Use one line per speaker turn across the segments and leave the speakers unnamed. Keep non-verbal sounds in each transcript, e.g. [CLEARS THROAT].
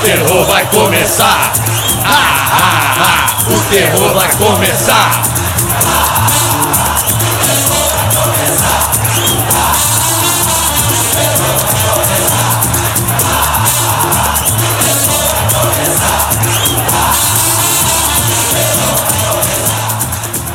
o terror vai começar. Ah, ah, ah, o terror vai começar.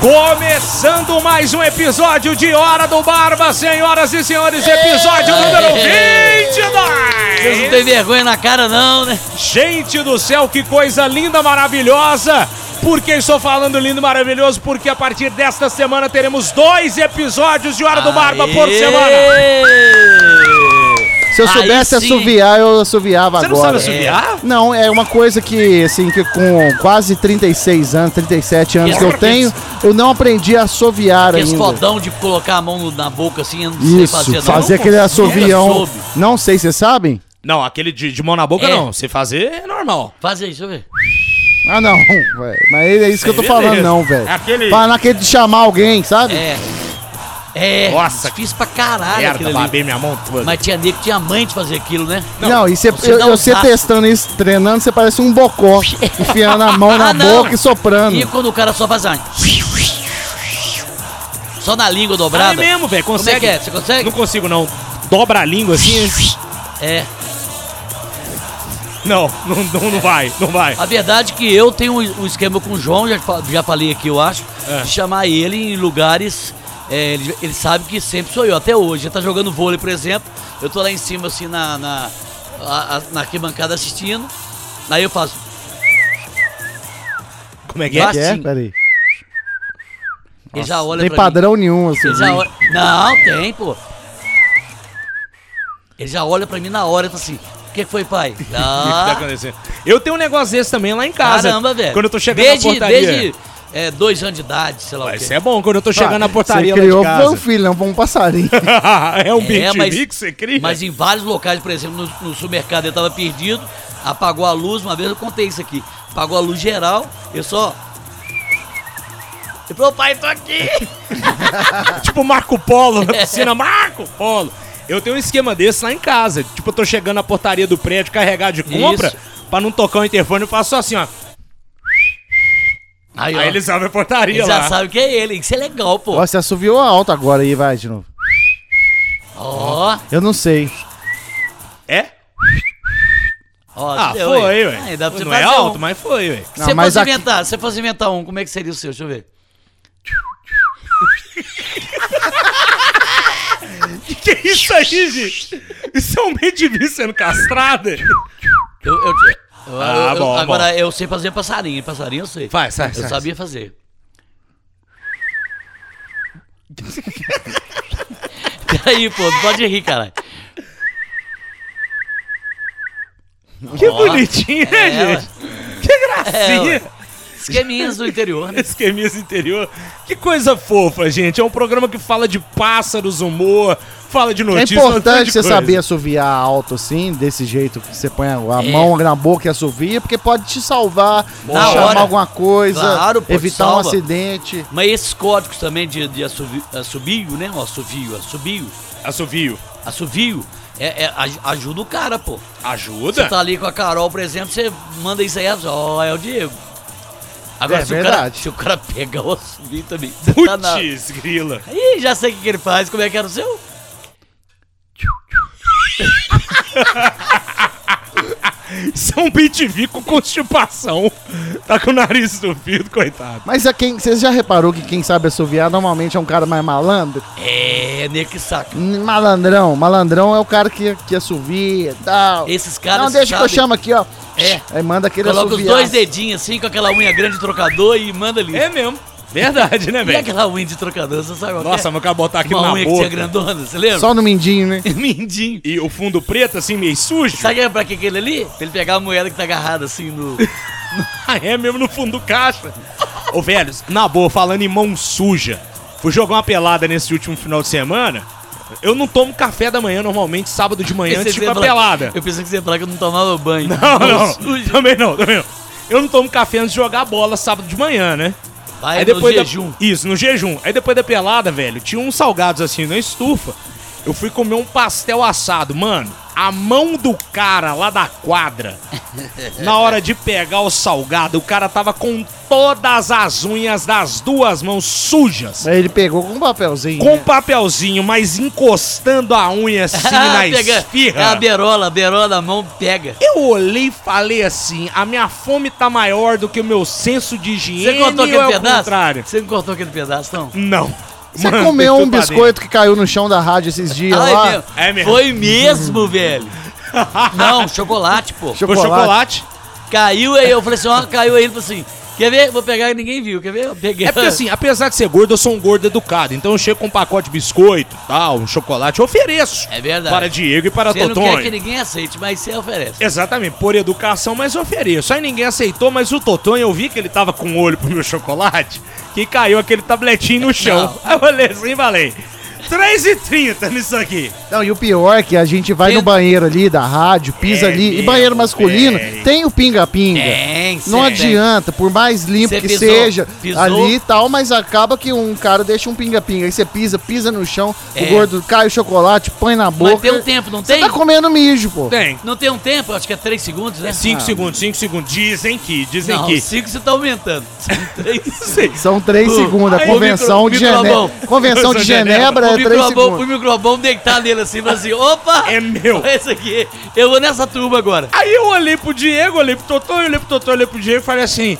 Começando mais um episódio de Hora do Barba, senhoras e senhores, episódio número 22!
Vocês não tem vergonha na cara, não, né?
Gente do céu, que coisa linda, maravilhosa! Por que estou falando lindo e maravilhoso? Porque a partir desta semana teremos dois episódios de Hora do Barba por semana.
Se eu soubesse assoviar, eu assoviava
Você não
agora.
sabe assoviar?
Não, é uma coisa que, assim, que com quase 36 anos, 37 anos
Que
que eu
é
tenho, eu não aprendi a assoviar
Aqueles
ainda.
fodão de colocar a mão na boca assim, eu não sei
Isso,
fazer, não.
fazer
Não
aquele assovião. Não sei, vocês sabem?
Não, aquele de, de mão na boca
É.
não. Se fazer é normal.
Faz aí, deixa eu ver.
Ah, não, velho. Mas é isso que eu tô
Beleza.
falando, não, velho.
É aquele-
Falar naquele de chamar alguém, sabe?
É. É,
Nossa,
difícil pra caralho
Merda,
aquilo ali.
babei minha mão toda.
Mas tinha nego que tinha mãe de fazer aquilo, né?
Não, e cê,
você
eu,
dá
eu-
um
você testando isso, treinando, você parece um bocó, [LAUGHS] enfiando a mão na
Ah, não.
boca e soprando.
E quando o cara só faz assim. Só na língua dobrada.
é mesmo, velho.
Como é
Consegue?
que é? Você consegue?
Não consigo, não. Dobra a língua assim.
É.
Não, não, não, não vai, não vai.
A verdade é que eu tenho um esquema com o João, já, já falei aqui, eu acho,
É.
de chamar ele em lugares. é, ele, ele sabe que sempre sou eu, até hoje. Ele tá jogando vôlei, por exemplo. Eu tô lá em cima, assim, na, na, a- a- na arquibancada assistindo. Aí eu faço.
Como é que é?
Vai.
Que é?
Sim.
Peraí.
Ele já olha
Tem
pra
padrão nenhum, assim.
mim. Ele já olha, não, tem, pô. Ele já olha pra mim na hora e fala assim: que que foi, pai?
O tá
Ah,
acontecendo? Eu tenho um negócio desse também lá em casa.
caramba, velho.
Quando eu tô chegando
desde,
na portaria.
Desde é, dois anos de idade, sei lá o
Ué,
quê.
Isso é bom, quando eu tô chegando na
Você
portaria lá
criou
de
foi um filho, não um passarinho. [LAUGHS]
é um
É, mas-
que você cria?
Mas em vários locais, por exemplo, no, no supermercado eu tava perdido, apagou a luz, uma vez eu contei isso aqui. Apagou a luz geral, eu só. Eu falei, pai, tô aqui! [LAUGHS]
Tipo Marco Polo [LAUGHS]
É.
na piscina, Marco Polo. Eu tenho um esquema desse lá em casa. Tipo, eu tô chegando na portaria do prédio carregado de compra,
Isso.
pra não tocar o interfone, eu faço só assim, ó.
Aí, ó,
Aí eles abrem a portaria
eles
lá.
já sabem que é ele, isso é legal, pô.
Ó, você assoviou alto agora aí, vai de novo.
Ó,
Eu não sei.
É?
ó,
Ah,
deu
foi,
aí.
ué.
Aí dá pra você
não é
fazer
alto,
um.
mas foi, ué.
Se
Não,
você
mas
fosse
aqui-
inventar, se você fosse inventar um, como é que seria o seu? Deixa eu ver. [LAUGHS]
Que é isso aí, gente? Isso é um BTV sendo castrado?
Eu, eu, eu-
Ah,
eu-
bom,
agora eu sei fazer passarinho, passarinho eu sei.
Faz, faz,
Eu
faz.
sabia fazer. [LAUGHS] Peraí, pô, não pode rir, caralho.
Que
Ó,
bonitinho, né,
é,
gente? Que gracinha.
É. Esqueminhas do [LAUGHS] interior, né?
Esqueminhas interior. Que coisa fofa, gente. É um programa que fala de pássaros, humor, fala de
É
notícias. uma
importante você
coisa.
saber assoviar alto assim, desse jeito que você põe a
É.
mão na boca e assovia, porque pode te salvar,
Na
chamar
hora.
alguma coisa,
Claro, pô,
evitar um acidente.
Mas esses códigos também de, de assovi, assobio, né? O assovio, assobio,
Assovio.
assovio, é, é, aj- ajuda o cara, pô.
Ajuda?
Você tá ali com a Carol, por exemplo, você manda isso aí, ó, é o Diego. Agora,
É
se, o cara,
verdade.
se o cara pegar o assovio também, você tá na...
Putz, grila.
Ih, já sei o que, que ele faz, como é que era o seu? [LAUGHS]
Isso é um BTV com constipação. Tá com o nariz estupido, coitado.
Mas a quem, você já reparou que quem sabe assoviar normalmente é um cara mais malandro?
É, nego que saca.
Malandrão, malandrão é o cara que, que assovia e tal.
Esses caras
Não, deixa que eu chamo aqui, ó.
É.
Aí manda aquele
Coloca os
assoviar.
dois dedinhos assim, com aquela unha grande de trocador e manda ali.
É mesmo. Verdade, né,
E
velho?
aquela unha de trocador, você sabe qual que é?
Nossa, mas eu quero botar aqui
Uma
na
unha que tinha
boca.
grandona, você lembra?
Só no mindinho, né? [LAUGHS]
Mindinho.
E o fundo preto, assim, meio sujo.
Sabe é pra que aquele ali? Pra ele pegar a moeda que tá agarrada assim no... [LAUGHS]
Ah, é mesmo no fundo do caixa. Ô, velho, na boa, falando em mão suja, fui jogar uma pelada nesse último final de semana. Eu não tomo café da manhã normalmente, sábado de manhã, antes de ir pra pelada.
Eu pensei que você ia falar que eu não tomava banho.
Não, não.
suja.
Também não, também não. Eu não tomo café antes de jogar bola sábado de manhã, né?
Vai
Aí
no
depois
jejum.
Da... Isso, no jejum. Aí depois da pelada, velho, tinha uns salgados assim na estufa. Eu fui comer um pastel assado. Mano, a mão do cara lá da quadra Na hora de pegar o salgado, o cara tava com todas as unhas das duas mãos sujas.
Aí ele pegou com um papelzinho.
Com
né?
papelzinho, mas encostando a unha assim [LAUGHS] na
Pega- É a
esfirra.
berola, a berola da mão pega.
Eu olhei e falei assim: a minha fome tá maior do que o meu senso de
Você
higiene
cortou
ou
aquele
é
pedaço?
contrário?
Você não cortou aquele pedaço, não?
Não.
Você
Mano,
comeu um biscoito que caiu no chão da rádio esses dias
Ai,
lá?
meu,
É mesmo?
Foi mesmo, velho. [LAUGHS] Não, chocolate, pô.
dentro. Foi chocolate?
Caiu aí, eu falei assim, ó, caiu aí, ele falou assim, quer ver? Vou pegar e ninguém viu, quer ver? Eu peguei.
É porque assim, apesar de ser gordo, eu sou um gordo educado. Então eu chego com um pacote de biscoito, tal, um chocolate, eu ofereço.
É verdade.
Para Diego e para
Você não quer que ninguém aceite, mas você oferece.
Exatamente, por educação, mas ofereço. Aí ninguém aceitou, mas o Totonho, eu vi que ele tava com o olho pro meu chocolate, que caiu aquele tabletinho no chão.
Não.
Aí eu olhei assim e falei, 3,30 nisso aqui.
Não, e o pior é que a gente vai
Tem-
no banheiro ali da rádio, pisa
É
ali, e banheiro masculino,
véi.
tem o pinga-pinga.
Tem,
Não
cê
adianta, por mais limpo
Cê
que
pisou,
seja
pisou.
ali e tal, mas acaba que um cara deixa um pinga-pinga. Aí você pisa, pisa no chão,
É.
o gordo cai o chocolate, põe na boca.
Mas tem um tempo, não
Você
tem?
tá comendo mijo, pô.
Tem.
Não tem um tempo, acho que é 3 segundos, né?
5
Ah.
segundos, 5 segundos. Dizem que, dizem
Não,
que.
5 você tá aumentando. São [LAUGHS] 3
São três
O-
segundos. A
o
convenção
micro-
de Genebra. Convenção de Genebra
O
é três
microbão, o
segundos.
microbão deitar nele assim, fala assim, opa!
É meu. [LAUGHS]
Esse aqui, eu vou nessa turma agora.
Aí eu olhei pro Diego, olhei pro Totô, olhei pro Totô, olhei pro Diego e falei assim: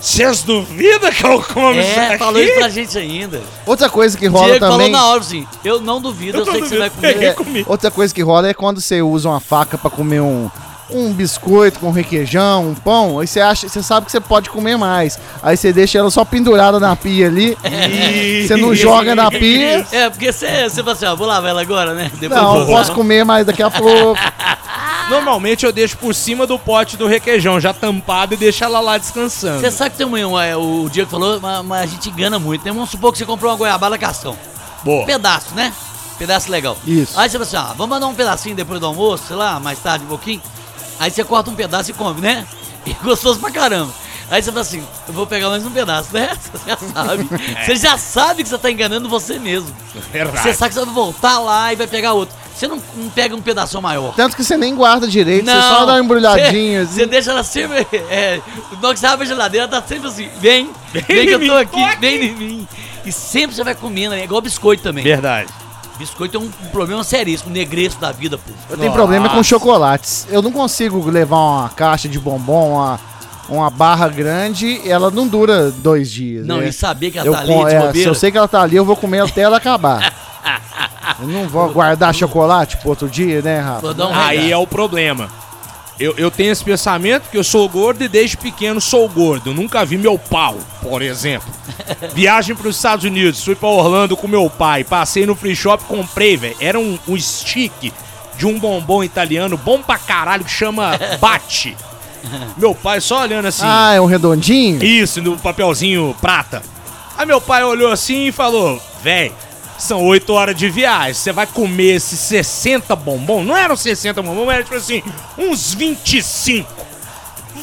Vocês duvidam que eu como isso
É,
aqui?
falou isso pra gente ainda.
Outra coisa que rola
Diego
também.
falou na hora assim, eu não duvido,
Eu
eu, sei que você vai comer.
é, outra coisa que rola é quando você usa uma faca pra comer um, um biscoito com requeijão, um pão, aí você acha, você sabe que você pode comer mais. Aí você deixa ela só pendurada na pia ali. [LAUGHS] Você não joga na pia.
É, porque você, você fala assim, ó, vou lavar ela agora, né? Depois
Não,
vou
posso comer mais daqui a pouco. [LAUGHS]
Normalmente eu deixo por cima do pote do requeijão, já tampado, e deixo ela lá descansando.
Você sabe que tem uma- é, o Diego falou, mas, mas a gente engana muito. Né? Vamos supor que você comprou uma goiabada cascão.
Boa.
Um pedaço, né? Pedaço legal.
Isso.
Aí você fala assim, ah, vamos mandar um pedacinho depois do almoço, sei lá, mais tarde um pouquinho. Aí você corta um pedaço e come, né? E é gostoso pra caramba. Aí você fala assim, eu vou pegar mais um pedaço, né? [LAUGHS] Você já sabe. Você já sabe que você tá enganando você mesmo.
Verdade.
Você sabe que você vai voltar lá e vai pegar outro. Você não, não pega um pedaço maior.
Tanto que você nem guarda direito, você só dá uma embrulhadinha.
Você
assim.
deixa ela sempre. É, que você abre a geladeira, ela tá sempre assim: vem, vem,
Vem
que eu
mim,
tô aqui,
tô aqui.
vem em mim. E sempre você vai comendo, é igual biscoito também.
Verdade.
Biscoito é um, problema seríssimo, negreço da vida, pô.
Eu tenho problema com
Nossa.
chocolates. Eu não consigo levar uma caixa de bombom, uma, uma barra grande, ela não dura dois dias.
Não,
né?
e saber que ela
eu,
tá ali
com- é, se eu sei que ela tá ali, eu vou comer até ela acabar. [LAUGHS] eu não vou guardar chocolate pro outro dia, né, Rafa?
Um
Aí é o problema. Eu, eu tenho esse pensamento que eu sou gordo e desde pequeno sou gordo. Eu nunca vi meu pau, por exemplo. [LAUGHS] Viagem para os Estados Unidos, fui para Orlando com meu pai, passei no free shop, comprei, velho. Era um, um stick de um bombom italiano bom pra caralho que chama [LAUGHS] Bate. Meu pai só olhando assim.
Ah, é um redondinho?
Isso, no papelzinho prata. Aí meu pai olhou assim e falou: Véi, são 8 horas de viagem. Você vai comer esses 60 bombom? Não eram 60 bombom, era tipo assim, uns 25.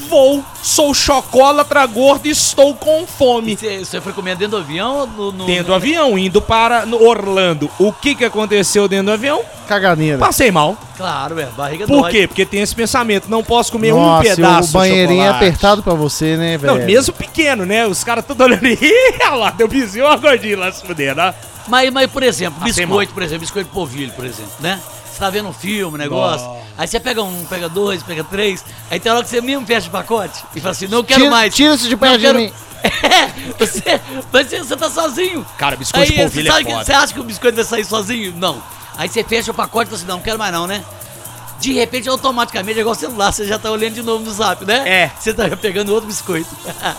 Vou, sou chocolatra gordo e estou com fome.
Você, foi comer dentro do avião ou no. no-
Dentro do
no-
avião, indo para Orlando. O que que aconteceu dentro do avião?
Caganeira.
Passei mal.
Claro, é, barriga
Por
dói.
quê? Porque tem esse pensamento, não posso comer um
Nossa,
pedaço
o banheirinho
de
é apertado pra você, né, velho?
Não, mesmo pequeno, né? Os caras todos olhando [LAUGHS] e olha lá, deu vizinho, ó, gordinho lá se fuder, né?
Mas, mas, por exemplo, biscoito, por exemplo, biscoito polvilho, por exemplo, né? Você tá vendo um filme, um negócio, aí você pega um, pega dois, pega três, aí tem hora que você mesmo fecha o pacote e fala assim, não quero
Tira-
mais.
tira isso de perto de mim. [LAUGHS]
É, você, mas você, você tá sozinho.
Cara, biscoito
aí,
de polvilho
você
é
que-
foda.
Você acha que o biscoito vai sair sozinho? Não. Aí você fecha o pacote e fala assim, não, não quero mais não, né? De repente, automaticamente, é igual celular, você já tá olhando de novo no zap, né?
É.
Você tá pegando outro biscoito.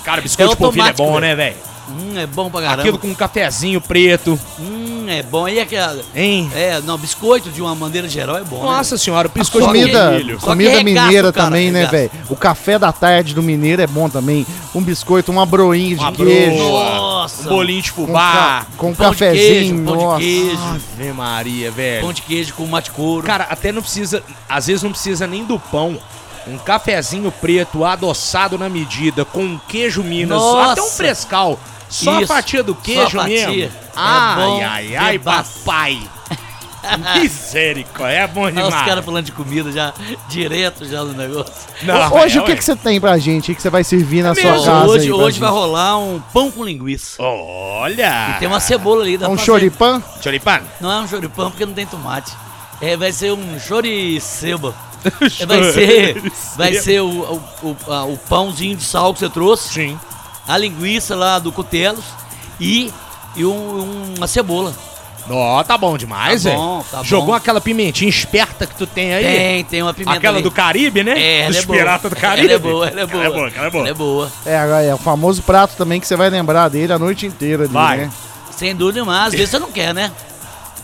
Cara, biscoito [LAUGHS] de polvilho é bom,
velho.
né, velho?
Hum, é bom pra caramba.
Aquilo com um cafezinho preto,
Hum, é bom. Aí aquela.
hein?
É, não, biscoito de uma maneira geral é bom.
Nossa
né?
senhora, biscoito de
Comida,
polvilho.
Só
comida
regaça
mineira
o cara,
também, né,
regaça.
velho? O café da tarde do mineiro é bom também. Um biscoito, uma broinha de
Uma
queijo.
Nossa.
um bolinho de
Com,
fubá.
ca- com
Pão de queijo,
cafezinho,
pão de queijo.
Ave Maria, velho.
Pão de queijo com mate couro.
Cara, até não precisa, às vezes não precisa nem do pão. Um cafezinho preto adoçado na medida, com um queijo Minas,
Nossa.
até um frescal. Só a
Isso,
fatia do
a
queijo
fatia.
mesmo.
É
Ai,
bom
ai, ai,
demais.
papai. Misericórdia, é bom
Olha
demais.
os caras falando de comida já, direto já no negócio.
Não,
hoje
é,
o que,
ué.
que você tem pra gente aí que você vai servir na sua
mesmo?
casa
hoje hoje vai rolar um pão com linguiça.
Olha!
E tem uma cebola ali. Dá
Um?
Choripan?
Não é um choripão porque não tem tomate. É, vai ser um choriceba. [LAUGHS] É, vai ser, vai ser o, o, o, a- o pãozinho de sal que você trouxe,
Sim.
A linguiça lá do Cutelos e, e um- uma cebola.
Ó, tá bom demais,
Tá
velho.
bom, tá
Jogou
bom.
aquela pimentinha esperta que tu tem aí?
Tem, tem uma pimenta
Aquela
ali.
do Caribe, né?
É, ela
Dos
é boa.
do Caribe.
Ela é boa, ela é boa.
Ela é boa, ela é boa.
Ela é boa.
É, agora é o famoso prato também que você vai lembrar dele a noite inteira ali,
Vai.
né?
Sem dúvida, mas às [LAUGHS] vezes você não quer, né?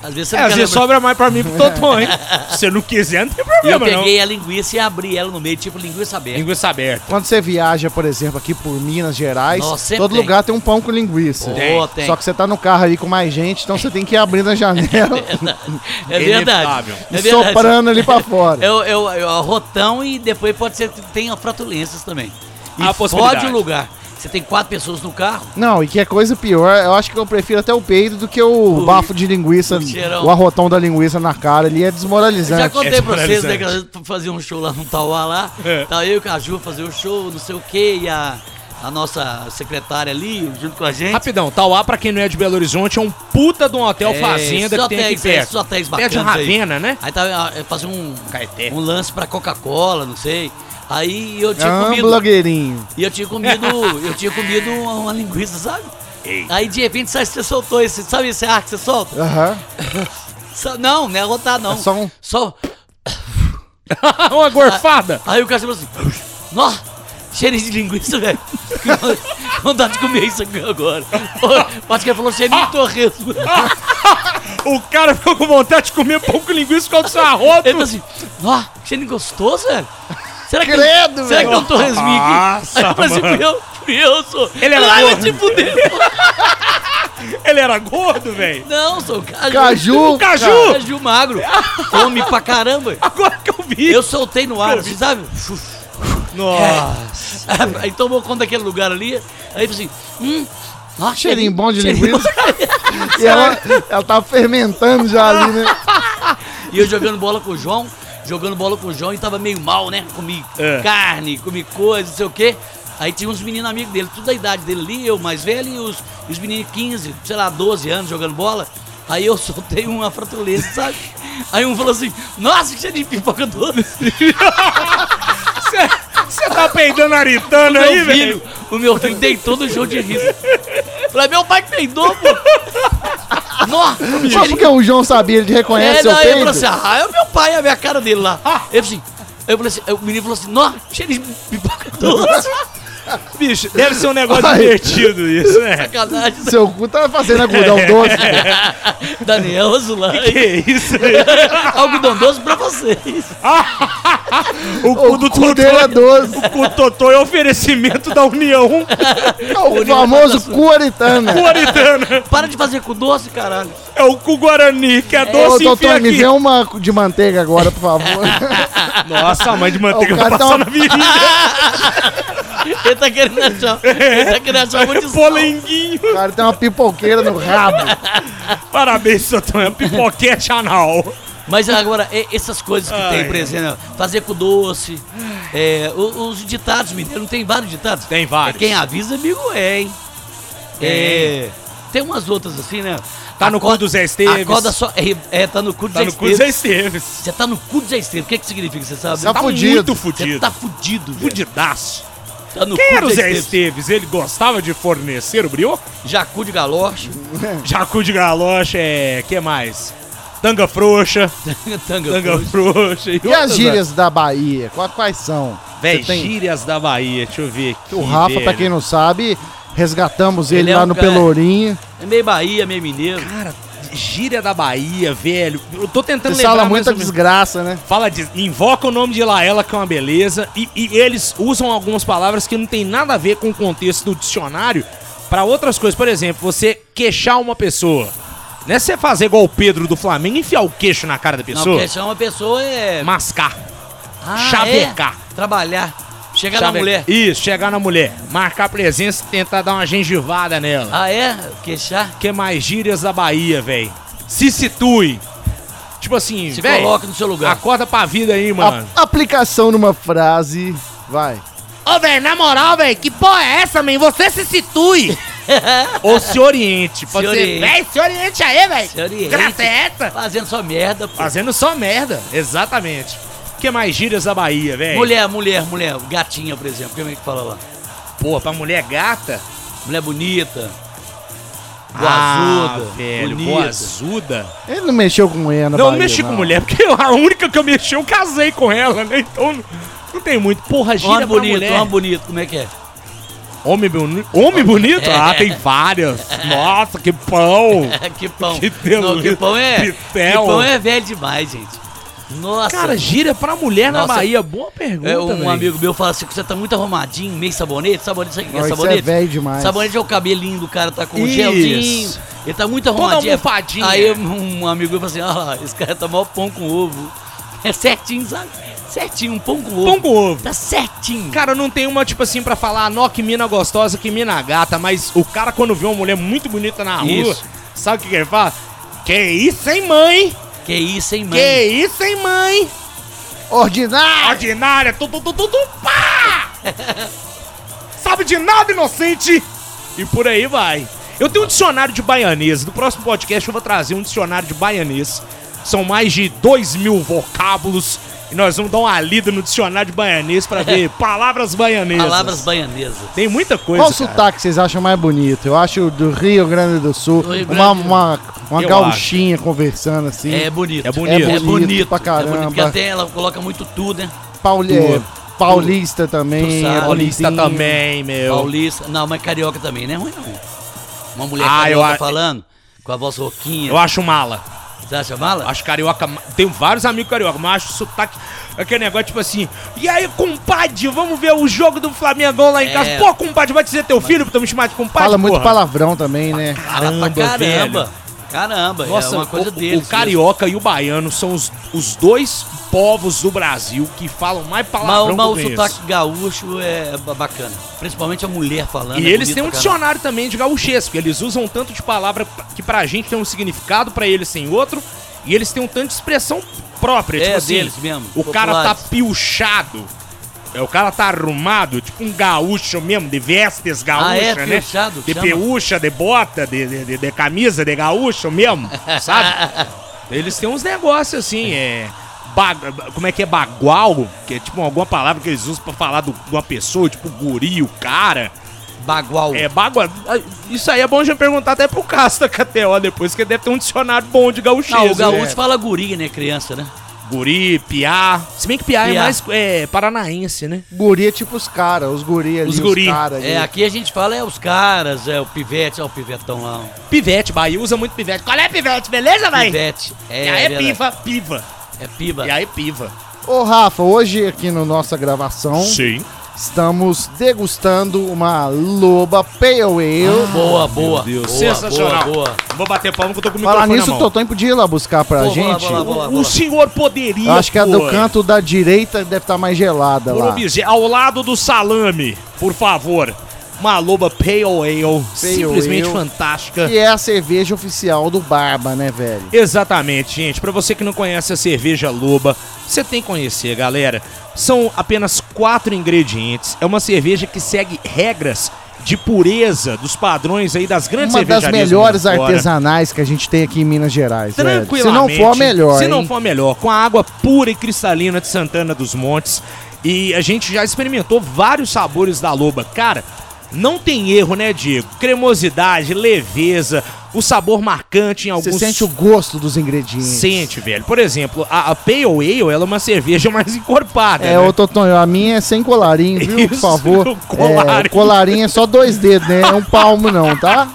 Às vezes você
É,
não
às vezes sobra mais pra mim e pro Totô, hein? [LAUGHS] Se você não quiser, não tem
E eu
problema,
peguei a linguiça e abri ela no meio, tipo linguiça
não.
aberta.
Linguiça aberta.
Quando você viaja, por exemplo, aqui por Minas Gerais,
Nossa,
todo
tem.
lugar tem um pão com linguiça.
Pô, tem.
Só que você tá no carro ali com mais gente, então você tem que ir abrindo a janela [LAUGHS]
É verdade. É
e
verdade.
soprando ali pra fora.
É o, é, o, é o arrotão e depois pode ser que tenha flatulências também. E
A possibilidade.
fode o lugar. Você tem quatro pessoas no carro,
Não, e que é coisa pior, eu acho que eu prefiro até o peido do que o
O-
bafo de linguiça,
o
o arrotão da linguiça na cara, ele é desmoralizante.
já contei
É
pra vocês, né, que
desmoralizante.
nós fazia um show lá no Tauá lá,
É.
tá eu e o Caju fazer o show, não sei o que, e a, a nossa secretária ali, junto com a gente.
Rapidão, Tauá, pra quem não é de Belo Horizonte, é um puta de um hotel
É,
fazenda que tem aqui
é,
perto. Perto de
bacanas aí.
Ravena, né?
Aí tava é, fazer um,
Caeté.
um lance pra Coca-Cola, não sei. Aí eu tinha
Ah,
comido.
blogueirinho.
E eu tinha comido. [LAUGHS] eu tinha comido uma, uma linguiça, sabe?
Ei.
Aí de repente sabe, você soltou esse. Sabe esse ar que você solta?
Aham. [LAUGHS]
Só- não, não é rotar, não.
É só um-
Só. [LAUGHS]
Uma gorfada.
Aí o cara falou assim. Nó! Cheirinho de linguiça, velho. Vontade de comer isso aqui agora. Acho que ele falou cheirinho de torresmo.
O cara ficou com vontade de comer pão com linguiça com o seu arroto.
Ele falou assim: Ó, cheirinho gostoso, velho. Será que,
Credo,
será que
velho.
torresminho aqui?
Nossa,
Aí eu falei assim:
mano.
meu, meu, sou.
Ele era
Ai,
gordo. [LAUGHS] Ele era gordo, velho.
Não, sou caju.
Caju,
caju.
Caju magro. Come pra caramba.
Agora que eu vi.
Eu soltei no ar, assim, sabe?
Nossa.
Aí tomou conta daquele lugar ali. Aí falou assim: hum. ó,
Cheirinho bom de
cheirinho
linguiça. [LAUGHS] E ela, ela tava fermentando já ali, né?
E eu jogando bola com o João, jogando bola com o João e tava meio mal, né? Comi
É.
carne, comi coisa, não sei o quê. Aí tinha uns meninos amigos dele, tudo da idade dele ali, eu mais velho e os, os meninos 15, sei lá, 12 anos jogando bola. Aí eu [LAUGHS] soltei uma fratulência, sabe? Aí um falou assim, nossa, que cheio de pipoca doce. [LAUGHS]
Você tá peidando aritano
meu
aí, velho?
filho, o meu filho deitou no show de riso. Falei, meu pai peidou, pô. Nossa,
Só porque o João sabia, ele reconhece
É,
seu
não, eu falei
peido.
assim, ah, é o meu pai, é a minha cara dele lá. Eu falei assim, eu falei assim, o menino falou assim, nossa, cheio de pipoca doce.
Bicho, deve ser um negócio
Ai.
divertido isso, né?
Sacanagem.
Seu cu tá fazendo algodão doce.
Daniel Azulay.
Que isso aí? [LAUGHS]
Algodão doce pra vocês. [LAUGHS]
O cu
O
do
cu dele é
Totô.
doce.
O cu Totô é oferecimento da União
O famoso cu aritana.
Puritana.
Para de fazer com doce, caralho.
É o cu Guarani, que é
Ô,
doce enfia
doutor, me
aqui.
vê uma de manteiga agora, por favor. [LAUGHS]
Nossa, a mãe de manteiga
O
vai
cara tá
passar
uma-
na virilha. [LAUGHS]
Ele tá querendo achar. Ele tá querendo achar muito.
Polenguinho.
O cara tem uma pipoqueira no rabo.
Parabéns, Totô. É pipoquete anal.
Mas agora, e- essas coisas que
Ai.
tem, por exemplo, fazer com doce, é, os, ditados mineiros, não tem vários ditados?
Tem vários.
Quem avisa, amigo é, hein? É, tem umas outras assim, né?
Tá no cu
Acorda-
do Zé Esteves.
Acorda só. É, é, tá no cu do
Tá
Zé
no cu do Zé
Esteves.
Esteves.
Você tá no cu do Zé Esteves. O que que significa, você sabe?
Tá
Tá
fudido.
muito
Você
fudido.
tá fudido, velho.
Fudidaço.
Tá no
Quem
cu
era o Zé Esteves? Ele gostava de fornecer o brioco?
Jacu de galoche. [LAUGHS]
Jacu de galocha, é... que mais? [LAUGHS] Tanga frouxa.
Tanga
Tanga
frouxa.
frouxa.
E
outras,
as gírias da Bahia? Qua- Quais são?
Véi,
tem-
gírias da Bahia, deixa eu ver aqui.
O Rafa, pra
velho.
quem não sabe, resgatamos ele,
Ele é
lá
um
no
cara-
Pelourinho.
É meio Bahia, meio mineiro.
Cara, gíria da Bahia, velho. Eu tô tentando
Você
lembrar.
fala muita desgraça, né?
Fala de. Invoca o nome de Laela, que é uma beleza. E, e eles usam algumas palavras que não tem nada a ver com o contexto do dicionário pra outras coisas. Por exemplo, você queixar uma pessoa. Não é você fazer igual o Pedro do Flamengo, enfiar o queixo na cara da
Não,
pessoa.
porque chama uma pessoa é.
Mascar.
Ah,
chavecar.
é? Trabalhar. Chegar na
Chave-
mulher.
Isso, chegar na mulher. Marcar presença e tentar dar uma gengivada nela.
Ah, é? Queixar?
que mais gírias da Bahia, velho? Se situe. Tipo assim,
Se
velho,
coloca no seu lugar.
acorda pra vida aí, mano.
A- aplicação numa frase. Vai.
Ô, velho, na moral, velho, que porra é essa, man? Você se situe. [LAUGHS] [LAUGHS] Ou se oriente. Pode
Se
ser,
oriente.
véi, se oriente aí, velho.
Se oriente.
Graça é essa?
Fazendo sua merda, pô.
Fazendo só merda, exatamente. O que mais gírias da Bahia, velho?
Mulher, mulher, mulher. Gatinha, por exemplo. Como é que fala lá?
Porra, pra mulher gata.
Mulher bonita.
Ah,
Boazuda.
velho,
bonita.
boazuda.
Ele não mexeu com mulher na
Não,
Bahia,
não mexi com mulher, porque a única que eu mexi, eu casei com ela, né? Então não, não tem muito. Porra, gíria
Homem
pra
bonito,
mulher.
homem bonito. Como é que é?
Homem bonito? Homem bonito? Ah, tem várias. Nossa, que pão. [LAUGHS]
que pão.
Que delícia.
Não, que pão é.
Pitel.
Que pão é velho demais, gente. Nossa.
Cara, gíria pra mulher na
Nossa.
Bahia. Boa pergunta,
É, um
velho.
amigo meu fala assim: você tá muito arrumadinho, meio sabonete. Sabonete, sabe
Não,
é
isso é
sabonete?
velho demais.
Sabonete é o cabelinho do cara, tá com
Isso.
gelzinho. Ele tá muito
Toda
arrumadinho.
almofadinha.
Aí um amigo meu falou assim: ah lá, esse cara tá mó pão com ovo. [LAUGHS] É certinho, sabe? Certinho, um pão com ovo.
Pão com ovo.
Tá certinho.
Cara, não tem uma, tipo assim, pra falar, nó, que mina gostosa, que mina gata, mas o cara, quando vê uma mulher muito bonita na rua,
Isso.
sabe o que, que ele fala? Que isso, hein, mãe?
Que isso, hein, mãe?
Que isso, hein, mãe?
Ordinário!
Ordinária, tu, tu, tu, tu, tu, pá! [LAUGHS] Sabe de nada, inocente! E por aí vai. Eu tenho um dicionário de baianês. No próximo podcast eu vou trazer um dicionário de baianês. São mais de dois mil vocábulos. E nós vamos dar uma lida no dicionário de baianês pra ver [LAUGHS] palavras baianesas.
Palavras baianesas.
Tem muita coisa.
Qual
cara.
sotaque vocês acham mais bonito? Eu acho o do Rio Grande do Sul. Uma,
Grande.
uma, uma
Eu
gauchinha conversando assim.
É bonito.
É bonito.
É
É
bonito.
bonito pra
É bonito, porque
caramba.
até ela coloca muito tudo, né?
Pauli- é, paulista também.
Tu
é
sabe.
Paulista também, meu.
Paulista. Não, mas carioca também, não é ruim, não. Uma mulher
Ah, eu
carioca
a-
falando, com a voz rouquinha.
Eu acho mala.
Você acha mala?
Acho carioca. Tenho vários amigos carioca, mas acho sotaque. Aquele negócio tipo assim. E aí, compadre, vamos ver o jogo do Flamengo lá em
É.
casa. Pô, compadre, vai dizer teu filho pra tu me chamar de compadre?
Fala muito
porra?
palavrão também, né?
Pra caramba. Caramba,
Nossa,
é uma coisa
o,
deles.
o carioca e o baiano são os, os dois povos do Brasil que falam mais
Mas,
palavrão
mas
que
o sotaque gaúcho é ba- bacana. Principalmente a mulher falando.
E
é
eles têm um dicionário também de gauchesco. Eles usam tanto de palavra que pra gente tem um significado, pra eles tem outro. E eles têm um tanto de expressão própria.
É
tipo assim,
deles mesmo,
O cara tá piochado. É, o cara tá arrumado, tipo um gaúcho mesmo, de vestes gaúcha,
Ah, é?
né?
Piochado,
De
chama?
peucha, de bota, de, de, de- de camisa, de gaúcho mesmo, [LAUGHS] sabe? Eles têm uns negócios assim, é. ba- como é que é bagual? Que é tipo alguma palavra que eles usam pra falar do- de uma pessoa, tipo guri, o cara.
Bagual.
É, bagua. Isso aí é bom já perguntar até pro Casta KTO depois, que deve ter um dicionário bom de gauchês.
Não, o gaúcho
né?
fala guri, né? Criança, né?
Guri, piá. Se bem que piá, é
Piá.
mais é, paranaense, né?
Guri é tipo os caras, os guri ali.
Os guri.
cara ali.
É, aqui a gente fala é os caras, é o pivete, é o pivetão lá.
Pivete, Bahia usa muito pivete. Qual é pivete, beleza, véi?
Pivete. É,
e aí é
verdade.
piva, piva.
É piba.
E aí piva.
Ô, Rafa, hoje aqui na nossa gravação,
Sim.
Estamos degustando uma loba Pale Ale.
Boa, boa.
Deus,
boa,
sensacional.
Boa, boa.
Vou bater palma que eu tô com o
Falar
microfone
nisso, o. Totonho podia ir lá buscar pra
lá,
gente.
O senhor poderia,
Eu acho que a do canto da direita deve estar mais gelada
por
lá.
obje- ao lado do salame, por favor. Uma loba Pale Ale, simplesmente
Ale.
fantástica.
Que é a cerveja oficial do Barba, né, velho?
Exatamente, gente. Pra você que não conhece a cerveja Loba, você tem que conhecer, galera. São apenas quatro ingredientes. É uma cerveja que segue regras de pureza dos padrões aí das grandes
Uma das melhores artesanais que a gente tem aqui em Minas Gerais, velho. Se
Tranquilamente.
não for melhor,
Se
hein?
não for melhor, com a água pura e cristalina de Santana dos Montes. E a gente já experimentou vários sabores da loba. Cara, não tem erro, né, Diego? Cremosidade, leveza, o sabor marcante em
Você
alguns...
sente o gosto dos ingredientes.
Sente, velho. Por exemplo, a, a Pale Ale, ela é uma cerveja [LAUGHS] mais encorpada,
É,
né?
ô Totonho, a minha é sem colarinho, viu? [LAUGHS] Por
Isso,
favor.
o colarinho.
É, colarinho é só dois dedos, né? É um palmo não, tá?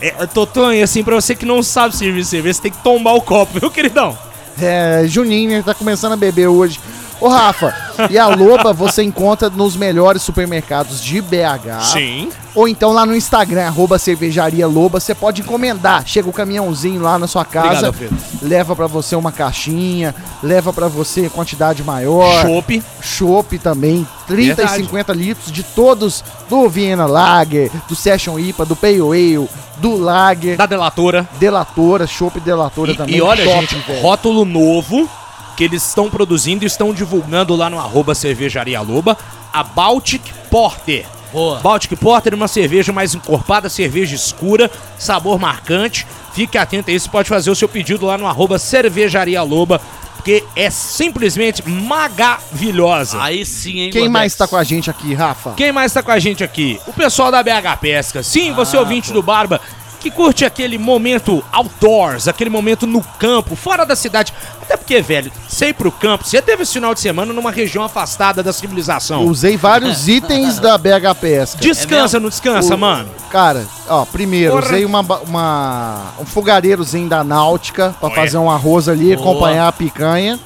É, Totonho, assim, pra você que não sabe servir cerveja, você tem que tomar o copo, viu, queridão?
É, Juninho, né? Tá começando a beber hoje. Ô, Rafa, E a Loba você encontra nos melhores supermercados de BH.
Sim.
Ou então lá no Instagram, arroba cervejaria Loba, você pode encomendar. Chega o caminhãozinho lá na sua casa,
Obrigado,
leva pra você uma caixinha, leva pra você quantidade maior.
Chopp.
Chopp também, 30
Verdade.
e 50 litros de todos, do Vienna Lager, do Session IPA, do Pale Ale, do Lager,
Da delatora.
Delatora, Chopp Delatora
E,
também.
e olha,
top,
gente,
velho.
rótulo novo que eles estão produzindo e estão divulgando lá no arroba cervejaria Loba, a Baltic Porter.
Boa.
Baltic Porter é uma cerveja mais encorpada, cerveja escura, sabor marcante. Fique atento aí, você pode fazer o seu pedido lá no arroba cervejaria Loba, porque é simplesmente maravilhosa.
Aí sim, hein,
Quem
Gordex?
mais tá com a gente aqui, Rafa?
Quem mais tá com a gente aqui? O pessoal da BH Pesca. Sim,
Ah,
você ouvinte do Barba, que curte aquele momento outdoors, aquele momento no campo, fora da cidade. Até porque, velho, você ir pro campo, você teve esse final de semana numa região afastada da civilização.
Usei vários itens da BH Pesca.
Descansa, não descansa,
O-
mano?
Cara, ó, primeiro,
Porra.
usei uma, uma- um fogareirozinho da Náutica pra
Olha.
fazer um arroz ali,
Boa.
acompanhar a picanha.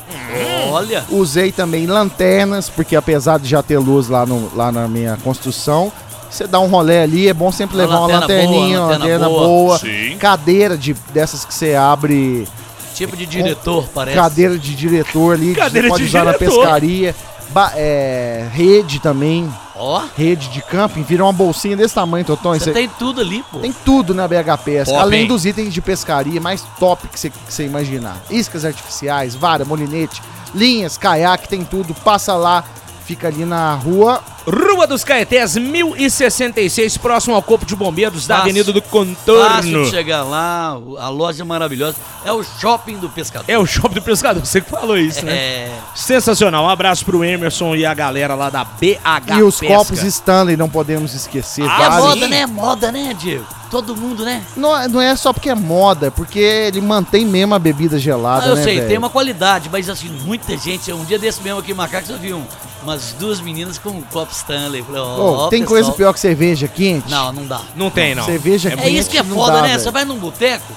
Olha.
Usei também lanternas, porque apesar de já ter luz lá, no, lá na minha construção, você dá um rolê ali, é bom sempre
Uma
levar uma
lanterna
lanterninha,
boa,
uma
lanterna
lanterna
boa.
boa.
Sim.
Cadeira de, dessas que você abre,
Tipo de diretor, parece.
cadeira de diretor ali, que
Cadeira
você pode
de
usar na
diretor.
pescaria. Ba- é, rede também,
Ó,
rede de camping, vira uma bolsinha desse tamanho, Totão.
você tem tudo ali, pô.
Tem tudo na BH Pesca,
Top,
além
hein?
dos itens de pescaria mais top que você que você imaginar. Iscas artificiais, vara, molinete, linhas, caiaque, tem tudo. Passa lá, fica ali na rua.
Rua dos Caetés, 1066, próximo ao Corpo de Bombeiros da
Fácil.
Avenida do
Fácil
Contorno.
de chegar lá, a loja é maravilhosa. É o shopping do pescador.
É o shopping do pescador, você que falou isso, né?
É.
Sensacional. Um abraço pro Emerson e a galera lá da BH
e os
Pesca.
copos Stanley, não podemos esquecer.
Ah,
é moda, né? Moda, né, Diego? Todo mundo, né?
Não, é- não é só porque é moda, é porque ele mantém mesmo a bebida gelada,
Ah, eu
né,
sei,
velho?
tem uma qualidade, mas assim, muita gente. Um dia desse mesmo aqui em Macacos eu vi um, umas duas meninas com um copo Stanley. Falei, ó,
Ô,
ó,
tem
pessoal.
coisa pior que cerveja quente?
Não, não dá.
Não tem, não.
Cerveja
É
quente
isso que é
não
foda,
dá,
né?
velho.
Você vai num boteco,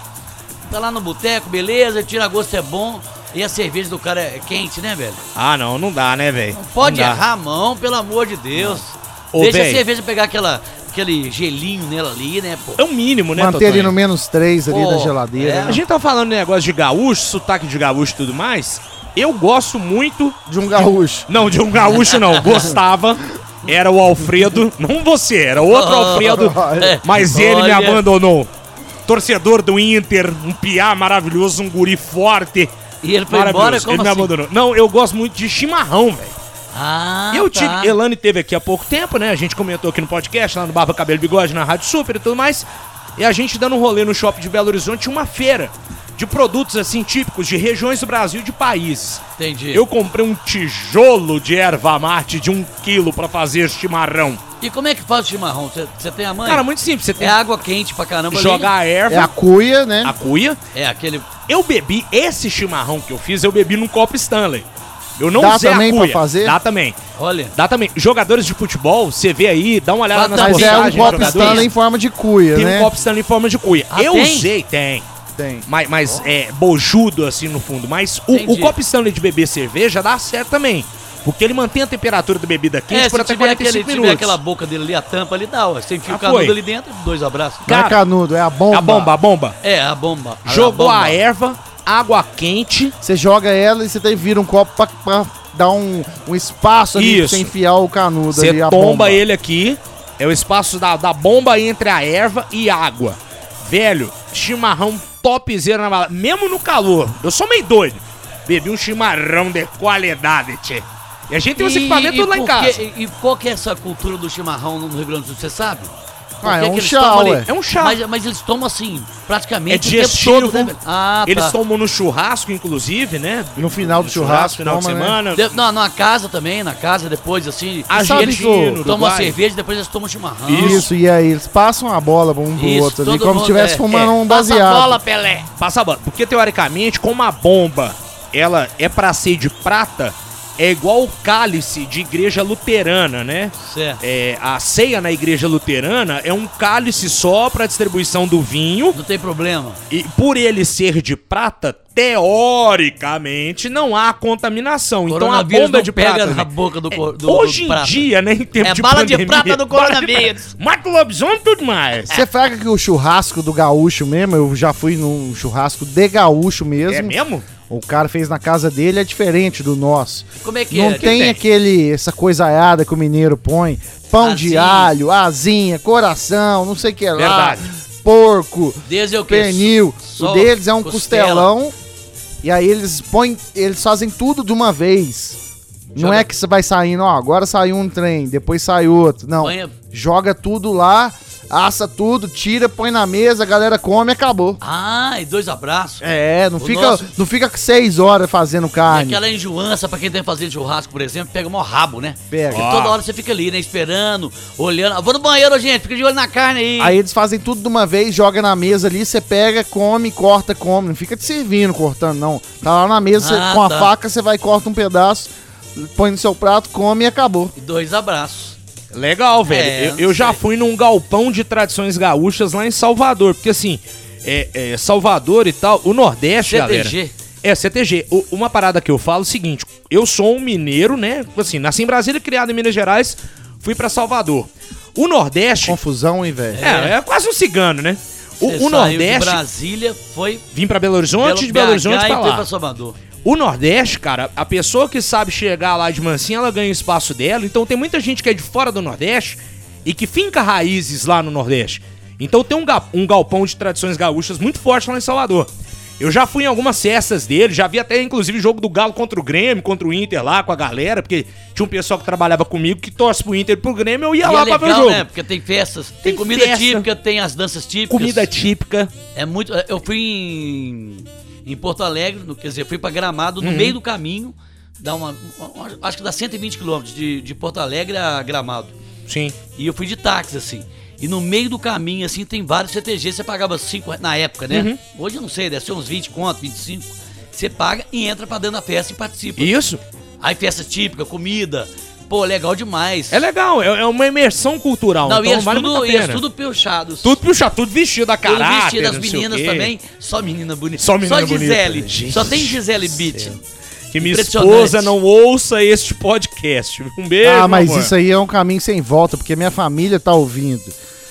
tá lá no boteco, beleza, tira gosto é bom. E a cerveja do cara é quente, né, velho?
Ah, não, não dá, né, velho?
Não pode
Não dá.
errar a mão, pelo amor de Deus.
Ô,
Deixa a cerveja pegar aquela, aquele gelinho nela ali, né, pô?
É o mínimo, né,
Manter
Totonho?
no menos 3 ali da geladeira.
é.
né?
A gente tá falando de negócio de gaúcho, sotaque de gaúcho e tudo mais. Eu gosto muito.
De um gaúcho.
Não, de um gaúcho não. [LAUGHS] Gostava. Era o Alfredo. Não você, era outro Alfredo. [LAUGHS]
É,
Mas ele me abandonou. Torcedor do Inter, um piá maravilhoso, um guri forte.
E ele foi embora,
Maravilhoso.
como
ele me
assim?
abandonou. Não, eu gosto muito de chimarrão, velho.
Ah,
eu
tá.
tive. Elane teve aqui há pouco tempo, né? A gente comentou aqui no podcast, lá no Barba Cabelo Bigode, na Rádio Super e tudo mais. E a gente dando um rolê no shopping de Belo Horizonte, uma feira de produtos assim típicos de regiões do Brasil e de países.
Entendi.
Eu comprei um tijolo de erva mate de um quilo pra fazer chimarrão.
E como é que faz o chimarrão? Você- tem a mãe?
Cara, muito simples. Você
É
tem
água quente pra caramba
jogar a erva,
É a cuia, né?
a cuia.
É aquele...
Eu bebi esse chimarrão que eu fiz, eu bebi num copo Stanley. Eu não
Dá
usei
também
a
pra
cuia.
fazer?
Dá também.
Olha...
Dá também. Jogadores de futebol, você vê aí, dá uma olhada
Mas
nas
é um
Mas é um copo. Stanley em forma de cuia,
Tem
né?
um copo Stanley em forma de cuia.
Ah,
eu
tem?
usei, tem.
Tem.
Mas, mas é bojudo assim no fundo. Mas o,
Entendi.
o copo Stanley de beber cerveja dá certo também. Porque ele mantém a temperatura da bebida quente
É,
por
se
até
tiver,
45
aquele, tiver
minutos.
aquela boca dele ali, a tampa ali, dá, ó. Você enfia
Ah,
o canudo
foi.
ali dentro, dois abraços.
Não é
Cara,
canudo, é a bomba.
A bomba, a bomba.
É, a bomba.
Jogou
a, bomba.
a erva, água quente.
Você joga ela e você tem vira um copo pra, pra dar um, um espaço ali pra
Isso.
você enfiar o canudo
Você
ali,
tomba
bomba.
ele aqui. É o espaço da, da bomba entre a erva e água. Velho, chimarrão topzera na balada. Mesmo no calor. Eu sou meio doido. Bebi um chimarrão de qualidade, tchê. E a gente tem os equipamentos tudo lá em casa.
e, e qual que é essa cultura do chimarrão no Rio Grande do Sul, você sabe?
Ah, é um
eles
chá, ué.
É um chá.
Mas, mas eles tomam assim, praticamente
É
o tempo
digestivo.
todo, né, velho? Ah,
Eles
tá.
tomam no churrasco, inclusive, né?
No final do
No
churrasco,
final de
toma, né?
semana.
De- não, na casa também, na casa depois, assim.
Argentina,
eles
Uruguai.
tomam a cerveja, depois eles tomam chimarrão.
Isso. e aí eles passam a bola um pro
Isso,
outro ali, como se estivesse
é-
fumando
é.
um
Passa a
baseado.
bola, Pelé. Passa a bola. Porque, teoricamente, como a bomba, ela é pra ser de prata, é igual o cálice de igreja luterana, né?
Certo.
É, a ceia na igreja luterana é um cálice só para distribuição do vinho
Não tem problema.
e por ele ser de prata, teoricamente não há contaminação. Então a bomba
não
de
pega
prata
na
né?
boca do, cor- do,
Hoje
do
em
prata.
dia, né, em tempo
É
de
bala de
pandemia,
prata do
bala de
coronavírus.
Mata o lobisomem e tudo mais.
Você fraga que o churrasco do gaúcho mesmo, eu já fui num churrasco de gaúcho mesmo.
É mesmo?
O cara fez na casa dele, é diferente do nosso.
Como é que
Não
é?
tem,
tem?
aquele, essa coisaiada que o mineiro põe. Pão de
Asinha.
alho, asinha, coração, não sei o que lá.
Verdade.
Porco,
Desde o que?
pernil.
Só
o deles é um
costela.
costelão. E aí eles põem, eles fazem tudo de uma vez. Não
Joga-
é que você vai saindo, ó, agora saiu um trem, depois sai outro. Não.
Banha-
Joga tudo lá, assa tudo, tira, põe na mesa, a galera come e acabou.
Ah, e dois abraços.
É, não
O
fica,
nosso-
não fica seis horas fazendo
E
carne.
aquela enjoança pra quem tem que fazer churrasco, por exemplo, pega o maior rabo, né?
Pega.
Porque toda hora você fica ali, né? Esperando, olhando. Ah, Vou no banheiro, gente, fica de olho na carne aí.
Aí eles fazem tudo de uma vez, joga na mesa ali, você pega, come, corta, come. Não fica te servindo, cortando, não. Tá lá na mesa,
Ah,
com a
tá.
faca, você vai, corta um pedaço, põe no seu prato, come e acabou.
E dois abraços.
Legal, velho.
É,
eu eu já fui num galpão de tradições gaúchas lá em Salvador. Porque assim, é, é, Salvador e tal, o Nordeste, galera.
CTG.
É, CTG. O- uma parada que eu falo é o seguinte: eu sou um mineiro, né? Assim, nasci em Brasília, criado em Minas Gerais, fui pra Salvador. O Nordeste.
Confusão, hein, velho?
É, é quase um cigano, né? O,
Você
o
saiu
Nordeste.
de Brasília, foi
Vim pra Belo Horizonte, de Belo
BH
Horizonte
e
pra
foi
lá.
pra Salvador.
O Nordeste, cara, a pessoa que sabe chegar lá de mansinho, ela ganha o espaço dela. Então tem muita gente que é de fora do Nordeste e que finca raízes lá no Nordeste. Então tem um, ga- um galpão de tradições gaúchas muito forte lá em Salvador. Eu já fui em algumas festas dele, já vi até inclusive jogo do Galo contra o Grêmio, contra o Inter lá com a galera, porque tinha um pessoal que trabalhava comigo que torce pro Inter e pro Grêmio, eu ia
E
lá
é
pra ver o
legal,
jogo.
né? Porque tem festas, tem,
Tem
comida
festa.
típica, tem as danças típicas.
Comida típica.
É muito. Eu fui em, em Porto Alegre, no- quer dizer, fui pra Gramado,
Uhum.
no meio do caminho, dá uma, uma- acho que dá 120 quilômetros de, de Porto Alegre a Gramado.
Sim.
E eu fui de táxi, assim. E no meio do caminho, assim, tem vários CTG, você pagava 5 na época, né?
Uhum.
Hoje eu não sei, deve ser uns 20 conto, 25. Você paga e entra pra dentro da festa e participa.
Isso.
Aí festa típica, comida. Pô, legal demais.
É legal, é, é uma imersão cultural.
Não,
então
e eles
vale
tudo,
muito a
e eles
pena.
tudo piochados.
Tudo tudo vestido a
Tudo
caráter,
vestido, as meninas também. Só menina bonita.
Só menina
Gisele.
bonita.
Só tem Gisele Beat.
Que minha esposa não ouça este podcast. Um beijo,
Ah, mas
amor.
isso aí é um caminho sem volta, porque minha família tá ouvindo.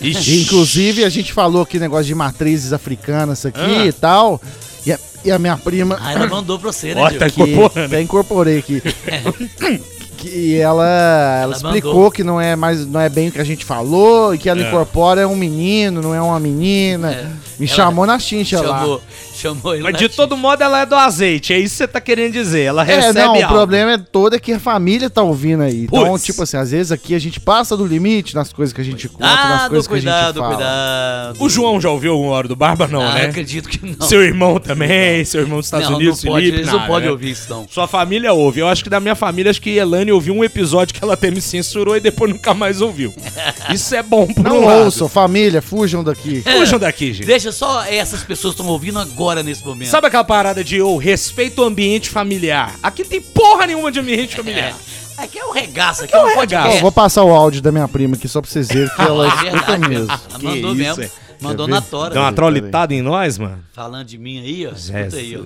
Ixi.
Inclusive, a gente falou aqui negócio de matrizes africanas aqui
Ah.
e tal. E a, e a minha prima.
Ah, ela mandou pra você, né,
Ó, tá
que
incorporando.
até incorporei aqui. [LAUGHS] que ela, ela,
Ela
explicou
mandou.
que não é mais não é bem o que a gente falou e que ela
É.
incorpora um menino, não é uma menina.
É.
Me
Ela
chamou na chincha lá.
Chamou, ele
Mas de todo modo ela é do azeite, é isso que você tá querendo dizer. Ela
É,
recebe
não, o
algo.
problema é todo é que a família tá ouvindo aí. Então,
Puts.
tipo assim, às vezes aqui a gente passa do limite nas coisas que a gente conta, nas
Cuidado,
coisas que a gente
cuidado,
fala.
cuidado.
O João já ouviu alguma hora do Barba, não,
ah,
né?
eu acredito que não.
Seu irmão também, seu irmão dos Estados
não,
Unidos,
não pode,
Felipe.
eles não
nada,
podem
né?
ouvir isso, não.
Sua família ouve. Eu acho que da minha família, acho que Elane ouviu um episódio que ela até me censurou e depois nunca mais ouviu. [LAUGHS] Isso é bom pro
Não
lado.
ouçam, família, fujam daqui.
Fujam daqui, gente.
Deixa só essas pessoas que estão ouvindo agora nesse momento.
Sabe aquela parada de eu respeito o ambiente familiar? Aqui tem porra nenhuma de ambiente familiar.
Aqui é um regaço, aqui é um
um
podcast.
Ó, vou passar o áudio da minha prima aqui só pra vocês verem que ela
É
escuta mesmo. [LAUGHS]
mandou
Que
mesmo.
isso,
Mandou
Quer
na
ver?
tora.
Dá uma trolitada em nós, mano.
Falando de mim aí, ó. Escuta aí, ó.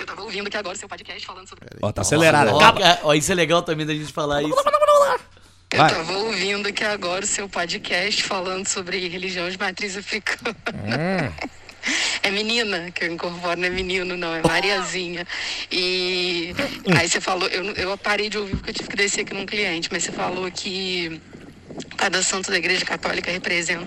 Eu tava ouvindo aqui agora seu podcast falando sobre.
Ó, tá acelerada.
Ó, ó, isso é legal também da gente falar isso.
Eu
Vai.
tava ouvindo aqui agora o seu podcast falando sobre religião de matriz africana. [LAUGHS] É menina que eu incorporo, não é menino, não, é Mariazinha. E aí você falou, eu, eu parei de ouvir porque eu tive que descer aqui num cliente, mas você falou que cada santo da igreja católica representa.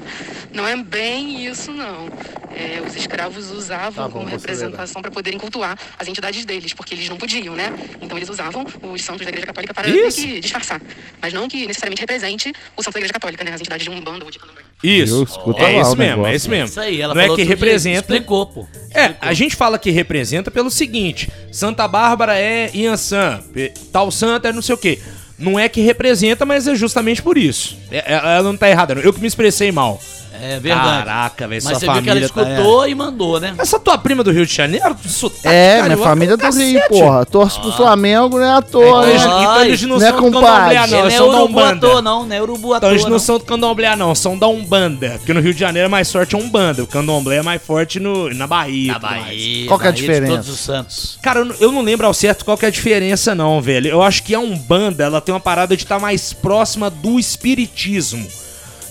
Não é bem isso, não. É, os escravos usavam
Tá bom,
como representação para poderem cultuar as entidades deles, porque eles não podiam, né? Então eles usavam os santos da igreja católica para que disfarçar. Mas não que necessariamente represente o santo da igreja católica, né? As entidades de Umbanda ou de Candomblé.
Isso.
Escuto
é isso mesmo,
negócio.
é isso mesmo.
Isso aí, ela
Não é que representa.
Explicou, pô.
É, a gente fala que representa pelo seguinte: Santa Bárbara é Iansã, tal santa é não sei o quê. Não é que representa, mas é justamente por isso. É- é- ela não tá errada, eu que me expressei mal.
É verdade.
Caraca, velho,
Mas
sua
você viu que ela
família tá-
escutou e mandou, né?
Essa tua prima do Rio de Janeiro? Sotaque
É, minha
carioca
família é
do
do Rio,
cacete.
porra. Torce pro Flamengo, não é à toa,
Então,
né?
então eles não
Não
são do
compadre.
candomblé, não.
Ele
Eles
não é
são da
urubu
Umbanda.
não. Não é urubu
Então eles não
não.
são do candomblé, não. São da Umbanda. Porque no Rio de Janeiro é mais forte a Umbanda. O candomblé é mais forte no, na Bahia.
Na
e tudo mais.
Bahia.
Qual que é a
Bahia de
diferença?
Todos os santos.
Cara, eu não- eu não lembro ao certo qual que é a diferença, não, velho. Eu acho que a Umbanda, ela tem uma parada de estar mais próxima do espiritismo.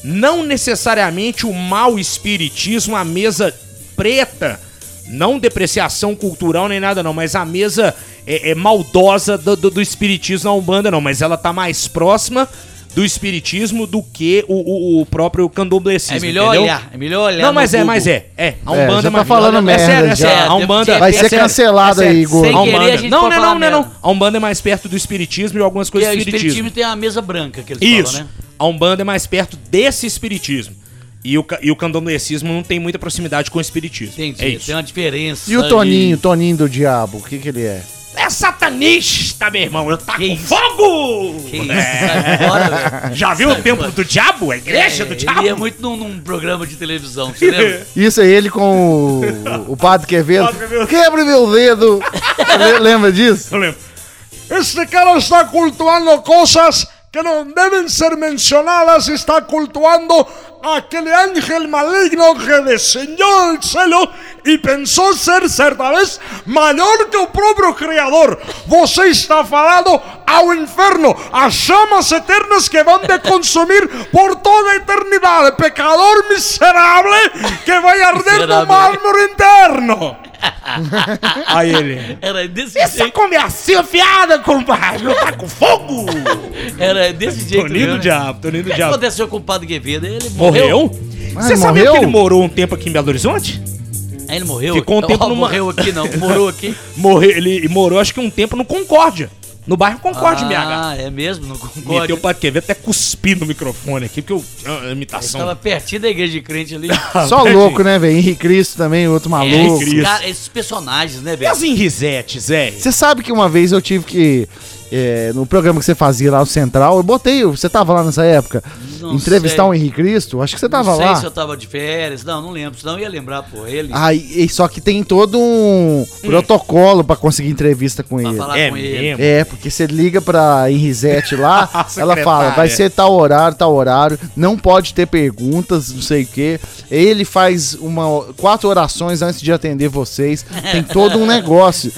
Não necessariamente o mau espiritismo, a mesa preta, não depreciação cultural nem nada, não, mas a mesa é, é maldosa do, do- do espiritismo na Umbanda, não. Mas ela tá mais próxima do espiritismo do que o, o- o próprio candomblecismo.
É melhor
entendeu?
olhar. É melhor olhar.
Não, mas é,
Google.
mas é. É, a
É,
Umbanda
já
é
tá
mais-
falando
é
merda
sério, é
já.
sério. A Umbanda
Vai
é
ser
é sério.
aí, Igor.
Sem
A
querer,
Umbanda.
a gente
Não, não, não, não, não. A Umbanda é mais perto do espiritismo e algumas coisas
o
do espiritismo.
espiritismo tem a mesa branca que eles
Isso.
falam, né?
A Umbanda é mais perto desse espiritismo. E o, e o candomblecismo não tem muita proximidade com o espiritismo.
Entendi.
É isso.
Tem uma diferença.
E o. Toninho, Toninho do Diabo, o que que ele é?
É satanista, meu irmão. Eu taco
Que isso?
fogo!
Que isso? Fora, velho.
Já viu o
Sai
templo
fora.
do diabo? A igreja
É,
do diabo?
Ele é muito num, num programa de televisão, você lembra? [LAUGHS]
Isso é ele com o, o Padre Quevedo. Quebre meu dedo. [LAUGHS] Le- Lembra disso?
Eu lembro.
Este cara está cultuando cosas que no deben ser mencionadas. Está cultuando a aquel ángel maligno que descendió del cielo y pensó ser certa vez maior que o próprio Criador. Você está falando ao inferno, a chamas eternas que vão te consumir por toda a eternidade. Pecador miserável que vai arder no mármore interno. [LAUGHS]
Aí ele.
Era desse
Essa
jeito.
conversinha fiada, compadre. Eu taco fogo!
Era desse jeito.
Toninho do diabo, Toninho
O
do
que
diabo.
aconteceu com o Padre Quevedo? Ele morreu.
Morreu?
Ah,
Você
ele
sabia
morreu?
que ele morou um tempo aqui em Belo Horizonte?
Aí ele morreu.
Ficou um tempo
Ó, [LAUGHS]
numa-
Morreu aqui não, morou aqui. [LAUGHS]
Morreu, ele morou acho que um tempo no Concórdia. No bairro Concórdia, em BH.
Ah, é mesmo? Não
Meteu
concordo.
pra até cuspir no microfone aqui, porque eu. A imitação.
Tava pertinho da igreja de crente ali. [LAUGHS]
Só louco, né, velho? Henrique Cristo também, outro maluco.
esses, cara- esses personagens, né,
E
velho?
as enrisetes, Zé?
Você sabe que uma vez eu tive que. É, no programa que você fazia lá no Central, eu botei. Você tava lá nessa época?
Não
entrevistar
sei.
o Henrique Cristo? Acho que você tava
não sei
lá.
se eu tava de férias. Não, não lembro. Senão eu ia lembrar, pô. Ele.
Aí, e- só que tem todo um protocolo pra conseguir entrevista com
pra
ele.
falar
É
com ele.
É, porque você liga pra Henrisete lá, [LAUGHS] ela fala, vai ser tal horário, tal horário, não pode ter perguntas, não sei o quê. Ele faz uma, quatro orações antes de atender vocês. Tem todo um [LAUGHS] negócio.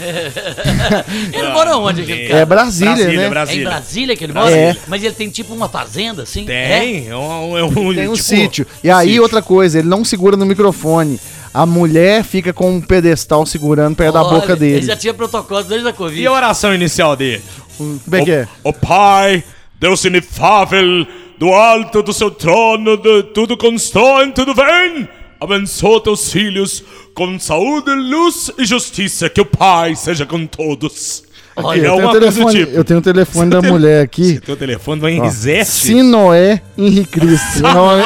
Ele mora onde, aquele cara?
É Brasília,
Brasília,
né?
É em
Brasília.
Brasília que ele mora?
É.
Mas ele tem tipo uma fazenda, assim? É?
Tem, é um, é um,
Tem um
tipo,
sítio. E aí,
sítio.
outra coisa, ele não segura no microfone. A mulher fica com um pedestal segurando perto da
Olha,
boca
Ele
dele.
já tinha protocolo desde a Covid.
E a oração inicial dele?
Como é que é?
Ó Pai, Deus inefável, do alto do seu trono, de tudo constrói, tudo vem. Abençoa teus filhos com saúde, luz e justiça. Que o Pai seja com todos.
Olha,
é
eu, tenho o telefone,
tipo.
eu tenho o telefone da mulher aqui.
Teu telefone do
Ó,
Henrisete?
Sinoé Henrique Cristo.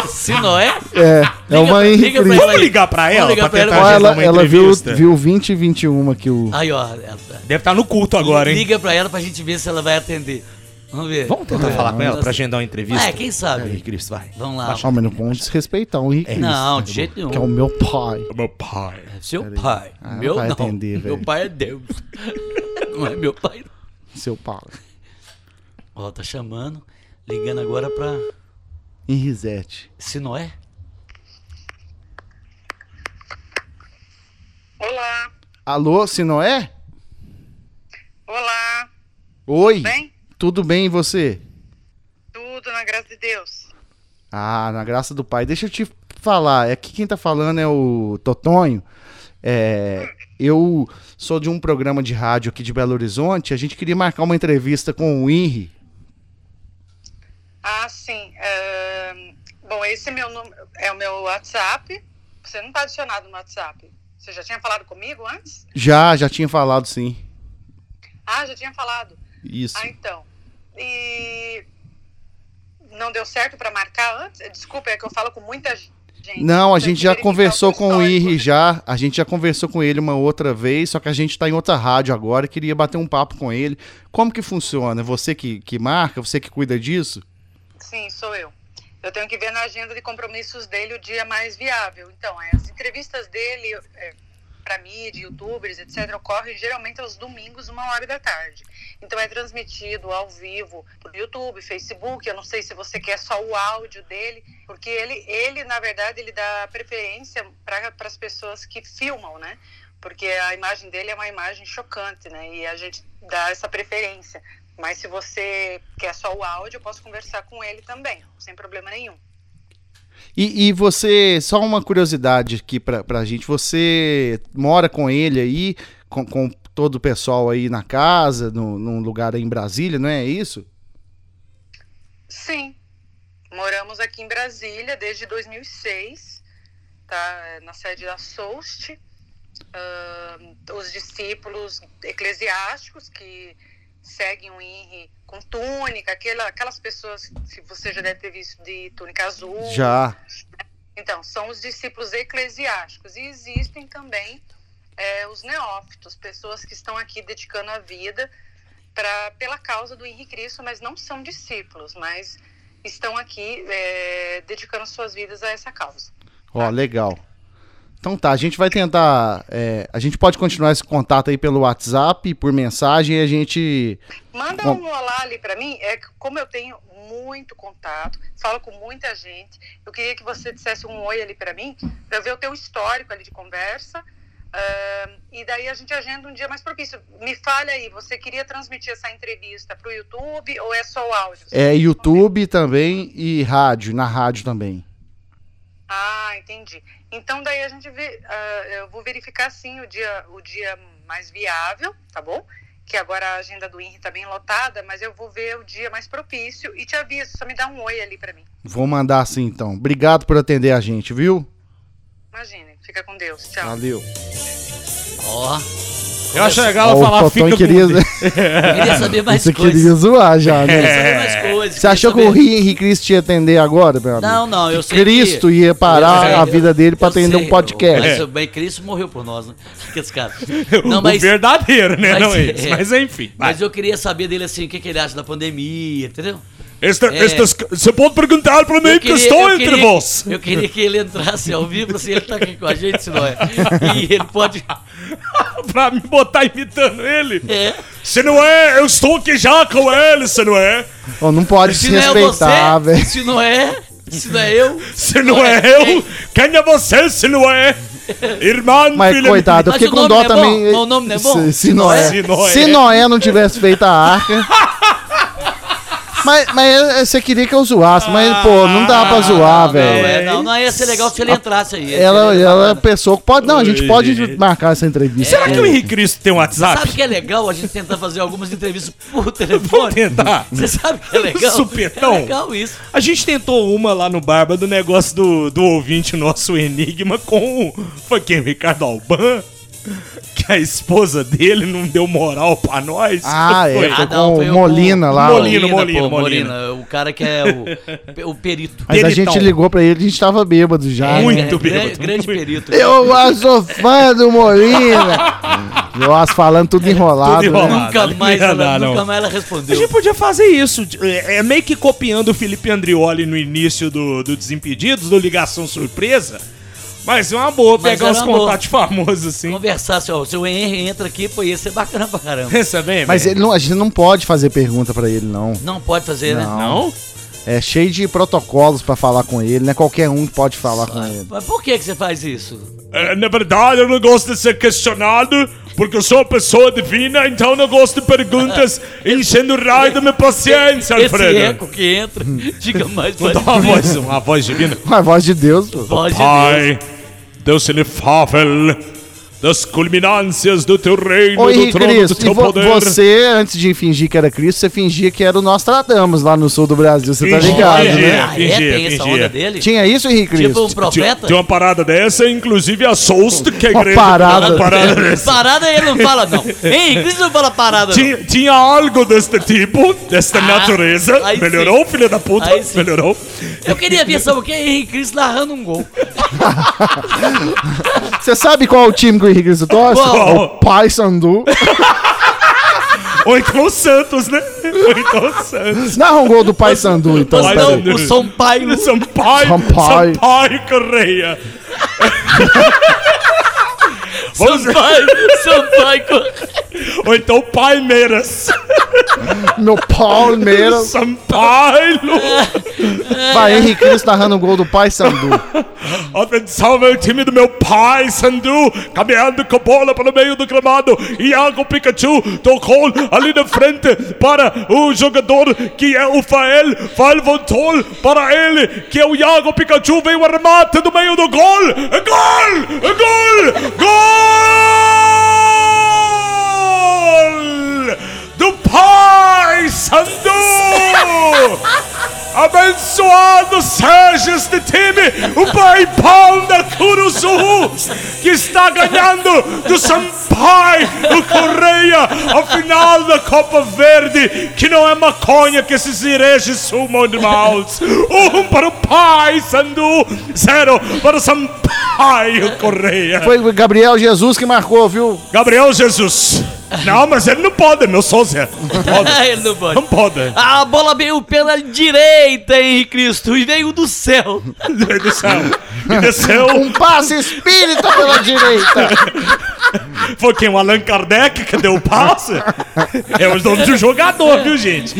Se não é?
é, é uma
pra-
Henrique
liga pra
Cristo.
Vamos ligar pra ela
Vamos ligar
pra
pra ela.
ela,
uma
ela viu, viu 20 e 21 aqui o.
Aí, ó. ela-
Deve estar no culto agora, hein?
Liga pra ela pra gente ver se ela vai atender. Vamos ver.
Vamos tentar falar com ela pra agendar uma entrevista?
É, quem sabe?
Henrique Cristo, vai.
Vamos lá.
Ó, mas não vamos desrespeitar o Henrique Cristo.
Não, de jeito nenhum.
Que é o meu pai.
Meu Pai.
Seu pai.
Ah,
meu
vai
não.
atender,
meu pai é Deus. [LAUGHS] não é meu pai. não.
Seu pai.
Ó, tá chamando. Ligando agora pra
Henrisete.
Sinoé.
Olá,
Alô, Sinoé?
olá,
Oi.
bem?
Tudo bem e você?
Tudo na graça de Deus.
Ah, na graça do pai. Deixa eu te falar. Aqui quem tá falando é o Totonho. É, eu sou de um programa de rádio aqui de Belo Horizonte. A gente queria marcar uma entrevista com o Henry.
Ah, sim. ahn, bom, esse é, meu é o meu WhatsApp. Você não está adicionado no WhatsApp. Você já tinha falado comigo antes?
Já, já tinha falado sim.
Ah, já tinha falado.
Isso.
Ah, então. E não deu certo para marcar antes? Desculpa, é que eu falo com muita gente.
Não, a
Tem
gente já
verificar
conversou com o
histórico.
Henry já. A gente já conversou com ele uma outra vez, só que a gente tá em outra rádio agora. Queria bater um papo com ele. Como que funciona? Você que, que marca? Você que cuida disso?
Sim, sou eu. eu tenho que ver na agenda de compromissos dele o dia mais viável. Então, é, as entrevistas dele é, para mídia, youtubers, etc., ocorrem geralmente aos domingos, uma hora da tarde. Então é transmitido ao vivo por YouTube, Facebook. Eu não sei se você quer só o áudio dele, porque ele, ele na verdade, ele dá preferência para as pessoas que filmam, né? Porque a imagem dele é uma imagem chocante, né? E a gente dá essa preferência. Mas se você quer só o áudio, eu posso conversar com ele também, sem problema nenhum.
E, e você, só uma curiosidade aqui pra, pra gente, você mora com ele aí, com, com todo o pessoal aí na casa, no, num lugar aí em Brasília, não é isso?
Sim, moramos aqui em Brasília desde 2006, tá? Na sede da SOUST. Uh, os discípulos eclesiásticos que seguem o INRI com túnica, aquela, aquelas pessoas que você já deve ter visto de túnica azul.
Já.
Então, são os discípulos eclesiásticos. E existem também é, os neófitos, pessoas que estão aqui dedicando a vida pra, pela causa do Henrique Cristo, mas não são discípulos, mas estão aqui é, dedicando suas vidas a essa causa.
Ó, legal. Então tá, a gente vai tentar. é, a gente pode continuar esse contato aí pelo WhatsApp, por mensagem, e a gente.
Manda um olá ali para mim. É que como eu tenho muito contato, falo com muita gente, eu queria que você dissesse um oi ali para mim, para eu ver o teu histórico ali de conversa. ahn, e daí a gente agenda um dia mais propício. Me fale aí, você queria transmitir essa entrevista para o YouTube ou é só o áudio?
É YouTube também e rádio, na rádio também.
Ah, entendi. Então daí a gente vê, ah, eu vou verificar sim o dia, o dia mais viável, tá bom? Que agora a agenda do INRI tá bem lotada, mas eu vou ver o dia mais propício e te aviso, só me dá um oi ali para mim.
Vou mandar assim então. Obrigado por atender a gente, viu?
Imagine, fica com Deus. Tchau.
Valeu.
Ó,
Eu acho legal ela
o
falar fica
queria,
com...
eu queria saber mais
você
coisas.
queria zoar já, né?
Queria saber mais coisas.
Você achou que
saber-
o Henrique Cristo ia atender agora, meu amigo?
Não, não, eu
Que
sei
Cristo
que...
ia parar
sei,
a vida dele pra atender
sei,
um podcast.
Mas o bem Cristo morreu por nós, né? [LAUGHS] Aqueles caras. [LAUGHS]
o
Não, mas,
verdadeiro, né?
mas-
não [LAUGHS] esse.
é.
Mas enfim. vai.
mas eu queria saber dele assim, o que, que ele acha da pandemia, entendeu?
Esta,
É.
estas, você pode perguntar para mim,
queria-
estou
eu
entre
queria-
vós.
Eu queria que ele entrasse ao vivo, assim, ele tá aqui com a gente, se não é. E ele pode. [LAUGHS]
pra me botar imitando ele.
É.
Se não é, eu estou aqui já com ele, se não é.
Ó, não pode se
Se não é
respeitar,
você,
velho.
se não é, se não é eu.
Se não é eu, quem é você, se não é? Irmão,
Mas
filho.
coitado, eu fiquei
o
com dó
não é bom?
também.
O nome não é bom?
Se, se Noé.
Se Noé.
Se Noé não tivesse feito a arca. [LAUGHS] Mas, mas você queria que eu zoasse, mas, pô, não dá pra zoar,
não,
velho.
Não, é, não, não ia ser legal se ele entrasse aí.
Ela, ela é pessoa que pode. Não, a gente pode marcar essa entrevista.
Será que o Henrique Cristo tem um WhatsApp?
Sabe que é legal a gente tentar fazer algumas entrevistas por
Vou
telefone?
tentar.
Você sabe que é legal?
Supetão.
É legal isso.
A gente tentou uma lá no Barba do negócio do, do ouvinte nosso Enigma com o. Foi quem? O Ricardo Alban? [LAUGHS] Que a esposa dele não deu moral pra nós.
Ah, é,
Foi.
foi
não,
com
foi
o Molina lá.
Molina,
Molina,
Molina,
pô,
Molina.
O cara que é o, o perito.
Mas a
Peritão.
gente ligou pra ele, a gente tava bêbado já. né?
Muito
é, grande,
bêbado.
grande perito.
Eu sou fã do Molina. Nossa, falando tudo enrolado.
Tudo
né?
enrolado.
Nunca
não
mais, ela,
dar, não.
nunca mais ela
A
respondeu.
gente podia fazer isso. É é meio que copiando o Felipe Andrioli no início do, do Desimpedidos, do Ligação Surpresa. Mas é uma boa
Mas
pegar
uma boa.
contatos famosos assim.
Conversar, se o Henry entra aqui, pô, ia ser bacana pra caramba.
Pensa bem,
Mas ele não, a gente não pode fazer pergunta pra ele, não.
Não pode fazer, né?
Não?
É cheio de protocolos pra falar com ele, né? Qualquer um pode falar com ele.
Mas por que, que você faz isso?
É, na verdade, eu não gosto de ser questionado, porque eu sou uma pessoa divina, então eu não gosto de perguntas [LAUGHS] enchendo o raio da minha paciência,
Esse
Alfredo.
eco que entra, [LAUGHS] diga mais pra
Dá uma voz, uma voz divina.
A voz de Deus, pô.
Voz de Deus.
Pai, Deus inefável, das culminâncias do teu reino,
Ô
do
Henrique
trono do
Cristo,
teu
e vo-
poder.
você, antes de fingir que era Cristo, você fingia que era o Nostradamus lá no sul do Brasil, você tá
Fingia,
ligado,
fingia.
né?
Ah, é?
fingia,
Tem essa onda dele?
Tinha isso, Henrique
Tipo
Cristo?
um profeta?
Tem uma parada dessa, inclusive a Soust, que é a
Uma
igreja.
parada.
Uma parada dessa.
Parada ele não fala, não. [LAUGHS] Hein, Cristo não fala parada, não.
Tinha, tinha algo deste tipo, desta
Ah,
natureza.
aí sim.
Melhorou, filho da puta?
Aí sim.
Melhorou.
Eu queria ver, sabe o que? Henrique Cristo narrando um gol. [LAUGHS]
Você sabe qual é o time que o Henrique torce?
Qual?
É O Paysandu.
Ou então o Santos, né? Ou então o Santos.
Narra um gol do Pai Sandu, então.
Vai,
pera aí.
Sandu.
O São Paulo.
Sampaio,
Sampaio.
Sampaio Correia.
Sampaio, Sampaio.
Ou então Palmeiras.
Meu Palmeiras. [LAUGHS]
Sampaio. [LAUGHS]
Vai, Henrique Cristo narrando o gol do Pai Sandu. [LAUGHS]
Atenção, meu time do meu pai, Sandu, caminhando com a bola pelo meio do gramado. Iago Pikachu tocou ali na frente para o jogador que é o Fael. Fael voltou para ele, que é o Iago Pikachu. Veio o remate do meio do gol. É gol! É gol! Gol! Do pai, Sandu! [LAUGHS] Abençoado seja este time, o Pai Pão da Curuzu, que está ganhando do Sampaio, do Correia, a final da Copa Verde, que não é maconha que esses hereges sumam de maus. Um para o Pai Sandu, zero para o Sampaio Correia.
Foi o Gabriel Jesus que marcou, viu?
Gabriel Jesus. Não, mas ele não pode, meu sócio. Não [LAUGHS] pode.
Ele não pode.
Não pode.
A bola veio pela direita, Henrique Cristo, e veio do céu.
Deus do céu. E desceu.
Um passe espírita pela direita. [LAUGHS]
Foi quem? O Allan Kardec que deu o passe? É o nome do jogador, viu, gente?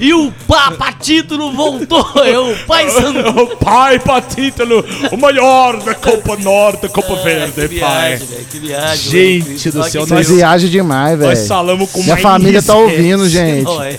E o Papa Título voltou. É o Pai Sandu.
O pai para título, o maior da Copa Norte, Copa Verde,
Que
pai.
viagem, velho, que viagem.
Gente do céu,
Nós
nós-
viaja demais,
Nós
velho.
falamos com
Minha
uma
família tá ouvindo, gente.
Não, é.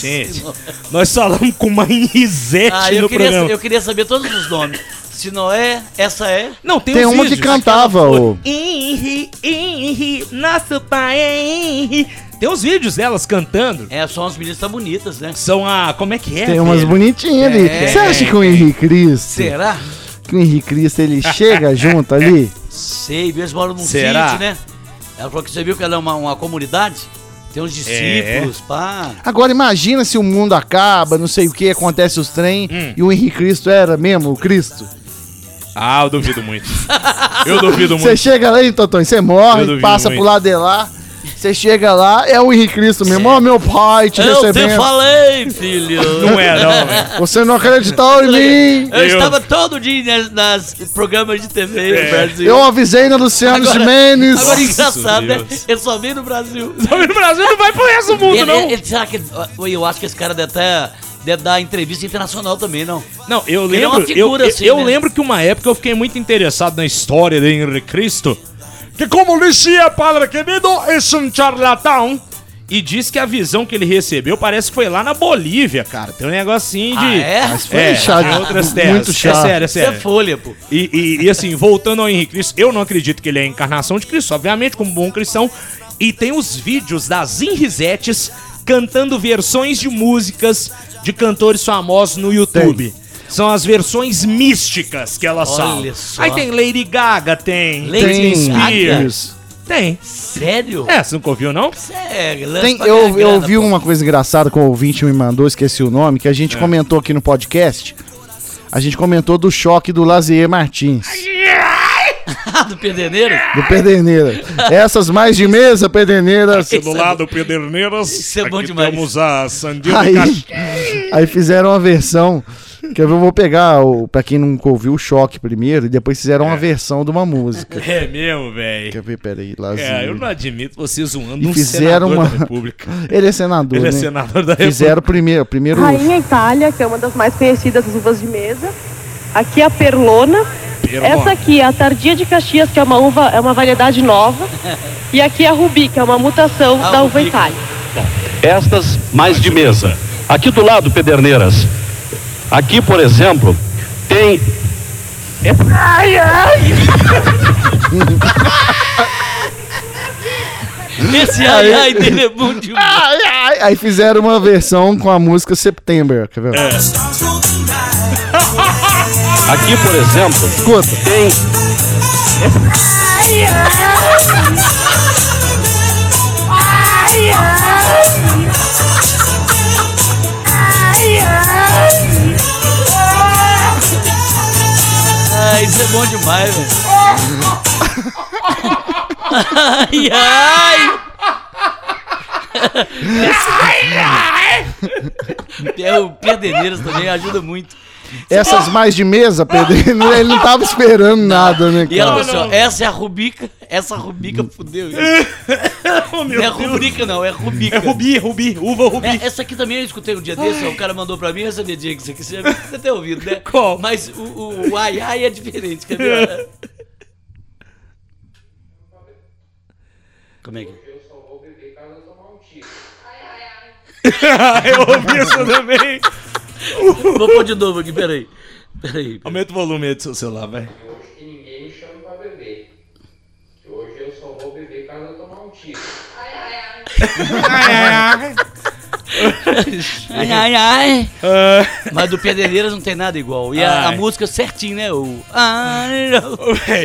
Gente, nós falamos com uma Inrisete
Ah,
no
queria,
programa.
eu queria saber todos os nomes. Se não é, essa é.
Não, tem,
Tem
uns
uma que
vídeos.
cantava, o.
Henri, Henri, nosso pai é Henri. Tem uns vídeos delas cantando.
É, só as meninas tão bonitas, né?
São a. Como é que é?
Tem umas
velho?
bonitinhas ali.
É.
Você acha que o Henrique Cristo,
Será?
que o Henrique Cristo, ele chega [LAUGHS] junto ali?
Sei, eles moram num
Será?
sítio, né? Ela falou que você viu que ela é uma, uma comunidade. Tem uns discípulos, pá.
Agora imagina se o mundo acaba, não sei o que, acontece os trem,
Hum.
e o Henrique Cristo era mesmo o Cristo.
Ah, eu duvido muito. Eu duvido
Você
muito.
chega lá, hein, Totão, você
Eu
morre, passa
muito.
pro lado de lá, você chega lá, é o Henrique Cristo mesmo, ó meu pai te
Eu te
recebendo.
falei, filho.
Não é, não, velho.
Você não acreditou em mim.
Eu,
Eu-
estava todo dia nas, nas programas de TV no Brasil.
Eu avisei na Luciano
Agora-
Gimenez.
Agora, engraçado, né?
Deus.
Ele só vem no Brasil.
No Brasil não vai pro resto do mundo,
Ele,
não.
ele- ele- será que. Eu acho que esse cara deve até. Deve dar entrevista internacional também, não?
Não, eu
Ele é uma
lembro.
figura
eu,
assim,
eu
né?
lembro que uma época eu fiquei muito interessado na história de Henrique Cristo
Que como dizia Padre Querido, é um charlatão.
e diz que a visão que ele recebeu parece que foi lá na Bolívia, cara. Tem um negocinho de.
Ah, é?
Mas foi
É, outras terras.
muito chato.
É sério, é
Isso é
sério.
folha, pô.
E, e- e, assim, voltando ao Henrique Cristo, eu não acredito que ele é a encarnação de Cristo, obviamente, como bom cristão. E tem os vídeos das Inrisetes cantando versões de músicas de cantores famosos no YouTube. São as versões místicas que elas
Olha
são.
só.
Aí tem Lady Gaga, tem.
Lady?
Spears. Tem.
Sério?
É, você nunca ouviu, não?
Sério,
Tem, eu, ouvi uma coisa engraçada que o ouvinte me mandou, esqueci o nome, que a gente comentou aqui no podcast. A gente comentou do choque do Lazier Martins, [LAUGHS]
do Pedreneiro?
do Pederneira. Essas mais de mesa, Pederneiras.
Aqui do lado, Pederneiras.
Isso é bom demais.
temos a Sandinha
Aí, aí fizeram uma versão. Que eu vou pegar, o, pra quem nunca ouviu, o choque primeiro, e depois fizeram uma versão de uma música.
É mesmo, velho.
Quer ver? Peraí, Lazier.
É, eu não admito você zoando
E
um
fizeram
senador
uma-
da República. [LAUGHS]
Ele é senador,
Ele é
né?
senador da República.
Fizeram primeiro, primeiro
Rainha Itália, que é uma das mais conhecidas das uvas de mesa. Aqui a Perlona. Essa aqui é a Tardia de Caxias, que é uma uva, é uma variedade nova. [LAUGHS] E aqui a Rubi, que é uma mutação
A
da uva. Itália.
estas mais de mesa. Aqui do lado, Pederneiras. Aqui, por exemplo, tem [LAUGHS]
Esse ai ai dele é bom demais.
Ai, ai, aí fizeram uma versão com a música September, quer ver?
Aqui, por exemplo,
Escuta.
tem
Ah, isso é bom demais, velho. ai, ai. É, o Pederneiras também ajuda muito.
Essas mais de mesa, Pedro, [LAUGHS] ele não- tava esperando nada, né,
E ela
cara?
falou assim, ó, essa é a Rubica, essa Rubica fudeu. [LAUGHS]
Oh,
Não é Rubica não, é Rubica.
É rubi, rubi, uva rubi.
É, essa aqui também eu escutei um dia desse, ó, o cara mandou pra mim essa dedinha que isso aqui, você já deve ter ouvido, né?
Qual?
Mas o, o, o ai ai é diferente, quer ver? [LAUGHS] Como é que...
Eu ouvi isso também. [LAUGHS]
Vou pôr de novo aqui, peraí. Peraí.
Aumenta o volume aí do seu celular, vai.
que ninguém me chama pra beber. Que hoje eu só vou beber caso eu tomar um tiro.
Ai, ai, ai. [LAUGHS]
Ah, [LAUGHS]
Mas do Pederneiras não tem nada igual. E a, a
Ai.
música certinho, né? O... Ai.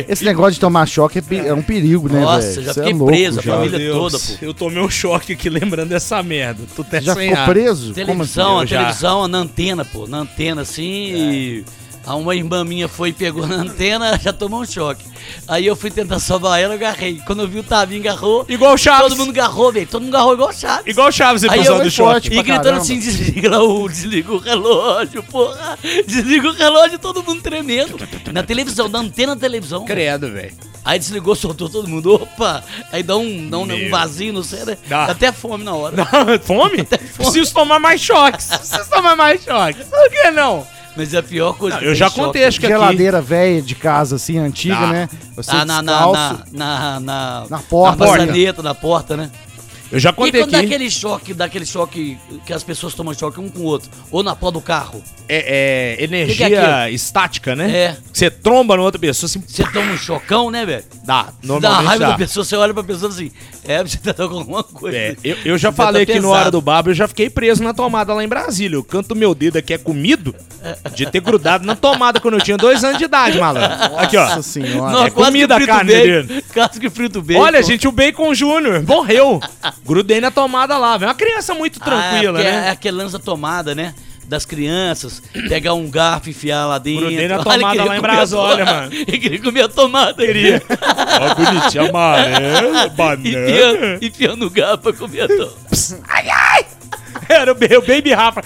Esse negócio de tomar choque é, é um perigo, né, velho?
Nossa, já
Cê
fiquei
é louco
preso, a
já.
família
Meu
toda,
Deus,
pô.
Eu tomei um choque aqui lembrando dessa merda. Tu até
Já ficou
ar.
preso?
Televisão,
Eu
a
já.
televisão, na antena, pô. Na antena, assim, e... A uma irmã minha foi e pegou na antena, já tomou um choque. Aí eu fui tentar salvar ela, eu agarrei. Quando eu vi o Tavinho agarrou,
Igual o Chaves.
todo mundo agarrou, velho. Todo mundo agarrou igual o Chaves.
Igual o Chaves,
Aí
episódio
eu-
do choque.
forte.
E gritando
caramba.
assim, desliga lá o, desliga o relógio, porra. Desliga o relógio, todo mundo tremendo. Na televisão, na antena da televisão.
Credo, velho.
Aí desligou, soltou todo mundo. Opa! Aí dá um, dá um, um vazio no cérebro.
Dá.
Dá até fome na hora. [LAUGHS]
Fome? Preciso tomar mais choques. Preciso tomar mais choques. Por que não?
Mas é a pior coisa.
Não,
que
eu já contei, acho que aqui.
Geladeira velha de casa, assim, antiga,
Dá.
né? Você
Ah, na, na,
descalço.
na, na, na,
Na porta,
na maçaneta, na porta, né?
Eu já
E
contei
quando dá
aqui.
aquele choque, dá aquele choque que as pessoas tomam choque um com o outro, ou na porta do carro,
É, é energia
Que que é
estática, né?
É.
Você tromba na outra pessoa, assim,
você toma um chocão, né, velho?
dá.
Dá
Normalmente
raiva
dá.
da pessoa, você olha pra pessoa assim, é, você tá com alguma coisa.
É, eu, eu já
Você tá
falei aqui no
pesado.
Hora do Babo, eu já fiquei preso na tomada lá em Brasília. Eu canto meu dedo aqui é comido de ter grudado na tomada quando eu tinha dois anos de idade, malandro. Aqui, ó.
Nossa senhora.
Não,
é comida
que
a carne
bacon,
dele.
Quase que frito bacon.
Olha, gente, o Bacon Júnior morreu. Grudei na tomada lá, velho. Uma criança muito tranquila,
ah, é,
né?
É aquele lance da tomada, né? Das crianças, pegar um garfo e enfiar lá dentro.
Grudei na tomada lá em
comer a
Brasólia,
tomada.
mano. [LAUGHS]
Ele queria comer a tomada. Queria. [LAUGHS]
Ó, bonitinho, amarelo,
enfiando, enfiando o garfo pra comer a tomada.
Era o, ba- o Baby Rafa.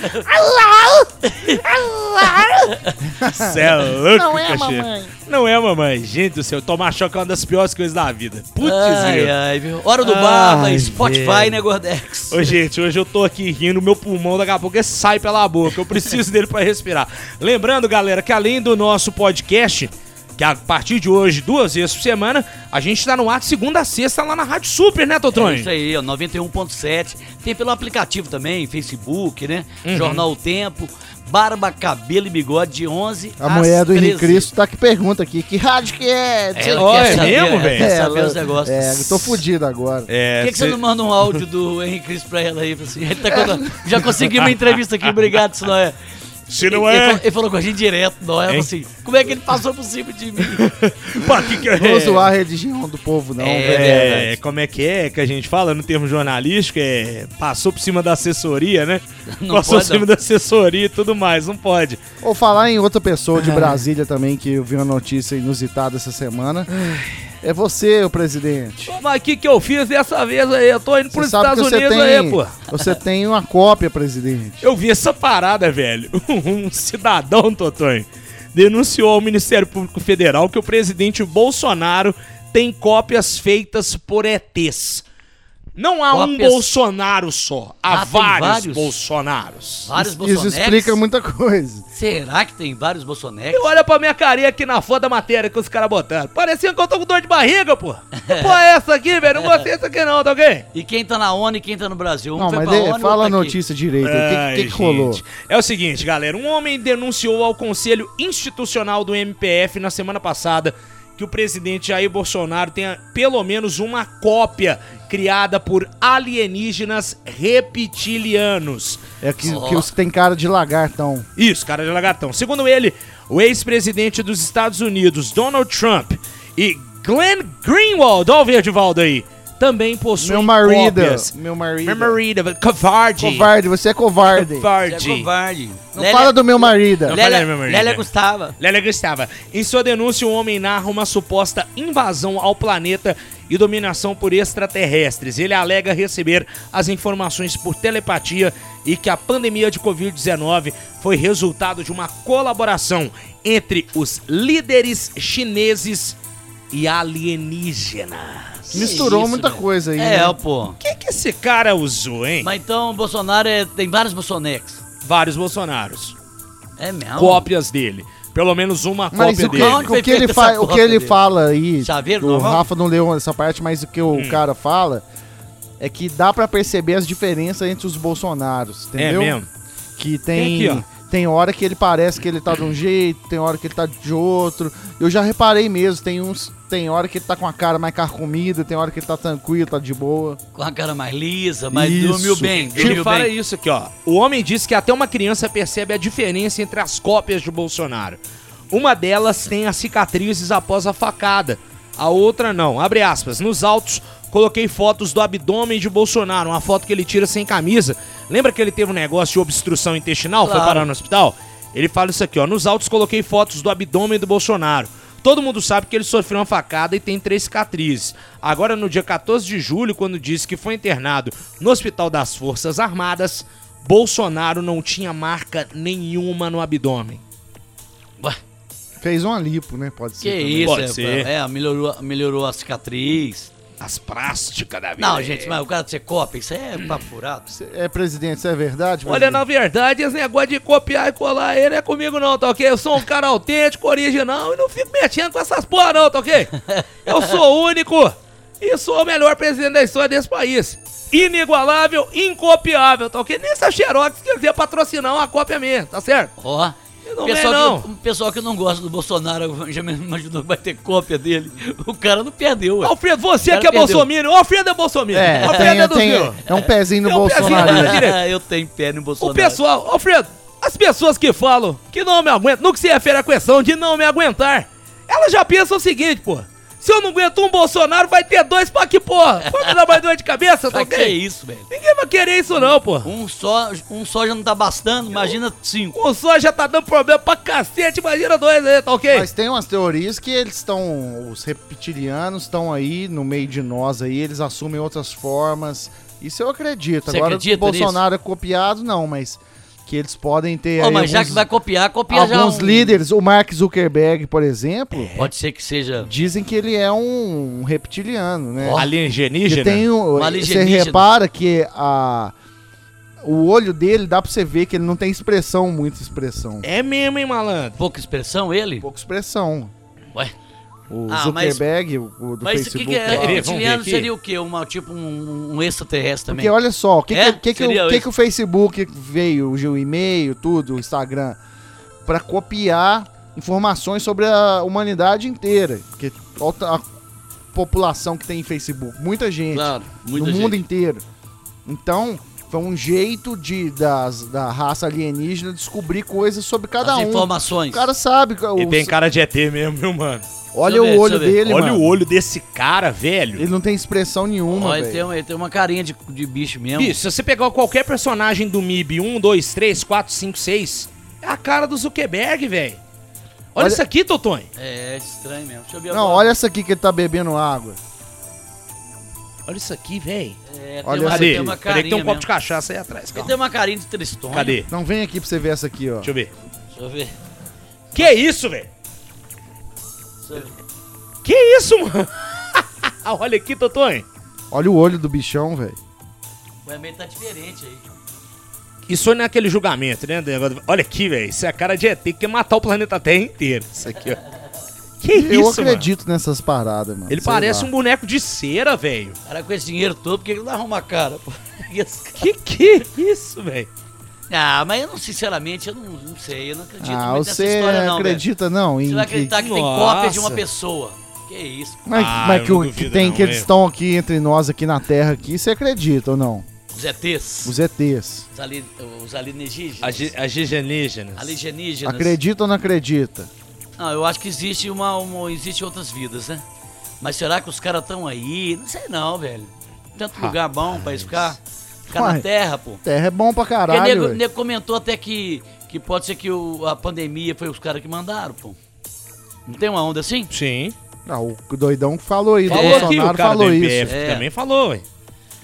Cê é louco,
Não é,
cachê.
mamãe.
Não é, mamãe. Gente do céu, tomar choque é uma das piores coisas da vida. Putz,
Ai,
grilo.
ai, viu? Hora do bar, Spotify,
velho.
né, Gordex?
Ô, gente, hoje eu tô aqui rindo, meu pulmão daqui a pouco sai pela boca. Eu preciso dele pra respirar. Lembrando, galera, que além do nosso podcast, que a partir de hoje, duas vezes por semana, a gente tá no ar de segunda a sexta lá na Rádio Super, né,
É
Totronho?
isso aí, ó, 91.7. Tem pelo aplicativo também, Facebook, né?
Uhum.
Jornal O Tempo. Barba, cabelo e bigode de 11
A
às
mulher do Henrique
13.
Cristo tá que pergunta aqui, que rádio que é?
Ela
Ó,
quer
é
saber,
mesmo, velho?
Quer saber
ela-
os negócios.
É, eu tô fudido agora.
É,
Por que, que você
cê-
não manda um áudio do Henrique Cristo pra ela aí? Assim, ele tá contando- Já consegui uma entrevista aqui, obrigado, se não é.
Se não
ele,
é-
falou, ele falou com a gente direto, não é? Assim, como é que ele passou por cima de mim? [LAUGHS]
Pô, que que é?
Não vou zoar a religião do povo, não,
É,
velho.
É,
verdade.
como é que é que a gente fala no termo jornalístico? É, passou por cima da assessoria, né?
Não
passou
pode,
por cima
não.
da assessoria e tudo mais, não pode.
Ou falar em outra pessoa de Brasília também, que eu vi uma notícia inusitada essa semana. É você, o presidente.
Mas o que, que eu fiz dessa vez aí? Eu tô indo pros Estados
que você
Unidos
tem,
aí, pô.
você tem uma cópia, presidente.
Eu vi essa parada, velho. [LAUGHS] Um cidadão, Totonho, denunciou ao Ministério Público Federal que o presidente Bolsonaro tem cópias feitas por ETs. Não há um
Cópias?
Bolsonaro só, há
Ah,
vários,
vários?
Bolsonaros.
Vários
Isso
Bolsonex?
explica muita coisa.
Será que tem vários Bolsonex?
E olha pra minha carinha aqui na foto da matéria que os caras botaram. Parecia que eu tô com dor de barriga, pô. [LAUGHS] Porra é essa aqui, velho? Não gostei dessa aqui não, tá ok?
E quem tá na ONU e quem tá no Brasil? Um
Não,
foi
mas
pra
de-
ONU,
fala a
tá aqui.
notícia direito. aí. O que, que, que rolou?
É o seguinte, galera. Um homem denunciou ao Conselho Institucional do MPF na semana passada que o presidente Jair Bolsonaro tenha pelo menos uma cópia criada por alienígenas reptilianos.
É que, que os que tem cara de lagartão.
Isso, cara de lagartão. Segundo ele, o ex-presidente dos Estados Unidos, Donald Trump, e Glenn Greenwald, olha o Verdivaldo aí, também possui
Meu marido.
cópias.
Meu marido.
Meu marido, covarde.
Covarde, você é covarde.
Covarde.
Você é covarde.
Não fala do meu marido.
Não fala
Lélia,
do meu marido.
Lélia Gustava.
Lélia Gustava. Em sua denúncia, o homem narra uma suposta invasão ao planeta e dominação por extraterrestres. Ele alega receber as informações por telepatia e que a pandemia de Covid-19 foi resultado de uma colaboração entre os líderes chineses e alienígenas.
Misturou
isso,
muita
velho.
coisa aí.
É,
né?
pô.
O que, que esse cara usou, hein?
Mas então o Bolsonaro é- tem vários Bolsonex.
Vários Bolsonaros.
É mesmo?
Cópias dele. Pelo menos uma
Mas
cópia
o que,
dele.
O que ele, fa o que ele fala aí,
Chaveiro,
o
normal?
Rafa não leu essa parte, mas o que o
Hum.
cara fala é que dá pra perceber as diferenças entre os Bolsonaros,
É
entendeu?
mesmo?
Que
Tem
tem,
aqui,
tem hora que ele parece que ele tá de um jeito, tem hora que ele tá de outro. Eu já reparei mesmo, tem uns tem hora que ele tá com a cara mais carcomida, tem hora que ele tá tranquilo, tá de boa.
Com a cara mais lisa, mas
Isso.
dormiu bem.
Ele fala
bem.
isso aqui, ó. O homem diz que até uma criança percebe a diferença entre as cópias de Bolsonaro. Uma delas tem as cicatrizes após a facada. A outra não. Abre aspas. Nos autos, coloquei fotos do abdômen de Bolsonaro. Uma foto que ele tira sem camisa. Lembra que ele teve um negócio de obstrução intestinal? Foi
Claro.
parar no hospital? Ele fala isso aqui, ó. Nos autos, coloquei fotos do abdômen do Bolsonaro. Todo mundo sabe que ele sofreu uma facada e tem três cicatrizes. Agora, no dia 14 de julho, quando disse que foi internado no Hospital das Forças Armadas, Bolsonaro não tinha marca nenhuma no abdômen.
Ué,
Fez uma lipo, né? Pode ser.
que
também.
isso,
Pode
é,
ser.
é, melhorou, melhorou a cicatriz.
As plásticas da vida.
Não, gente, mas o cara de ser cópia, isso é [CLEARS THROAT] papo furado.
É presidente, isso é verdade?
Olha,
presidente?
na verdade, esse negócio de copiar e colar ele é comigo não, tá ok? Eu sou um cara autêntico, original e não fico mexendo com essas porra não, tá ok? Eu sou único e sou o melhor presidente da história desse país. Inigualável, incopiável, tá ok? Nem se a Xerox quiser patrocinar uma cópia minha, tá certo?
Ó,
Não
pessoal. Que, o pessoal que não gosta do Bolsonaro já me [LAUGHS] imaginou que vai ter cópia dele. O cara não perdeu, ué.
Alfredo, você que é bolsominion, Alfredo é bolsominion.
É,
Alfredo
tem,
é
tem-
meus.
é um pezinho no
Tem um
Bolsonaro. [LAUGHS]
eu tenho pé no
O
Bolsonaro.
pessoal, Alfredo, as pessoas que falam que não me aguentam, no que se refere à questão de não me aguentar, elas já pensam o seguinte, pô. Se eu não aguento um Bolsonaro, vai ter dois pra que porra? Vai me dar mais dor de cabeça, tá
Pra que
ok?
isso, velho?
Ninguém vai querer isso não, pô.
Um só, um só já não tá bastando, imagina cinco.
Um só já tá dando problema pra cacete, imagina dois aí, tá ok?
Mas tem umas teorias que eles estão. Os reptilianos estão aí no meio de nós aí, eles assumem outras formas. Isso eu acredito.
Você
Agora,
acredita
o Bolsonaro é copiado, não, mas que eles podem ter aí
mas já
alguns,
que vai copiar, copia já
alguns
um...
líderes. O Mark Zuckerberg, por exemplo,
Pode ser que seja...
dizem que ele é um reptiliano, né? Que
Alienígena?
tem um,
Um
você
alienígena.
repara que a o olho dele dá pra você ver que ele não tem expressão, muita expressão.
É mesmo, hein, malandro?
Pouca expressão, ele?
Pouca expressão.
Ué.
O
Ah,
Zuckerberg, o, o do
Mas o que,
Facebook.
que é
lá.
reptiliano seria o quê? Uma, tipo um, um extraterrestre também?
Porque olha só, o que,
É?
que, que, o, que, que o Facebook veio, o e-mail, tudo, o Instagram, pra copiar informações sobre a humanidade inteira. Que olha a população que tem em Facebook, muita gente,
Claro, muita
no
gente.
mundo inteiro. Então, foi um jeito de das, da raça alienígena descobrir coisas sobre cada
As
um.
informações.
O cara sabe.
E
o-
tem cara de ET mesmo, viu, mano?
olha
ver,
o olho dele,
Olha
mano.
o olho desse cara, velho.
Ele não tem expressão nenhuma,
ele, tem, uma- ele tem uma carinha de, de bicho mesmo.
Bicho, se você pegar qualquer personagem do MIB 1, 2, 3, 4, 5, 6, é a cara do Zuckerberg, velho. Olha,
Olha-
isso aqui, Totonho.
É, estranho mesmo. Deixa eu ver
Não,
agora.
olha essa aqui que ele tá bebendo água.
Olha isso aqui, velho.
É, tem
olha
uma,
essa
Cadê?
tem uma
Cadê
carinha
que tem um copo de
mesmo.
cachaça aí atrás?
Ele
calma.
tem uma carinha de tristonho.
Cadê?
Não, vem aqui pra você ver essa aqui, ó.
Deixa eu ver.
Deixa eu ver.
Que isso, velho?
Deixa eu ver.
Que isso, mano? [LAUGHS] Olha aqui, Totonho.
Olha o olho do bichão, velho.
O e-mail tá diferente aí.
Isso foi naquele julgamento, né? do negócio- Olha aqui, velho. Isso é a cara de ET que quer matar o planeta Terra inteiro. Isso aqui, ó. Que
Eu
isso, mano?
acredito nessas paradas, mano.
Ele
Sei
parece
lá.
um boneco de cera, velho.
Cara, com esse dinheiro todo, por que ele não arruma a [LAUGHS] cara?
Que que é isso, velho?
Ah, mas eu não, sinceramente, eu não, não sei. Eu não acredito
Ah,
muito nessa
você
história, não, velho.
acredita não
Você
em
vai
que...
acreditar que tem
Nossa.
cópia de uma pessoa. Que isso?
Mas,
Ah,
mas que,
não duvido
que tem
não,
que eles
velho.
estão aqui entre nós aqui na Terra aqui, você acredita ou não?
Os ETs.
Os ETs.
Os, ali, os alienígenas.
As alienígenas.
Alienígenas.
Acredita ou não acredita?
Não, eu acho que existe uma, uma existe outras vidas, né? Mas será que os caras estão aí? Não sei não, velho. Tanto lugar bom pra eles ficar. Ficar
Uai.
na terra, pô.
Terra é bom pra
Porque
caralho,
nego, nego comentou até que, que pode ser que o- a pandemia foi os caras que mandaram, pô. Não tem uma onda assim?
Sim.
Ah, o doidão que falou isso, o
Falou aqui,
Bolsonaro
o cara
falou
do
isso.
É.
também falou, ué.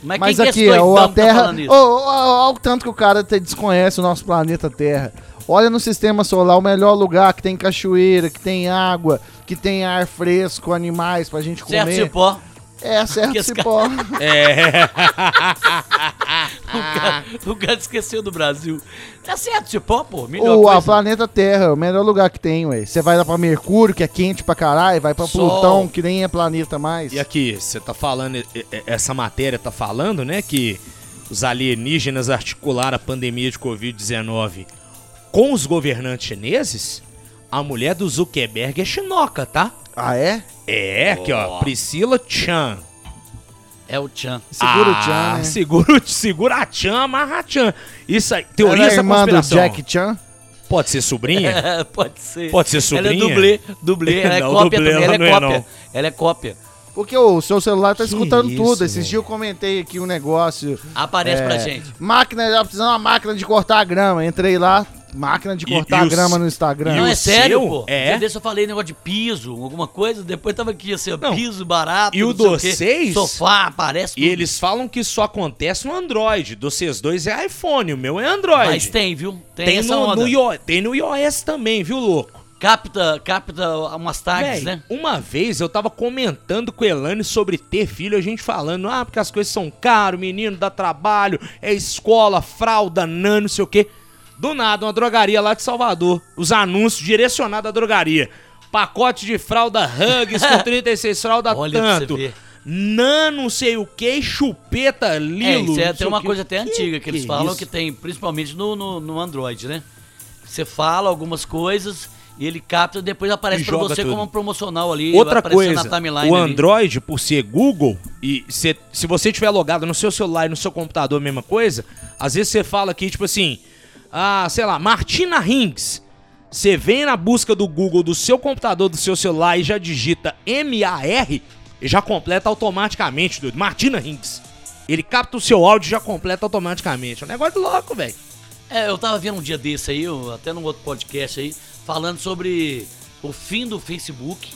Mas,
Mas
quem que
aqui, é o,
doidão
a
que tá
Terra. Olha o tanto que o cara te- desconhece o nosso planeta Terra. Olha no sistema solar, o melhor lugar que tem cachoeira, que tem água, que tem ar fresco, animais pra gente
Certo,
comer.
cipó.
É, certo cipó. [LAUGHS]
É. [LAUGHS]
O cara, o cara esqueceu do Brasil. Tá certo, cipó, pô. Melhor
O a
coisa.
planeta Terra é o melhor lugar que tem, ué. Você vai lá pra Mercúrio, que é quente pra caralho, vai pra
Sol.
Plutão, que nem é planeta mais.
E aqui, você tá falando, essa matéria tá falando, né, que os alienígenas articularam a pandemia de Covid-19 com os governantes chineses? A mulher do Zuckerberg é chinoca, tá?
Ah, é?
É, aqui ó, Priscila Chan.
É o Chan.
Segura o
Ah,
Chan, né?
Segura, o- segura a Chan, amarra a Chan. Isso aí,
Ela
teoria
é
essa
irmã do. Jack Chan?
Pode ser sobrinha? [LAUGHS]
É, pode ser.
Pode ser
Ela é
sobrinha?
dublê, dublê. Ela é [LAUGHS]
Não,
cópia
dublê
também.
ela
Ela é
é,
cópia.
não.
Ela é cópia.
Porque o seu celular tá
Que
escutando
isso,
tudo. Esses dias eu comentei aqui um negócio.
Aparece pra
É,
gente.
Máquina, já precisando de uma máquina de cortar grama. Entrei lá, máquina de
E-
cortar
e o
grama
s-
no Instagram.
e
Não, é sério,
seu?
pô.
É?
Eu falei negócio de piso, alguma coisa. Depois tava aqui, assim, ó,
Não.
piso barato.
E o do
quê.
seis?
Sofá, aparece
E
tudo.
eles falam que isso acontece no Android. Do C2 é iPhone, o meu é Android.
Mas tem, viu? Tem,
Tem
essa
no,
onda.
no iO- tem no iOS também, viu, louco?
Capta, capta umas tags,
Véi,
né?
Uma vez eu tava comentando com o Elane sobre ter filho, a gente falando, ah, porque as coisas são caras, menino dá trabalho, é escola, fralda, nano, não sei o quê. Do nada, uma drogaria lá de Salvador. Os anúncios direcionados à drogaria. Pacote de fralda Hugs com [LAUGHS] 36 fralda
Olha pra você
tanto.
ver.
Nano, não sei o que, chupeta,
É,
lilo.
isso é até uma
quê.
coisa até antiga que eles
que
falam
isso?
que tem, principalmente no, no, no Android, né? Você fala algumas coisas e ele capta e depois aparece pra
joga
você
tudo.
como um promocional ali.
Outra coisa,
na timeline
o
ali.
Android, por ser Google, e se, se você tiver logado no seu celular e no seu computador, a mesma coisa, às vezes você fala aqui, tipo assim, ah, sei lá, Martina Rings. Você vem na busca do Google do seu computador, do seu celular e já digita M-A-R, e já completa automaticamente, doido. Martina Rings. Ele capta o seu áudio e já completa automaticamente. É um negócio louco, velho.
É, eu tava vendo um dia desse aí, eu- até num outro podcast aí, falando sobre o fim do Facebook,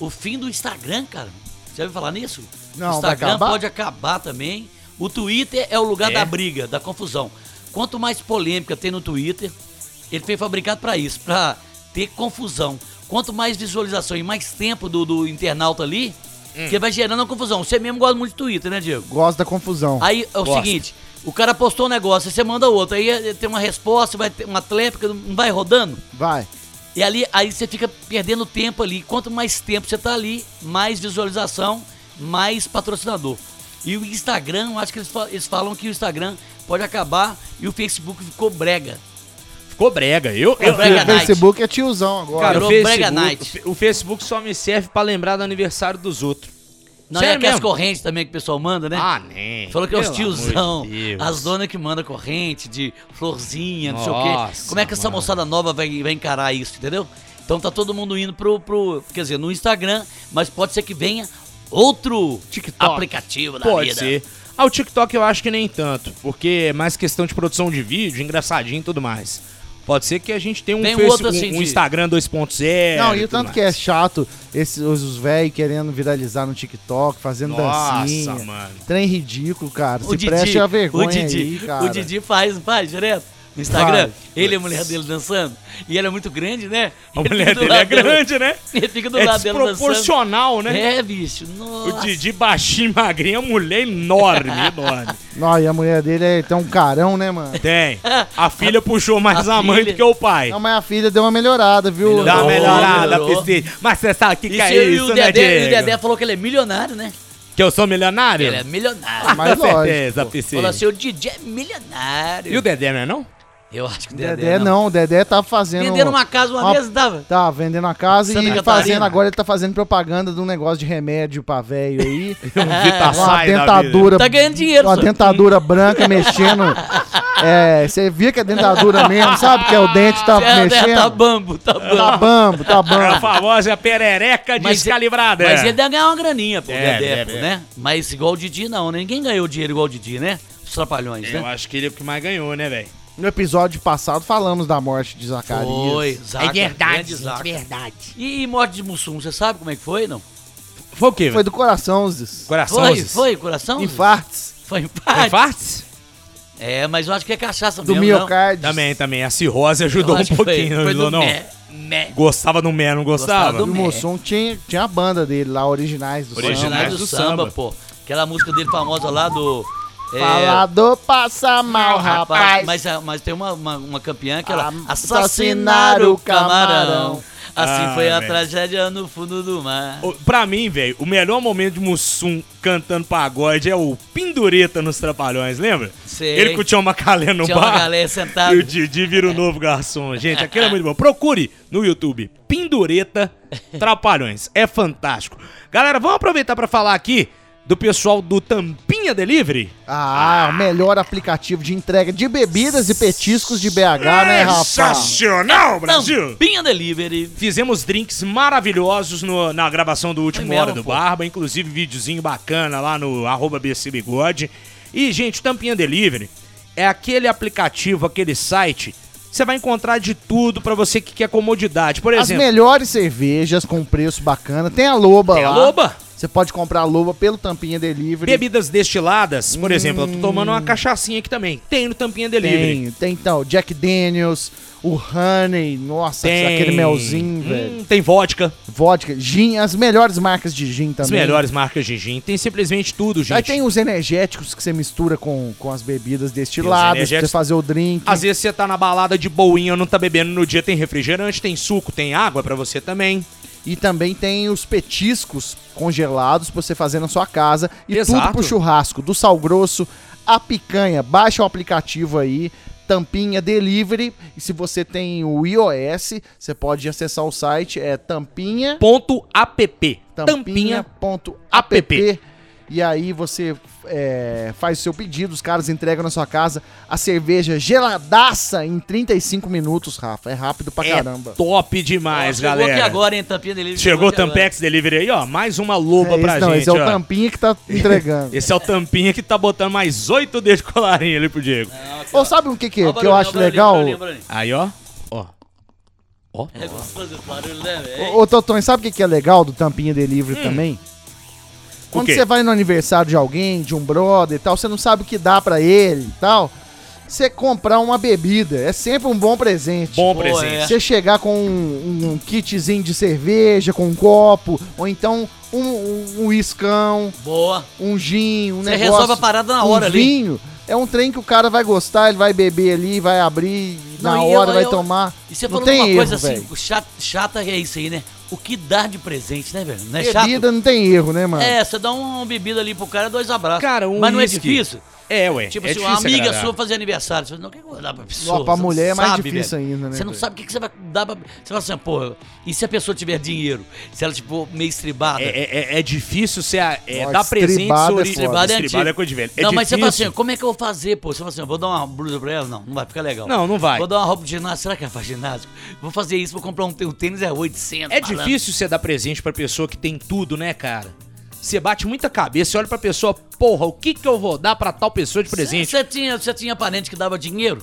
o fim do Instagram, cara. Você já ouviu falar nisso?
Não,
o Instagram
acabar?
pode acabar também. O Twitter é o lugar
É?
da briga, da confusão. Quanto mais polêmica tem no Twitter, ele foi fabricado pra isso, pra ter confusão. Quanto mais visualização e mais tempo do, do internauta ali,
Hum.
que vai gerando a confusão. Você mesmo gosta muito de Twitter, né, Diego?
Gosto da confusão.
Aí é o
Gosto.
seguinte, o cara postou um negócio, aí você manda outro, aí eh, tem uma resposta, vai ter uma tréplica, não vai rodando.
Vai.
E ali, aí você fica perdendo tempo ali. Quanto mais tempo você tá ali, mais visualização, mais patrocinador. E o Instagram, eu acho que eles falam que o Instagram pode acabar e o Facebook ficou brega.
Ficou brega. Eu, eu,
brega
o. Facebook é tiozão agora.
Cara, o Facebook,
night.
o Facebook só me serve pra lembrar do aniversário dos outros.
Não é
Sério
aquelas
mesmo?
correntes também que o pessoal manda, né?
Ah, nem.
Falou que é os
de
tiozão,
Deus.
as donas que mandam corrente de florzinha, não sei o quê.
Nossa,
Como é que essa
mano.
moçada nova vai, vai encarar isso, entendeu? Então tá todo mundo indo pro, pro, quer dizer, no Instagram, mas pode ser que venha outro
TikTok.
aplicativo da
Pode
vida.
ser. Ah, o TikTok eu acho que nem tanto, porque é mais questão de produção de vídeo, engraçadinho e tudo mais. Pode ser que a gente tenha um,
Tem um
Face-
outro, assim,
um
de-
Instagram 2.0.
Não, e o tanto
mais.
que é chato esses os velhos querendo viralizar no TikTok, fazendo
Nossa,
dancinha.
mano.
Trem ridículo, cara.
O
Se
Didi,
preste a vergonha
o Didi,
aí, cara.
o Didi faz, faz direto? No Instagram,
Faz.
ele e a mulher dele dançando. E ela é muito grande, né?
A
Ele
mulher dele é
lado dela.
grande, né?
Ele fica do
É
lado dela dançando.
desproporcional, né?
É, bicho.
O
Nossa.
Didi baixinho, magrinho, a mulher enorme, [LAUGHS] enorme.
Não, e a mulher dele é, tem um carão, né, mano?
Tem. A filha [LAUGHS] puxou mais a,
A
mãe
filha-
do que o pai.
Não, mas a filha deu uma melhorada, viu?
Melhorou.
Dá uma melhorada. PC. Mas você sabe o que, que é
e
isso,
o
né,
Dedé, e o? Dedé falou que ele é milionário, né?
Que eu sou milionário?
Ele é milionário.
Mas
Com certeza. PC.
Falou assim, o Didi é milionário.
E o Dedé, não é não?
Eu acho que o
Dedé,
Dedé,
não. o Dedé tá fazendo.
Vendendo uma casa uma
uma-
vez, tava.
Tá vendendo uma casa
Santa
e
Catarina.
fazendo. Agora ele tá fazendo propaganda de um negócio de remédio pra velho aí. [LAUGHS]
Um Vita
uma dentadura.
Tá ganhando dinheiro,
Uma
só.
dentadura branca mexendo. É, você via que é dentadura mesmo, sabe? Que é o dente tá
É,
mexendo.
tá bambo, tá bambo.
Tá bambo, tá
A
bambo.
famosa perereca
Mas-
descalibrada.
Mas ele deve ganhar uma graninha, pô,
É,
Dedeco,
deve,
né? Mas igual o Didi não, né? Ninguém ganhou dinheiro igual o Didi, né? Os trapalhões,
Eu
né?
acho que ele é o que mais ganhou, né, velho?
No episódio passado falamos da morte de Zacarias.
Foi, Zaca,
É verdade, gente,
Zaca.
verdade.
E, e morte de Mussum, você sabe como é que foi, não?
Foi o quê,
Foi do coração, Zis.
Coração?
Foi,
Zis?
foi, coração?
Infartes.
Foi empate.
Infartes?
É, mas eu acho que é cachaça
Do
mesmo,
miocárdio.
Também, também. A cirrose ajudou um
que foi-
pouquinho,
foi
não,
do
não?
Mé, Mé.
Gostava do Mé, não gostava?
Gostava do
o
Mé.
Mussum tinha, tinha a banda dele lá, originais do
Originais.
samba.
Originais do,
do
samba,
samba.
pô. Aquela música dele famosa lá do... é,
Falador passa mal, rapaz.
Mas, mas tem uma, uma, uma campeã que ela...
Assassinar
Assassinaram
o
camarão.
camarão.
Assim
Ah,
foi a
velho.
tragédia no fundo do mar.
Pra mim, velho, o melhor momento de Mussum cantando pagode é o Pendureta nos Trapalhões, lembra?
Sei.
Ele com o Tião Macalé no
uma
bar.
galera [LAUGHS]
E
sentada.
o Didi vira o novo garçom. Gente, aquilo é muito bom. Procure no YouTube. Pendureta Trapalhões. É fantástico. Galera, vamos aproveitar pra falar aqui do pessoal do Tampinha Delivery.
Ah, o melhor aplicativo de entrega de bebidas e petiscos de BH, né, rapaz?
Sensacional, Brasil!
Tampinha Delivery.
Fizemos drinks maravilhosos no- na gravação do último
É
Hora do
pô?
Barba, inclusive videozinho bacana lá no arroba BC Bigode. E, gente, o Tampinha Delivery é aquele aplicativo, aquele site, você vai encontrar de tudo pra você que quer comodidade. Por
As
exemplo,
melhores cervejas com preço bacana. Tem a Loba
tem a
lá.
Loba,
Você pode comprar a Loba pelo Tampinha Delivery.
bebidas destiladas. Por exemplo, eu tô tomando uma cachaçinha aqui também. Tem no Tampinha Delivery.
Tem, tem então, Jack Daniels, o Honey, nossa,
Tem
aquele melzinho,
Hum,
velho.
Tem vodka,
Vodka, gin, as melhores marcas de gin também.
as melhores marcas de gin. Tem simplesmente tudo, gente.
Aí tem os energéticos que você mistura com, com as bebidas destiladas, pra você
energéticos.
fazer o drink.
Às vezes você tá na balada de boinha, não tá bebendo no dia, tem refrigerante, tem suco, tem água pra você também.
E também tem os petiscos congelados pra você fazer na sua casa. E
Exato.
tudo pro churrasco, do sal grosso, a picanha. Baixa o aplicativo aí, Tampinha Delivery. E se você tem o iOS, você pode acessar o site, é tampinha,
Ponto app.
tampinha.app.
app.
E aí você é, faz o seu pedido, os caras entregam na sua casa a cerveja geladaça em 35 minutos, Rafa. É rápido pra caramba.
É top demais,
Chegou
galera.
aqui agora, hein, Tampinha Delivery.
Chegou o
aqui agora.
Tampex Delivery aí, ó. Mais uma loba
É
pra
não,
gente,
esse é o
ó.
Tampinha que tá [LAUGHS] entregando.
Esse é o tampinha que tá botando mais oito dedos de colarinho ali pro Diego.
Ou sabe o que, que,
Ó o
que eu acho
ó o barulhinho,
legal?
barulhinho.
Aí, ó. Ó. Ó.
É barulho, né, velho?
Ô, sabe o que, que é legal do Tampinha Delivery também? Quando você vai no aniversário de alguém, de um brother e tal, você não sabe o que dá pra ele e tal. Você comprar uma bebida é sempre um bom presente.
Bom presente.
é.
Você chegar com um, um kitzinho de cerveja, com um copo, ou então um, um, um iscão,
Boa.
um gin, um
Você
negócio.
resolve a parada na hora
um
ali.
vinho. É um trem que o cara vai gostar, ele vai beber ali, vai abrir, na
Não, e
hora
eu-
vai
eu-
tomar.
E você
não
falou
tem
uma
erro,
coisa assim, chata, chata é isso aí, né? O que dá de presente, né, velho? Não é chato?
Bebida não tem erro, né, mano?
É, você dá uma bebida ali pro cara, dois abraços.
Cara, um
Mas não é
whisky.
difícil?
É, ué.
Tipo
é
assim, uma amiga
agradar.
sua fazer aniversário. Você fala, não, o que eu vou dar pra pessoa?
Ó, pra
não
mulher é mais
sabe,
difícil
velho.
ainda, né,
Você não sabe o que você vai dar pra... Você fala assim, porra, e se a pessoa tiver dinheiro? Se ela, tipo, meio estribada?
É, é, é- é difícil você é, dar presente
estribada é
sobre...
Estribada é
Estribada é coisa de velho. É
não, mas você fala assim, como é que eu vou fazer, pô? Você fala assim, eu vou dar uma blusa pra ela? Não, não vai ficar legal.
Não, não vai.
Vou dar uma roupa de ginástica, será que ela faz ginástica? Vou fazer isso, vou comprar um, um tênis, é 800.
É
malandro.
difícil você dar presente pra pessoa que tem tudo, né, cara? Você bate muita cabeça, você olha pra pessoa, porra, o que que eu vou dar pra tal pessoa de presente?
Você tinha, você tinha parente que dava dinheiro?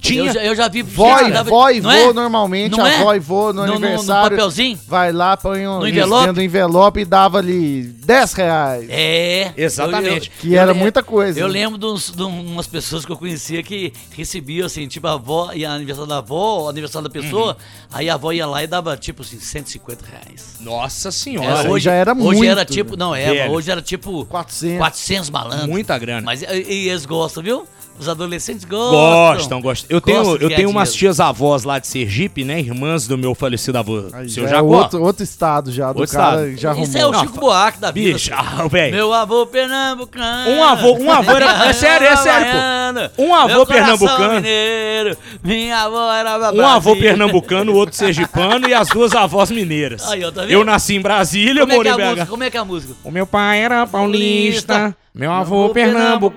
Tinha.
Eu já, eu já vi...
Vó, e-
dava-
vó e
não
vô,
é?
normalmente,
Não
a
é?
vó e vô no,
No- no-
aniversário.
No papelzinho?
Vai lá, põe um
No envelope?
do envelope e dava ali 10 reais.
É.
Exatamente.
Que era muita coisa,
Eu
né?
lembro de, uns- de umas pessoas que eu conhecia que recebiam, assim, tipo, a avó, e aniversário da avó, o aniversário da pessoa, aí a avó ia lá e dava, tipo assim, 150 reais.
Nossa
É,
senhora.
aí já era
hoje
muito,
era tipo, não, é, hoje era tipo
400.
400 malandros.
Muita grana.
Mas e, e eles gostam, viu? Os adolescentes gostam.
Gostam, gostam. Eu tenho, eu tenho umas tias avós lá de Sergipe, né? Irmãs do meu falecido avô,
Aí
seu
já é
Jacó.
outro, outro estado já, do
Outro
cara
estado.
já arrumou.
Isso é o
Não,
Chico Buarque da vida.
Bicho, ah, velho.
Meu avô pernambucano.
Um avô- um avô era- é sério, é sério, pô.
Havaiano,
Um avô
meu coração
pernambucano.
Mineiro, minha avó era
Um avô pernambucano, o outro sergipano e as duas avós mineiras.
Aí, ó, tá vendo?
eu nasci em Brasília,
Como é, que
morei
é
em
música?
BH.
Como é que é a música?
O meu pai era paulista, meu avô
avô
pernambucano,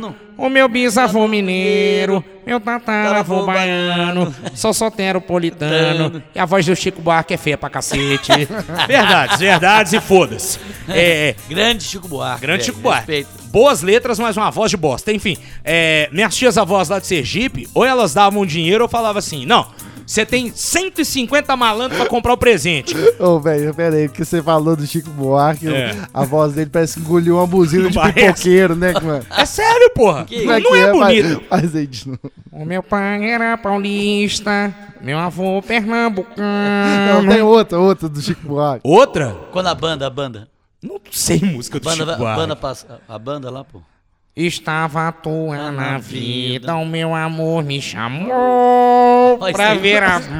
pernambucano,
O meu bisavô mineiro, meu tataravô baiano, sou soteropolitano, e a voz do Chico Buarque é feia pra cacete. [LAUGHS] verdades, verdades e foda-se. É,
Grande Chico Buarque.
Grande
velho,
Chico Buarque.
Respeito.
Boas letras, mas uma voz de bosta. Enfim, é, minhas tias avós lá de Sergipe, ou elas davam dinheiro ou falavam assim: não, você tem 150 malandros pra comprar o presente.
Ô, velho, pera aí, porque você falou do Chico Buarque,
É.
a voz dele parece que engoliu uma buzina de
Parece.
pipoqueiro, né, mano?
É sério, porra.
Que
não, não
que
é
Faz-
bonito.
Faz aí de novo.
O meu pai era paulista, meu avô
Não,
pernambucano.
tem outra, outra do Chico Buarque.
Outra?
Quando a banda, a banda.
Não sei música do
Banda,
Chico
a
Buarque.
banda passa. A banda lá, pô.
Estava à toa na vida, o meu amor me chamou
Ó, isso
pra
aí-
ver a...
Isso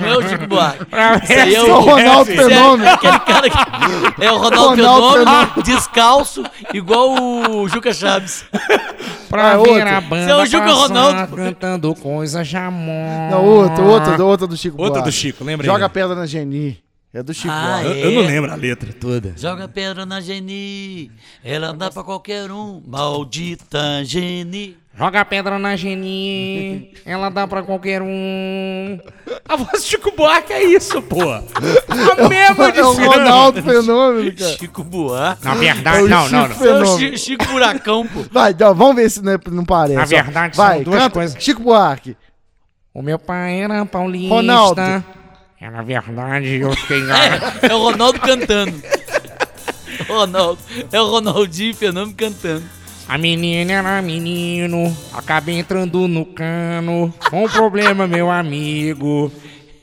não é o [LAUGHS] Chico Buarque.
Pra
Isso aí é
Esse é o. Ronaldo
Isso é
Fenômeno.
aquele cara que. [LAUGHS] É o Ronaldo,
Ronaldo
Fenômeno, descalço, igual o Juca Chaves. [LAUGHS]
Pra
Ah,
ver
outra.
a banda
Você é o Juca
passar,
Ronaldo.
cantando coisas de amor.
Não, outra, outra, outra do Chico
Outra
Buarque.
do Chico, lembra
Joga
aí?
pedra na Geni. É do Chico
Ah,
Buarque.
é.
Eu, eu não lembro a letra toda.
Joga pedra na Geni, ela dá pra qualquer um. Maldita Geni.
Joga pedra na Geni, ela dá pra qualquer um. A voz de Chico Buarque é isso, pô. A mesma de
É o
sempre.
Ronaldo Fenômeno, cara.
Chico Buarque.
Na
É
verdade,
o
não, não, não.
É o
Fenômeno.
Chi- Chico Buracão, pô.
Vai, então, vamos ver se não, é- não parece.
Na verdade, são
Vai,
duas
canta.
coisas.
Chico Buarque.
O meu pai era paulista.
Ronaldo.
É, na verdade, eu [LAUGHS] fiquei...
É o Ronaldo cantando. [LAUGHS] Ronaldo. É o Ronaldinho Fenômeno cantando.
A menina era menino, acabei entrando no cano. Com um problema, meu amigo.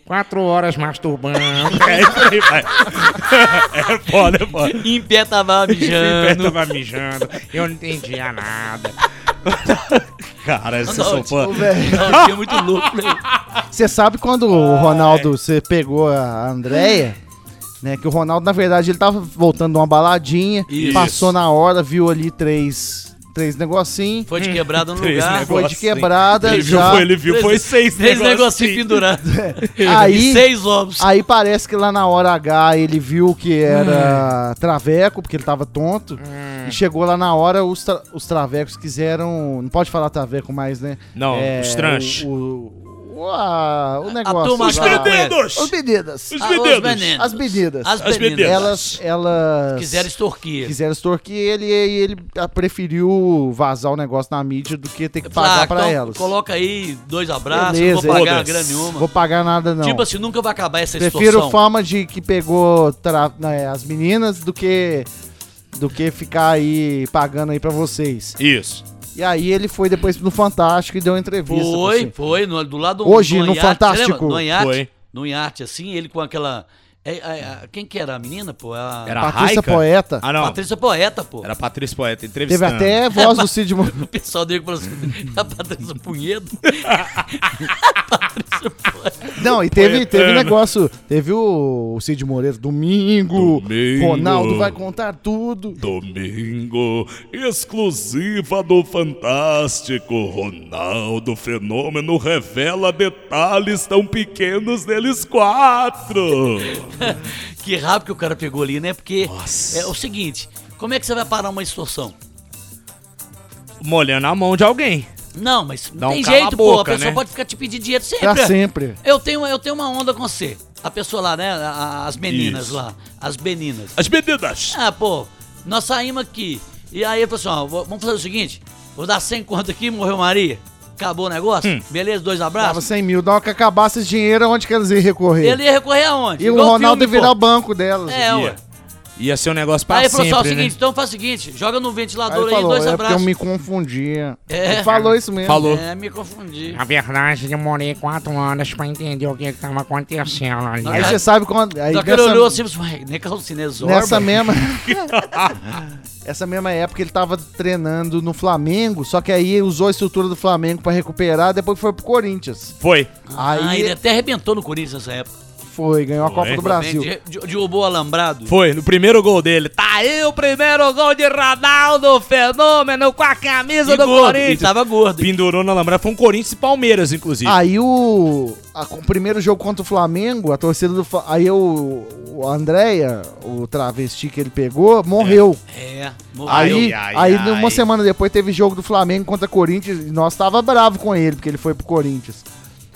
Quatro horas masturbando. [LAUGHS] É isso aí, vai. É foda, é foda.
Em pé tava
Em pé
mijando.
tava mijando. Eu não entendia nada. [LAUGHS] Cara, vocês são fã.
Ronaldinho [LAUGHS] é muito louco, velho.
Você sabe quando o Ronaldo, você pegou a Andréia, né? Que o Ronaldo, na verdade, ele tava voltando de uma baladinha,
Isso.
passou na hora, viu ali três, três negocinhos,
Foi de quebrada no
Três
lugar.
foi de quebrada
Ele viu,
já.
foi, ele viu, foi seis
Três negocinhos pendurados. [LAUGHS] [LAUGHS]
Aí-
E seis ovos.
Aí parece que lá na hora H ele viu que era traveco, porque ele tava tonto. E chegou lá na hora, os, tra- os travecos quiseram. Não pode falar traveco mais, né?
Não, os tranches.
O, o, o, a- o negócio.
turma
Os
lá.
lá.
meninos!
Os meninas.
Os
os.
As meninas.
As
As.
Elas, elas
Quiseram extorquir.
quiseram extorquir ele e ele ah, preferiu vazar o negócio na mídia do que ter que pagar
Ah,
pra
então
elas.
Coloca aí dois abraços,
Beleza,
não vou pagar grana nenhuma.
Vou pagar nada, não.
Tipo assim, nunca vai acabar essa
Prefiro
extorsão.
fama de que pegou tra- né, as meninas do que do que ficar aí pagando aí pra vocês.
Isso.
E aí ele foi depois no Fantástico e deu uma entrevista.
Foi,
você.
foi, no- do lado
Hoje,
do
no
iate,
Fantástico.
lembra? No iate,
Foi.
no iate, assim, ele com aquela... é, é, é, quem que era a menina, pô? A
Era
Patrícia
Raica?
Poeta.
Ah, não.
Patrícia Poeta, pô.
Era Patrícia Poeta
Teve
entrevistando.
até voz do [LAUGHS] Cid Moreira.
O pessoal dele falou assim, a Patrícia Punhedo. [LAUGHS] Patrícia Poeta.
Não, e teve, teve negócio. Teve o, o Cid Moreira domingo.
Domingo.
Ronaldo vai contar tudo.
Domingo, exclusiva do Fantástico. Ronaldo Fenômeno revela detalhes tão pequenos deles quatro. [LAUGHS]
Que rápido que o cara pegou ali, né? Porque é o seguinte, como é que você vai parar uma extorsão?
Molhando a mão de alguém.
Não, mas
Dá
não
um
tem
a
jeito, pô. A
boca,
pessoa
né?
pode ficar te pedindo dinheiro sempre.
Pra sempre.
Eu tenho, eu tenho uma onda com você. A pessoa lá, né? As meninas
Isso.
lá. As meninas.
As meninas.
Ah, pô, nós saímos aqui. E aí falou assim: ó, vamos fazer o seguinte: vou dar 100 conto aqui, morreu Maria. Acabou o negócio?
Hum.
Beleza, dois
Tava
abraços.
100 mil. Na hora que acabasse esse dinheiro, onde que eles iam recorrer?
Ele ia recorrer aonde?
E o
Igual
Ronaldo ia
filme,
virar
pô.
o banco delas.
É,
Ia.
ué.
Ia ser um negócio pra
Aí falou
sempre,
só o seguinte:
né?
então faz o seguinte, joga no
Aí
ventilador
ele
aí,
falou,
dois
é porque eu
abraços.
me confundia.
É.
Ele falou isso mesmo.
Falou.
É, me confundi.
Na verdade, demorei quatro anos pra entender o que que tava acontecendo ali.
Aí você sabe quando. Aí
Só que ele olhou assim e falou: "Ué, nem calcinha zorba.
Nessa mesma. [LAUGHS] [LAUGHS] Essa mesma época ele tava treinando no Flamengo, só que aí usou a estrutura do Flamengo pra recuperar, depois foi pro Corinthians.
Foi.
Ah,
Aí
ele até arrebentou no Corinthians nessa época.
Foi, ganhou a Copa do Brasil.
De- de- Derrubou o alambrado.
Foi, no primeiro gol dele. Tá aí o primeiro gol de Ronaldo Fenômeno com a camisa
E
do
gordo,
Corinthians.
tava gordo.
Pendurou na lambrada. Foi um Corinthians e Palmeiras, inclusive.
Aí o, a- o primeiro jogo contra o Flamengo, a torcida do Fla- aí o, o Andréia, o travesti que ele pegou, morreu.
É, morreu.
Aí,
Ai, ai,
aí
ai.
uma semana depois teve jogo do Flamengo contra Corinthians e nós tava bravo com ele porque ele foi pro Corinthians.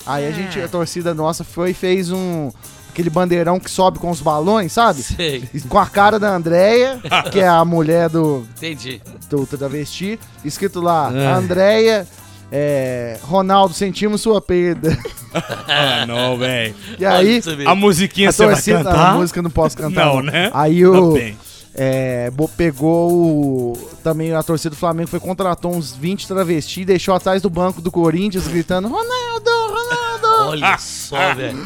Aí a gente, a torcida nossa foi e fez um aquele bandeirão que sobe com os balões, sabe?
Sei,
Com a cara da Andréia, que é a mulher do,
entendi.
do travesti, escrito lá,
É.
Andréia, é, Ronaldo, sentimos sua perda. [LAUGHS]
Ah, não, velho.
E aí.
A musiquinha
a
você vai
torcida,
cantar?
a música eu não posso cantar.
Não, né?
Aí o. é, pegou o, também a torcida do Flamengo foi contratou uns 20 travestis e deixou atrás do banco do Corinthians gritando Ronaldo, Ronaldo.
Olha [LAUGHS] só, velho.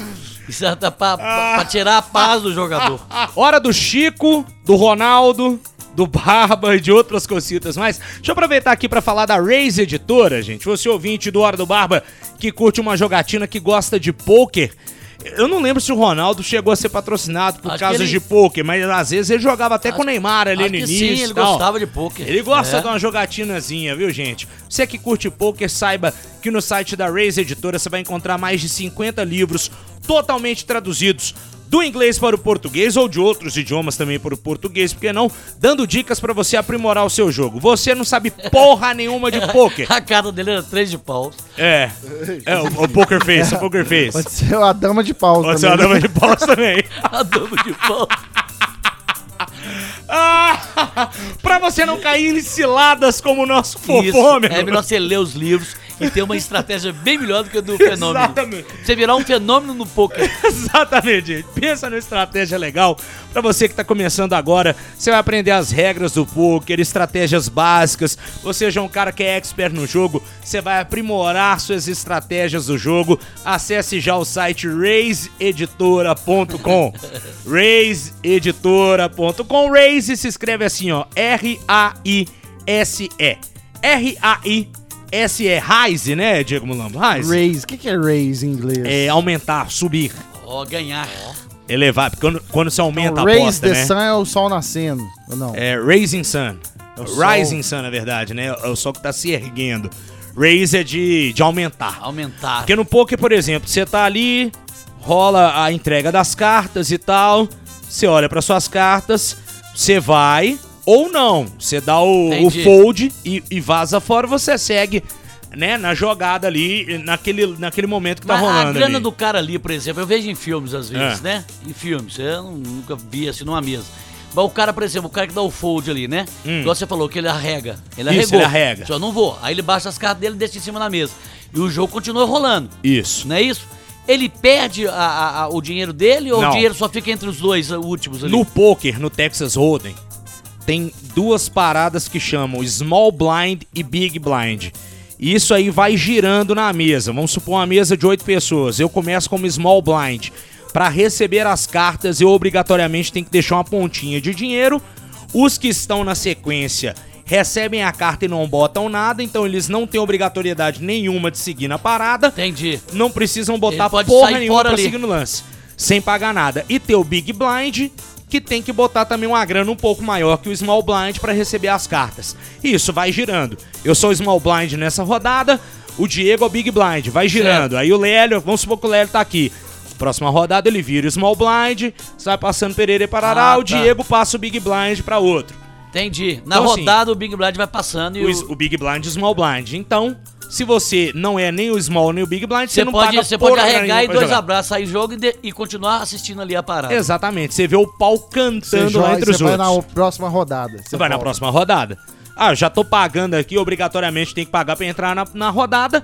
Isso é pra, pra- pra tirar a paz do jogador.
Hora do Chico, do Ronaldo, do Barba e de outras cositas mais. Deixa eu aproveitar aqui pra falar da Raze Editora, gente. Você ouvinte do Hora do Barba que curte uma jogatina que gosta de pôquer. Eu não lembro se o Ronaldo chegou a ser patrocinado por
Acho que ele-
de pôquer, mas às vezes ele jogava até com o Neymar ali
Acho
no início.
sim, ele
tal.
gostava de pôquer.
Ele gosta
É.
de uma jogatinazinha, viu, gente? Você que curte poker, saiba que no site da Raze Editora você vai encontrar mais de 50 livros totalmente traduzidos do inglês para o português ou de outros idiomas também para o português, porque não? Dando dicas pra você aprimorar o seu jogo. Você não sabe porra nenhuma de poker. [LAUGHS]
A cara dele era três de paus.
É. É, o, o Poker Face, o Poker Face.
Pode ser a dama de pau
Pode ser uma
também.
dama de paus também. [LAUGHS]
A dama de pau.
Ah, pra você não cair em ciladas como o nosso
Isso.
fofômetro.
É melhor você ler os livros e ter uma estratégia bem melhor do que a do fenômeno.
Exatamente.
Você virar um fenômeno no poker. [LAUGHS]
Exatamente, gente. Pensa numa estratégia legal pra você que tá começando agora. Você vai aprender as regras do poker, estratégias básicas. Você já é um cara que é expert no jogo, você vai aprimorar suas estratégias do jogo. Acesse já o site raiseeditora.com. [LAUGHS] raiseeditora.com. Raise se escreve assim, ó, R A I S E. R A I S E. Rise, né, Diego Mulambo? Rise.
Raise, o que, que é raise em inglês?
É aumentar, subir.
Ó, ganhar.
Elevar, porque quando, quando você aumenta
Então,
a
raise
aposta,
the
né?
sun é o sol nascendo, ou não?
É Raising Sun.
sol.
Rising Sun, na verdade, né? É o sol que tá se erguendo. Raise é de, de aumentar.
Aumentar.
Porque no poker, por exemplo, você tá ali, rola a entrega das cartas e tal, você olha para suas cartas, você vai ou não. Você dá o, o fold e, e vaza fora, você segue, né, na jogada ali, naquele, naquele momento que tá
Mas
rolando.
a grana
ali.
do cara ali, por exemplo, eu vejo em filmes às vezes,
É.
né? Em filmes, eu nunca vi assim numa mesa. Mas o cara, por exemplo, o cara que dá o fold ali, né?
Hum.
Igual você falou, que ele arrega. Ele
Isso,
arregou.
ele arrega.
Só não vou. Aí ele baixa as cartas dele e deixa em cima da mesa. E o jogo continua rolando,
Isso.
não é isso? Ele perde a- a- a- o dinheiro dele ou
Não.
o dinheiro só fica entre os dois últimos ali?
No poker, no Texas Hold'em, tem duas paradas que chamam Small Blind e Big Blind. E isso aí vai girando na mesa. Vamos supor uma mesa de oito pessoas. Eu começo como Small Blind. Para receber as cartas, eu obrigatoriamente tenho que deixar uma pontinha de dinheiro. Os que estão na sequência recebem a carta e não botam nada, então eles não têm obrigatoriedade nenhuma de seguir na parada
Entendi.
não precisam botar porra nenhuma pra
ali.
seguir no lance. Sem pagar nada. E ter o Big Blind, que tem que botar também uma grana um pouco maior que o Small Blind pra receber as cartas. E isso vai girando. Eu sou o Small Blind nessa rodada, o Diego é o Big Blind, vai girando. Aí o Lélio, vamos supor que o Lélio tá aqui. Próxima rodada ele vira o Small Blind, sai passando Pereira e Parará,
Ah,
o
tá.
Diego passa o Big Blind pra outro.
Entendi. Na
Então, assim,
rodada o Big Blind vai passando e
O,
o...
o Big Blind e o Small Blind. Então, se você não é nem o Small nem o Big Blind, você,
Você
não
pode,
paga
você pode
porra
arregar
nenhuma
e dois
jogar.
abraços, sair jogo e, de- e continuar assistindo ali a parada.
Exatamente, você vê o pau cantando
joga
lá entre os
você vai
outros.
na próxima rodada.
Você vai na próxima rodada. Ah, eu já tô pagando aqui, obrigatoriamente tem que pagar pra entrar na, na rodada.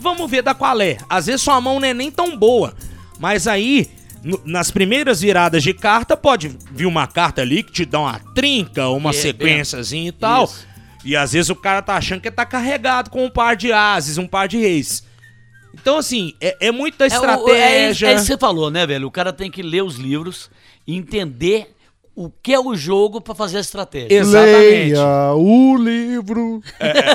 Vamos ver da qual é. Às vezes sua mão não é nem tão boa. Mas aí, no- nas primeiras viradas de carta, pode vir uma carta ali que te dá uma trinca, uma
É,
sequenciazinha e tal.
Isso.
E às vezes o cara tá achando que tá carregado com um par de ases, um par de reis. Então, assim, é, é muita
É, o- é, isso-
estratégia.
é isso que você falou, né, velho? O cara tem que ler os livros e entender o que é o jogo pra fazer a estratégia.
Exatamente.
Leia o livro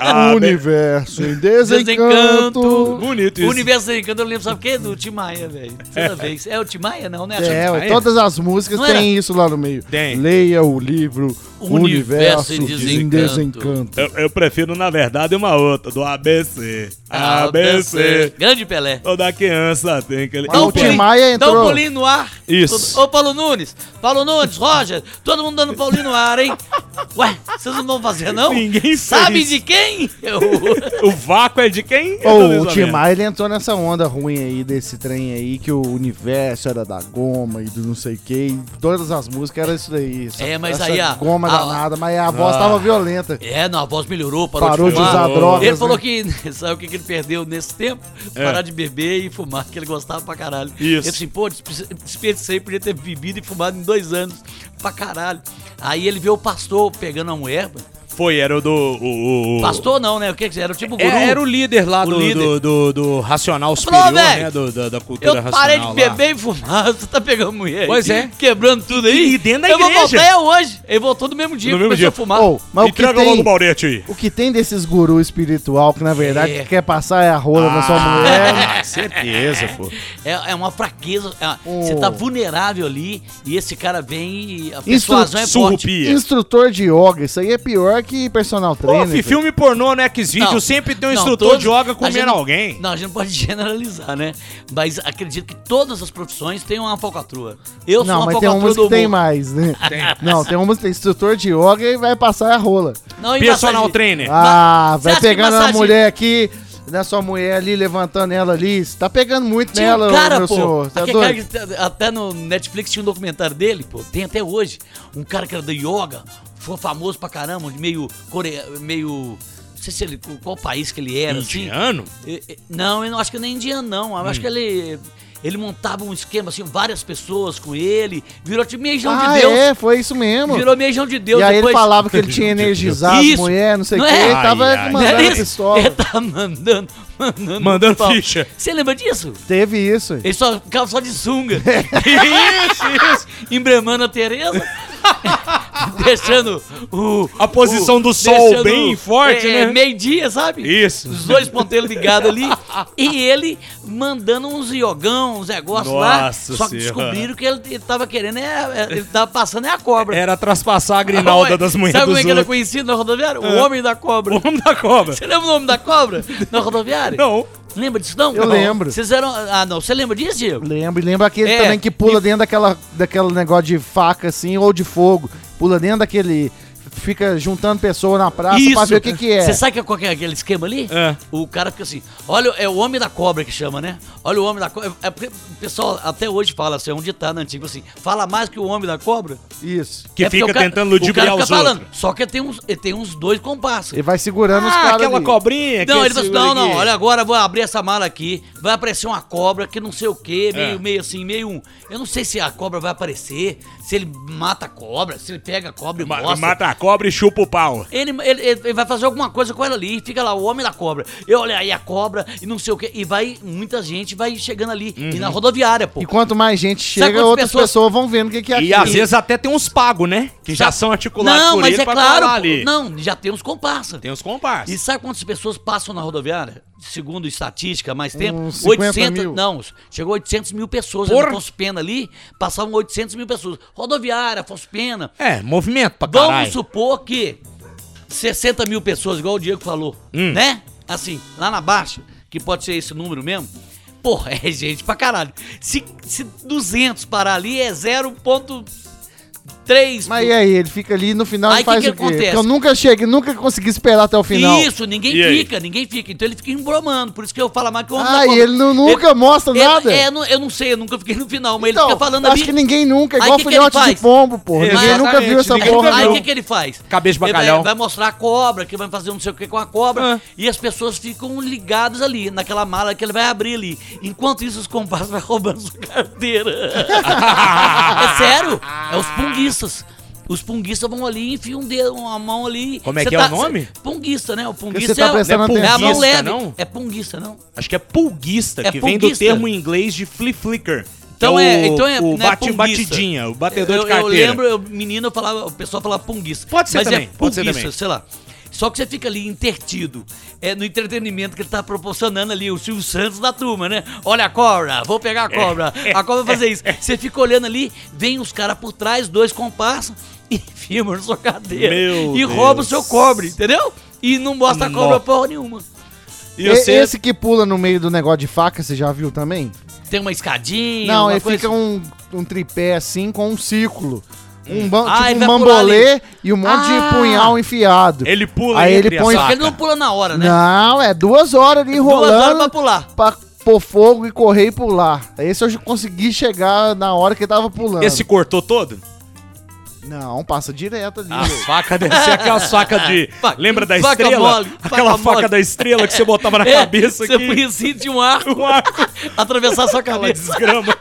ah,
O Universo em Desencanto.
Bonito
O
isso.
Universo Desencanto, eu lembro, sabe o quê? Do Tim Maia, velho. Toda vez. É o Tim Maia, não, né?
É, todas as músicas
Não era?
têm isso lá no meio.
Tem.
Leia o livro
Universo
Universo
em
em
Desencanto.
Desencanto.
Eu, eu prefiro, na verdade, uma outra, do ABC. ABC.
Grande Pelé.
Toda criança tem aquele.
Mas o
pulinho-
Tim Maia
um
entrou.
pulinho no ar.
Isso.
Ô, Paulo Nunes. Paulo Nunes, Roger. Todo mundo dando pulinho no ar, hein? Ué, vocês não vão fazer, não?
Ninguém
Sabe de quem? Eu...
O vácuo é de quem?
Ô, o. Tim Maia ele entrou nessa onda ruim aí, desse trem aí, que o universo era da goma e do não sei o que. E todas as músicas eram isso daí. essa-
É, mas
essa
aí a-
goma
a-
danada, mas a voz tava violenta.
É, não, a voz melhorou, parou,
Parou
de
de
fumar.
usar drogas,
Ele falou
né?
que, [LAUGHS] sabe o que, que ele perdeu nesse tempo? Parar de beber e fumar, que ele gostava pra caralho.
Isso.
Ele assim, pô, despe- desperdicei, podia ter bebido e fumado em dois anos, pra caralho. Aí ele vê o pastor pegando a mulher,
Foi, era o do. O, o-
pastor não, né? O que que era? O tipo guru.
É, era o líder lá
O
do,
líder.
Do, do, do racional
Falou,
superior,
velho,
né? Do, da, da cultura
Eu
racional
parei de
lá.
beber e fumar, você tá pegando mulher.
Pois é.
Quebrando tudo aí.
E dentro da
eu vou
igreja.
voltar é hoje. Ele voltou no mesmo dia,
No mesmo
começou
dia.
a fumar.
Ô, mas o que,
Entrega logo o
tem,
Maurete aí.
o que tem desses gurus espiritual que na verdade
É.
quer passar é a rola na sua
Ah,
mulher. [LAUGHS]
certeza, pô.
É, é uma fraqueza. é-
Oh.
Você tá vulnerável ali e esse cara vem e a
Instru-
persuasão é forte.
Surrupia.
Instrutor de yoga, isso aí é pior que personal
Pô,
trainer.
fi,
velho.
filme pornô no X-Video
Não,
sempre tem um
não,
instrutor
todos-
de yoga comendo
não-
alguém.
Não, a gente não pode [LAUGHS] generalizar, né? Mas acredito que todas as profissões têm uma falcatrua. Eu sou
Não,
uma
mas tem umas
do
que tem mais, né? [LAUGHS] Não, tem umas que tem instrutor de yoga e vai passar a rola.
Não,
Personal
massagem-
trainer.
Ah,
Você
vai pegando a
massagem-
mulher aqui, na sua mulher ali, levantando ela ali. Você tá pegando muito
Tinha
nela,
um cara,
meu
pô,
senhor. Tá
cara que até no Netflix tinha um documentário dele, pô, tem até hoje. Um cara que era do yoga, foi famoso pra caramba, meio core... meio não sei se ele qual país que ele era, assim.
Indiano?
E- Não, eu não acho que nem indiano, não. Eu
Hum.
acho que ele. Ele montava um esquema, assim, várias pessoas com ele. Virou tipo meijão
Ah,
de Deus.
é, foi isso mesmo.
Virou meijão de Deus.
e aí
depois...
ele falava que ele tinha [LAUGHS] energizado as
Isso.
mulheres, não sei o que,
é?
ele tava
Ai, ai.
Mandando
isso?
pistola.
Ele tá mandando, mandando.
Mandando
pau.
ficha.
Você lembra disso?
Teve isso.
Ele só ficava só de sunga. [LAUGHS] isso, isso. Embremando a Tereza. [LAUGHS] deixando o.
A posição
o-
do sol bem forte,
é,
né?
Meio-dia, sabe?
Isso.
Os dois ponteiros ligados ali. [LAUGHS] e ele mandando uns iogão, uns negócios lá.
Nossa
Só que
Senhora.
descobriram que ele, ele tava querendo, é, é- ele tava passando é a cobra.
Era traspassar a grinalda
Ué,
das mulheres
Sabe como é que era conhecido na rodoviária? O Homem da Cobra.
O homem da cobra.
Você lembra o nome da cobra na rodoviária?
Não.
Lembra disso não?
Eu
Não.
lembro.
Vocês eram... Ah, não. Você lembra disso, Diego?
Lembro, e lembra aquele
É,
também que pula dentro daquela, daquele negócio de faca assim, ou de fogo. Pula dentro daquele. Fica juntando pessoa na praça pra ver o que, que é.
Você sabe qual que é aquele esquema ali?
É.
O cara fica assim, olha, é o homem da cobra que chama, né? Olha o homem da cobra. É porque o pessoal até hoje fala assim, é um ditado antigo assim, fala mais que o homem da cobra.
Isso.
Que
É
fica
o cara-
tentando
o
ludibriar
cara
os
fica falando.
outros.
Só que ele tem uns, ele tem uns dois compassos.
Ele vai segurando os
Ah,
caras.
aquela
ali.
cobrinha. que
Não, ele falou assim, não, não,
aqui.
olha agora, eu vou abrir essa mala aqui, vai aparecer uma cobra que não sei o que, meio,
É.
meio assim, meio um. Eu não sei se a cobra vai aparecer, se ele mata a cobra, se ele pega a cobra e
Ma-
mostra.
Mata a cobra e chupa o pau.
Ele, ele, ele vai fazer alguma coisa com ela ali, fica lá o homem da cobra. Eu olha aí a cobra e não sei o que. E vai, muita gente vai chegando ali. E na rodoviária, pô.
E quanto mais gente chega, outras
pessoas-
pessoas... vão vendo o que, que é
E
aquilo.
às vezes até tem uns pagos, né? Que já são articulados
Não,
por
mas
ele
é
pra
claro, pô.
ali.
Não, já tem uns comparsas.
Tem os comparsas.
E sabe quantas pessoas passam na rodoviária? Segundo estatística, mais tempo?
Uns 50 mil.
Não, chegou 800 mil pessoas.
Porra.
Afonso Pena ali, passavam 800 mil pessoas. Rodoviária, Afonso Pena.
É, movimento pra
Vamos
caralho.
supor que 60 mil pessoas, igual o Diego falou,
Hum.
né? Assim, lá na baixa, que pode ser esse número mesmo. Porra, [LAUGHS] é gente pra caralho. Se, se 200 parar ali, é 0,3.
Mas e aí, ele fica ali no final
Aí
e faz
que que
o quê?
acontece?
Porque eu nunca cheguei, nunca consegui esperar até o final.
Isso, ninguém
E aí?
fica, ninguém fica. Então ele fica embromando. Por isso que eu falo mais que o homem
Ah, e ele não- nunca mostra
ele-
nada?
É, não- eu não sei, eu nunca fiquei no final, mas
Então,
ele fica falando
acho
ali.
que ninguém nunca, é
Aí
igual
que que
filhote
ele
de
faz?
pombo, porra. Ninguém
Exatamente,
nunca viu essa
ninguém
porra,
Aí o que, que ele faz?
Cabeça de
Ele
bacalhau.
Vai, vai mostrar a cobra, que vai fazer não sei o que com a cobra.
Ah.
E as pessoas ficam ligadas ali, naquela mala que ele vai abrir ali. Enquanto isso, os comparsas vão roubando sua carteira. [LAUGHS] é sério? É os punguistas. Os punguistas vão ali e enfiam um dedo, uma mão ali.
Como é
Cê
que é o nome?
Punguista, né? O punguista
tá
é,
prestando
é, a mão leve.
não?
É punguista, não?
Acho que é pulguista,
É
que vem do termo em inglês de flea flicker.
Então é, então é,
o
é
bate,
punguista.
batidinha, o batedor
eu,
de carteira.
Eu lembro, eu, menino, eu falava, o pessoal falava punguista.
Pode ser
mas
também,
é
pode ser também.
sei lá. Só que você fica ali intertido é, no entretenimento que ele tá proporcionando ali, o Silvio Santos da turma, né? Olha a cobra, vou pegar a cobra, a cobra vai fazer isso. Você fica olhando ali, vem os caras por trás, dois comparsam, [LAUGHS] e filmam na sua cadeira.
Meu
e
Deus.
rouba o seu cobre, entendeu? E não mostra a cobra porra nenhuma.
E
E-
você-
Esse que pula no meio do negócio de faca, você já viu também?
Tem uma escadinha,
Não, ele
coisa-
fica um, um tripé assim com um círculo. Um ban-
Ah, ele
tipo um
ali.
e um monte
Ah!
de punhal enfiado.
Ele pula
Aí ele põe-
Só que ele não pula na hora, né?
Não, é duas horas ali
Duas horas
enrolando
pra pular.
pra pôr fogo e correr e pular. Esse eu consegui chegar na hora que ele tava pulando.
Esse cortou todo?
Não, passa direto ali.
A faca deve ser aquela [LAUGHS] faca de.
Faca-
Lembra da
faca
estrela?
mole, faca
aquela faca
mole.
da estrela que você botava na [LAUGHS]
É,
cabeça
Você
aqui.
punha assim, tinha um arco, [LAUGHS]
Um arco,
atravessar sua cabeça.
desgrama.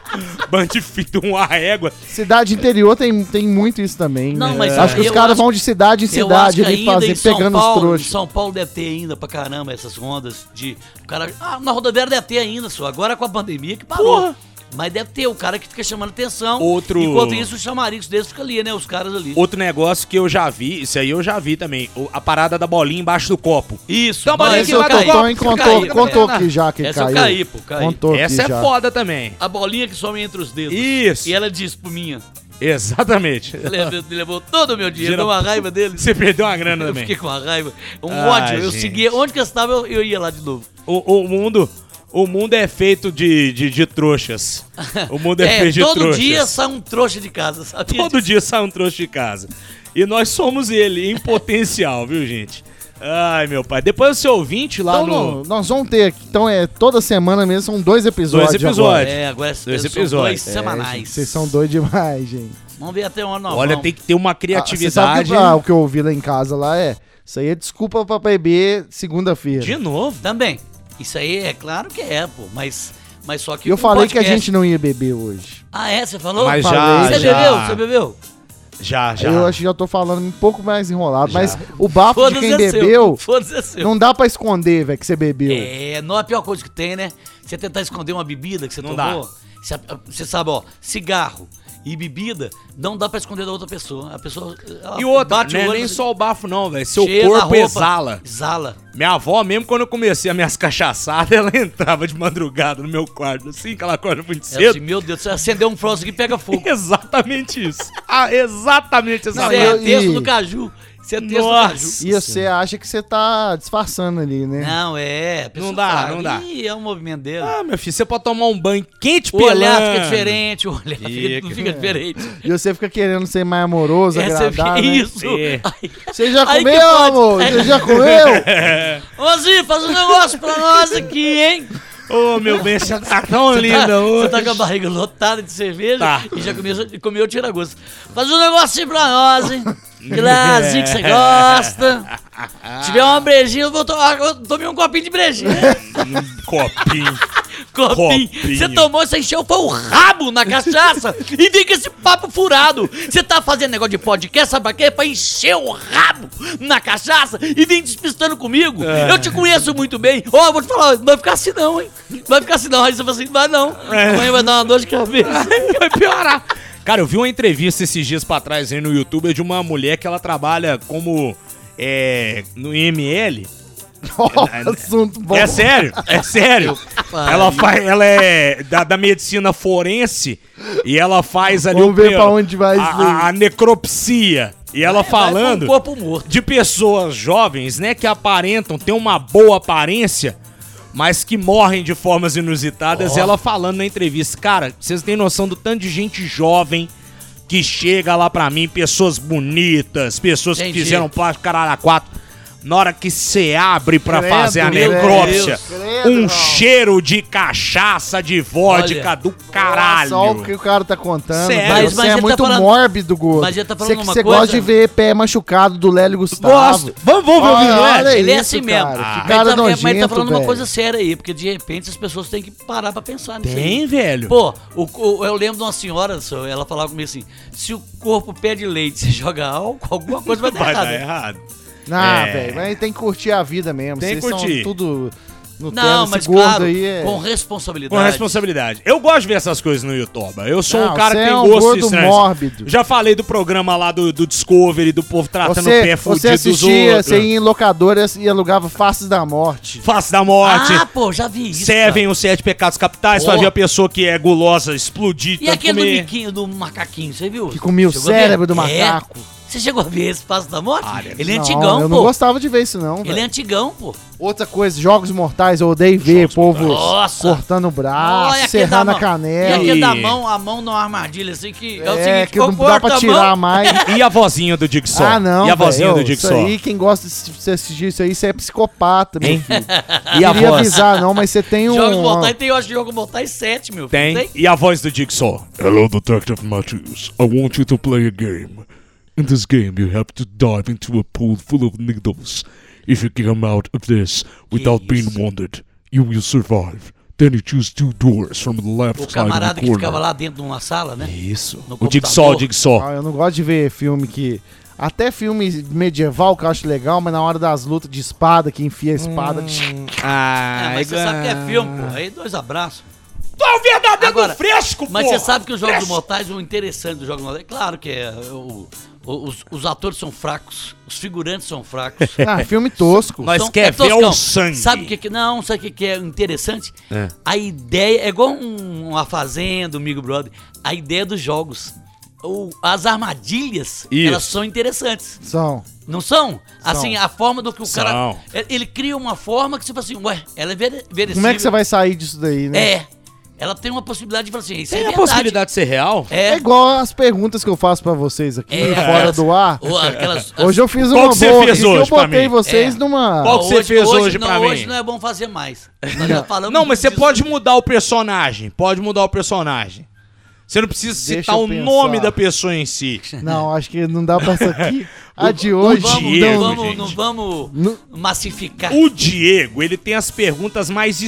Bandifito, uma régua.
Cidade interior tem, tem muito isso também.
Não,
né?
mas
acho que os caras vão de cidade em cidade ali fazer, pegando
Paulo,
os trouxas.
São Paulo deve ter ainda pra caramba essas rondas de... O cara, ah, na rodoviária deve ter ainda, só. Agora com a pandemia que parou.
Porra.
Mas deve ter o cara que fica chamando atenção.
Outro-
Enquanto isso, os chamaricos deles ficam ali, né? Os caras ali.
Outro negócio que eu já vi, isso aí eu já vi também. o- A parada da bolinha embaixo do copo.
Isso.
Então, bolinha
mas
aqui
eu caí,
Totó
eu
contou,
caí,
contou
eu
que já que
Essa eu
caiu.
caí, pô, caí.
Contou
Essa
que
é
já.
foda também.
A bolinha que some entre os dedos.
Isso.
E ela disse pro minha.
Exatamente.
Levou, levou todo o meu dinheiro,
Gira-
deu uma raiva dele.
Você perdeu uma grana
Eu
também.
fiquei com uma raiva, um
Ah,
ódio. Eu
gente.
seguia, onde que eu estava, eu, eu ia lá de novo.
O, o mundo. O mundo é feito de, de, de trouxas. O mundo é,
É,
feito de
todo
trouxas.
dia sai um trouxa de casa, sabe?
Todo dia sai um trouxa de casa. E nós somos ele, em potencial, [LAUGHS] viu, gente? Ai, meu pai. Depois o seu ouvinte lá
Então,
no.
nós vamos ter aqui. Então, é toda semana mesmo, são dois episódios.
Dois episódios.
É, agora
Dois
são
episódios.
dois
agora. É,
semanais.
gente, vocês são doidos demais, gente.
Vamos ver até onde nós
Olha,
vamos.
tem que ter uma
Ah,
criatividade.
que, ah, o que eu ouvi lá em casa lá é. Isso aí é desculpa pra beber segunda-feira.
De novo.
Também. Isso aí é claro que é, pô. Mas, mas só que
eu falei que a
podcast-
gente não ia beber hoje.
Ah, é? Você falou?
Mas já,
Você
já.
bebeu? Você bebeu?
Já, já.
Eu acho que já tô falando um pouco mais enrolado, mas o bafo de quem
é
bebeu,
Foda-se é
não dá pra esconder, velho, que você bebeu.
É, não é a pior coisa que tem, né? Você tentar esconder uma bebida que você
Não
tomou. Você, você sabe, ó, cigarro e bebida não dá pra esconder da outra pessoa. A pessoa.
E outra,
bate
não
o
é nem só o bafo, não, velho. Seu corpo
roupa,
exala.
Exala.
Minha avó, mesmo quando eu comecei as minhas cachaçadas, [LAUGHS] ela entrava de madrugada no meu quarto, assim, que ela acorda muito
É assim,
cedo.
meu Deus, você acendeu um frost aqui e pega fogo. [LAUGHS]
Exatamente isso. Ah, exatamente essa
Não,
é texto do caju. Você é texto
Nossa.
E você acha que você tá disfarçando ali, né?
Não, é.
Não dá,
fala,
não dá.
Ih, é um movimento dele.
Ah, meu filho, você pode tomar um banho quente
o olhar
pelando.
fica diferente, o olhar fica,
Fica.
não fica diferente.
E você fica querendo ser mais amoroso,
É, você
né?
isso.
É.
Aí-
Você já comeu, amor? Você já comeu? [LAUGHS]
Ô, Zi, faz um negócio pra nós aqui, hein?
Ô, meu bem, você tá tão
Você
linda
tá,
hoje.
você tá com a barriga lotada de cerveja
Tá.
e já comeu, comeu tira-gosto. Faz um negocinho pra nós, hein? Glazinho que você [LAUGHS] gosta. [LAUGHS] Se tiver uma brejinha, eu vou tomar. Eu tomei um copinho de brejinha. [LAUGHS]
Um copinho.
Copinho. Você tomou, você encheu foi o rabo na cachaça [LAUGHS] e vem com esse papo furado. Você tá fazendo negócio de podcast, sabe pra quê? Pra encher o rabo na cachaça e vem despistando comigo.
É.
Eu te conheço muito bem. Ó, eu vou te falar, não vai ficar assim não, hein? Não vai ficar assim não. Aí você fala assim, vai não.
É.
Amanhã vai dar uma dor de cabeça. [LAUGHS]
Vai piorar. Cara, eu vi uma entrevista esses dias pra trás aí no YouTube de uma mulher que ela trabalha como é, no IML. [LAUGHS]
Assunto bom.
É sério, é sério. ela, faz, ela é da, da medicina forense e ela faz ali
Vamos
o
ver pra onde vai
a, a, a necropsia. E ela falando
morto.
de pessoas jovens, né, que aparentam ter uma boa aparência, mas que morrem de formas inusitadas. E ela falando na entrevista, cara, vocês têm noção do tanto de gente jovem que chega lá pra mim, pessoas bonitas, pessoas
Entendi.
que fizeram plástico caralho quatro. Na hora que você abre pra
Credo,
fazer a necrópsia, um
Credo.
cheiro de cachaça, de vodka
Olha.
do caralho.
Só o que o cara tá contando.
Sério.
velho.
Mas-
você
mas
é
ele tá
muito
falando-
mórbido, Gordo.
mas ele tá falando
Você,
uma coisa-
gosta de ver pé machucado do Lélio Gustavo.
Gosto. Vamos, vamos ouvir,
Olha,
não é?
olha
Ele é
isso,
assim mesmo.
cara.
Ah.
Que
Mas
cara
tá-
nojento,
Mas tá falando uma
velho.
coisa séria aí, porque de repente as pessoas têm que parar pra pensar nisso aí.
Tem, velho.
Pô, o- o- eu lembro de uma senhora, ela falava comigo assim: se o corpo pede leite, você joga álcool, alguma coisa vai dar
Vai
errado.
dar errado.
Ah,
É.
velho, mas tem que curtir a vida mesmo.
Tem que curtir.
são tudo Nutella,
Não,
esse
mas
gordo
claro,
aí é...
com responsabilidade.
Com responsabilidade. Eu gosto de ver essas coisas no YouTube. Eu sou um
Não,
cara que
você
tem
é um
gosto
gordo
estranho.
mórbido.
Já falei do programa lá do, do Discovery, do povo tratando o pé
Você,
fudido
você
dos
assistia,
outros.
você ia em locadoras e alugava Faces da Morte.
Face da morte.
Ah, pô, já vi isso.
Seven, os sete pecados capitais, ver a pessoa que é gulosa explodir,
E aquele do
comer.
biquinho, do macaquinho, você viu?
Que comia o
Chegou
cérebro do
É. Você chegou a ver esse Passo da Morte? ele é
Não,
antigão,
eu
pô.
não gostava de ver isso não,
Ele é antigão, pô.
Outra coisa, Jogos Mortais, eu odeio ver povo
Nossa.
cortando o braço, serrando a canela.
E aquele da mão, a mão numa armadilha, assim, que é, o
É,
seguinte,
que não dá pra tirar
mão,
mais. [LAUGHS]
E a vozinha do Jigsaw?
Ah, não,
E a vozinha
velho,
do
Isso
Jigsaw?
aí, quem gosta de assistir isso aí, você é psicopata, meu
Hein?
filho.
E a
Queria
voz?
avisar não, mas você tem um...
Jogos Mortais tem, eu acho, Jogos Mortais 7, meu filho.
Tem. E a voz do Jigsaw?
Hello, Detective Matthews. I want you to play a game. In this game, you have to dive into a pool full of needles. If you come out of this without being wounded, you will survive. Then you choose two doors from the left
O
side of
camarada que ficava lá dentro de uma sala, né?
Isso.
No
O Jigsaw. Jigsaw.
Ah, eu não gosto de ver filme que... Até filme medieval que eu acho legal, mas na hora das lutas de espada, que enfia a espada...
Hum.
Ah,
Ah,
mas você sabe que é filme, pô. Aí dois abraços.
Tu é o verdadeiro
Agora,
fresco,
Mas
porra.
você sabe que os Jogos
Fresco.
Mortais, o interessante dos Jogos Mortais, claro que é. o- o- os, os atores são fracos, os figurantes são fracos. [LAUGHS]
Ah, filme tosco.
Nós
São-
quer ver
toscão.
o sangue.
Sabe o que, que não? Sabe o que, que é interessante?
É.
A ideia é igual um- uma fazenda, um Big Brother. A ideia dos jogos. O- as armadilhas,
Isso.
elas são interessantes.
São.
Não são? Assim, a forma do que o cara.
São.
Ele- Ele cria uma forma que você fala assim, ué, ela é verossímil.
Como é que você vai sair disso daí, né?
É. Ela tem uma possibilidade de falar assim, isso
Tem
é
a
verdade.
possibilidade de ser real?
É
É.
igual as perguntas que eu faço pra vocês aqui,
É,
fora
aquelas-
do ar.
Ou aquelas, [LAUGHS]
Hoje eu fiz
Qual
uma boa
fez hoje
eu botei
mim?
vocês
É.
numa...
Qual que você fez hoje
não,
pra
hoje
mim?
não é bom fazer mais. Nós já falamos
Não, mas você pode mudar o personagem. Pode mudar o personagem. Você não precisa citar o
pensar.
nome da pessoa em si. [LAUGHS]
Não, acho que não dá pra essa aqui. [LAUGHS] A de
Não
hoje.
vamos,
Diego,
não vamos, não vamos
Não-
massificar.
O Diego, ele tem as perguntas mais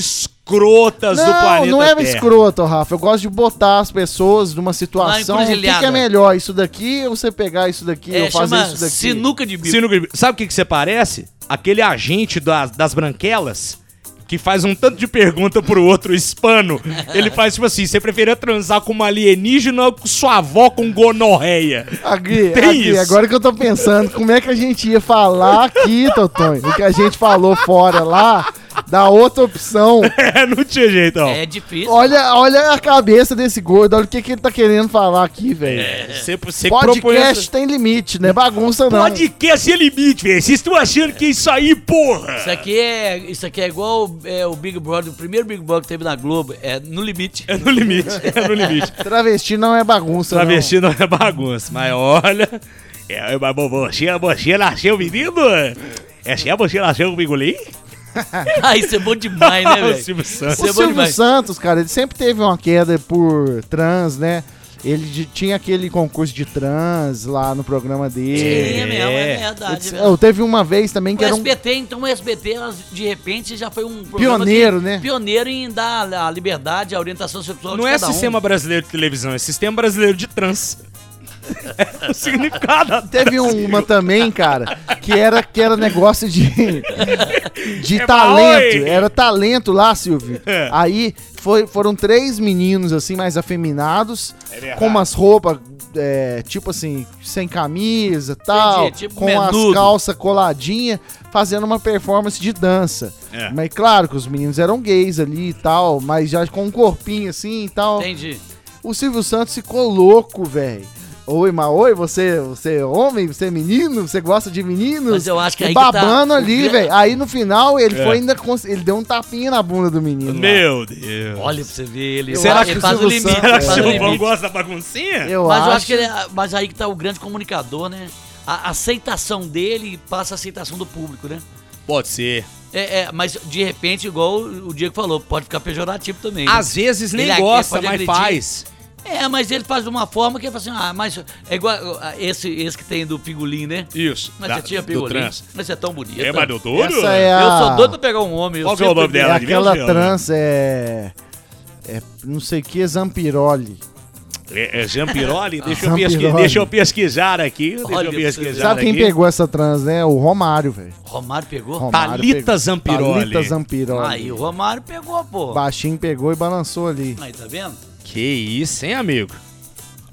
escrotas do
Não,
planeta
não é
Terra.
escroto, Rafa. Eu gosto de botar as pessoas numa situação. O que, que é melhor? Isso daqui ou você pegar isso daqui
É,
ou fazer isso daqui?
sinuca de bico.
Sinuca- Sabe o que, que você parece? Aquele agente das, das branquelas que faz um tanto de pergunta pro outro hispano. [LAUGHS] Ele faz tipo assim: você preferia transar com uma alienígena ou com sua avó com gonorreia?
Agui,
Tem
Agui,
isso.
agora que eu tô pensando, como é que a gente ia falar aqui, Totonho? O que a gente falou fora lá, da outra opção. [LAUGHS]
É, não tinha jeito, ó.
É difícil.
Olha, olha a cabeça desse gordo, olha o que, que ele tá querendo falar aqui, velho.
Você, você propõe
Podcast
essa-
tem limite, não é bagunça não.
Podcast é limite, velho. Vocês estão achando que é isso aí, porra?
Isso aqui é, isso aqui é igual é, o Big Brother, o primeiro Big Brother que teve na Globo, é no limite.
É no limite, é no limite. [LAUGHS]
Travesti não é bagunça,
Travesti não é bagunça, mas olha. É, mas você, você nasceu menino? Essa é você nasceu com bingolim? [LAUGHS]
Ah, isso é bom demais, né, [LAUGHS]
o
velho?
Silvio Santos.
Isso é
O
bom
Silvio. Santos, cara, ele sempre teve uma queda por trans, né? Ele de- tinha aquele concurso de trans lá no programa dele.
Tinha mesmo, é verdade. é
Oh,
verdade.
teve uma vez também
O
que era um.
SBT, então o SBT, de repente, já foi um programa
Pioneiro,
que-
né?
Pioneiro em dar a liberdade, a orientação sexual
Não
de
é
cada um.
sistema brasileiro de televisão, é sistema brasileiro de trans. É [LAUGHS] o significado.
Teve uma também, cara, que era, que era negócio de. de
É
talento.
maoi.
Era talento lá, Silvio.
É.
Aí foi, foram três meninos, assim, mais afeminados, com umas roupas, é, tipo assim, sem camisa e tal,
Entendi, tipo
com as
menudo.
calças coladinhas, fazendo uma performance de dança.
É.
Mas claro que os meninos eram gays ali e tal, mas já com um corpinho assim e tal.
Entendi.
O Silvio Santos ficou louco, velho. Oi, mas oi, você, você é homem, você é menino, você gosta de meninos?
Mas eu acho que aí que tá
babando
o
ali, velho. Aí no final ele
É.
foi ainda cons- ele deu um tapinha na bunda do menino. lá.
Meu Deus.
Olha pra você ver ele.
Será
ele
que o
faz o limite.
Será que o
faz o
Silvão gosta da baguncinha?
Eu
Mas
acho.
eu acho que ele, é- mas aí que tá o grande comunicador, né? A aceitação dele passa a aceitação do público, né?
Pode ser.
É, é, mas de repente, igual o Diego falou, pode ficar pejorativo também. né?
Às vezes nem
Ele
gosta, mas
agredir.
faz.
É, mas ele faz de uma forma que ele fala assim, ah, mas é igual ah, esse, esse que tem do Pingolim, né?
Isso.
Mas
da-
você tinha Pingolim, mas você é tão bonito.
É, mas doutor?
Essa é a...
Eu sou doido pra pegar um homem. eu
Qual que é o nome
É
dela? de
aquela trans, é... É não sei o que, Zampiroli.
É, é Zampiroli? [LAUGHS] Deixa, eu
Zampiroli.
pesqui- deixa eu pesquisar aqui. Deixa
Olha
eu pesquisar
Sabe quem
aqui.
pegou essa trans, né? O Romário, velho.
Romário pegou?
Romário
Thalita
pegou.
Zampiroli.
Thalita Zampiroli.
Aí o Romário pegou, pô.
Baixinho pegou e balançou ali.
Aí, tá vendo?
Que isso, hein, amigo?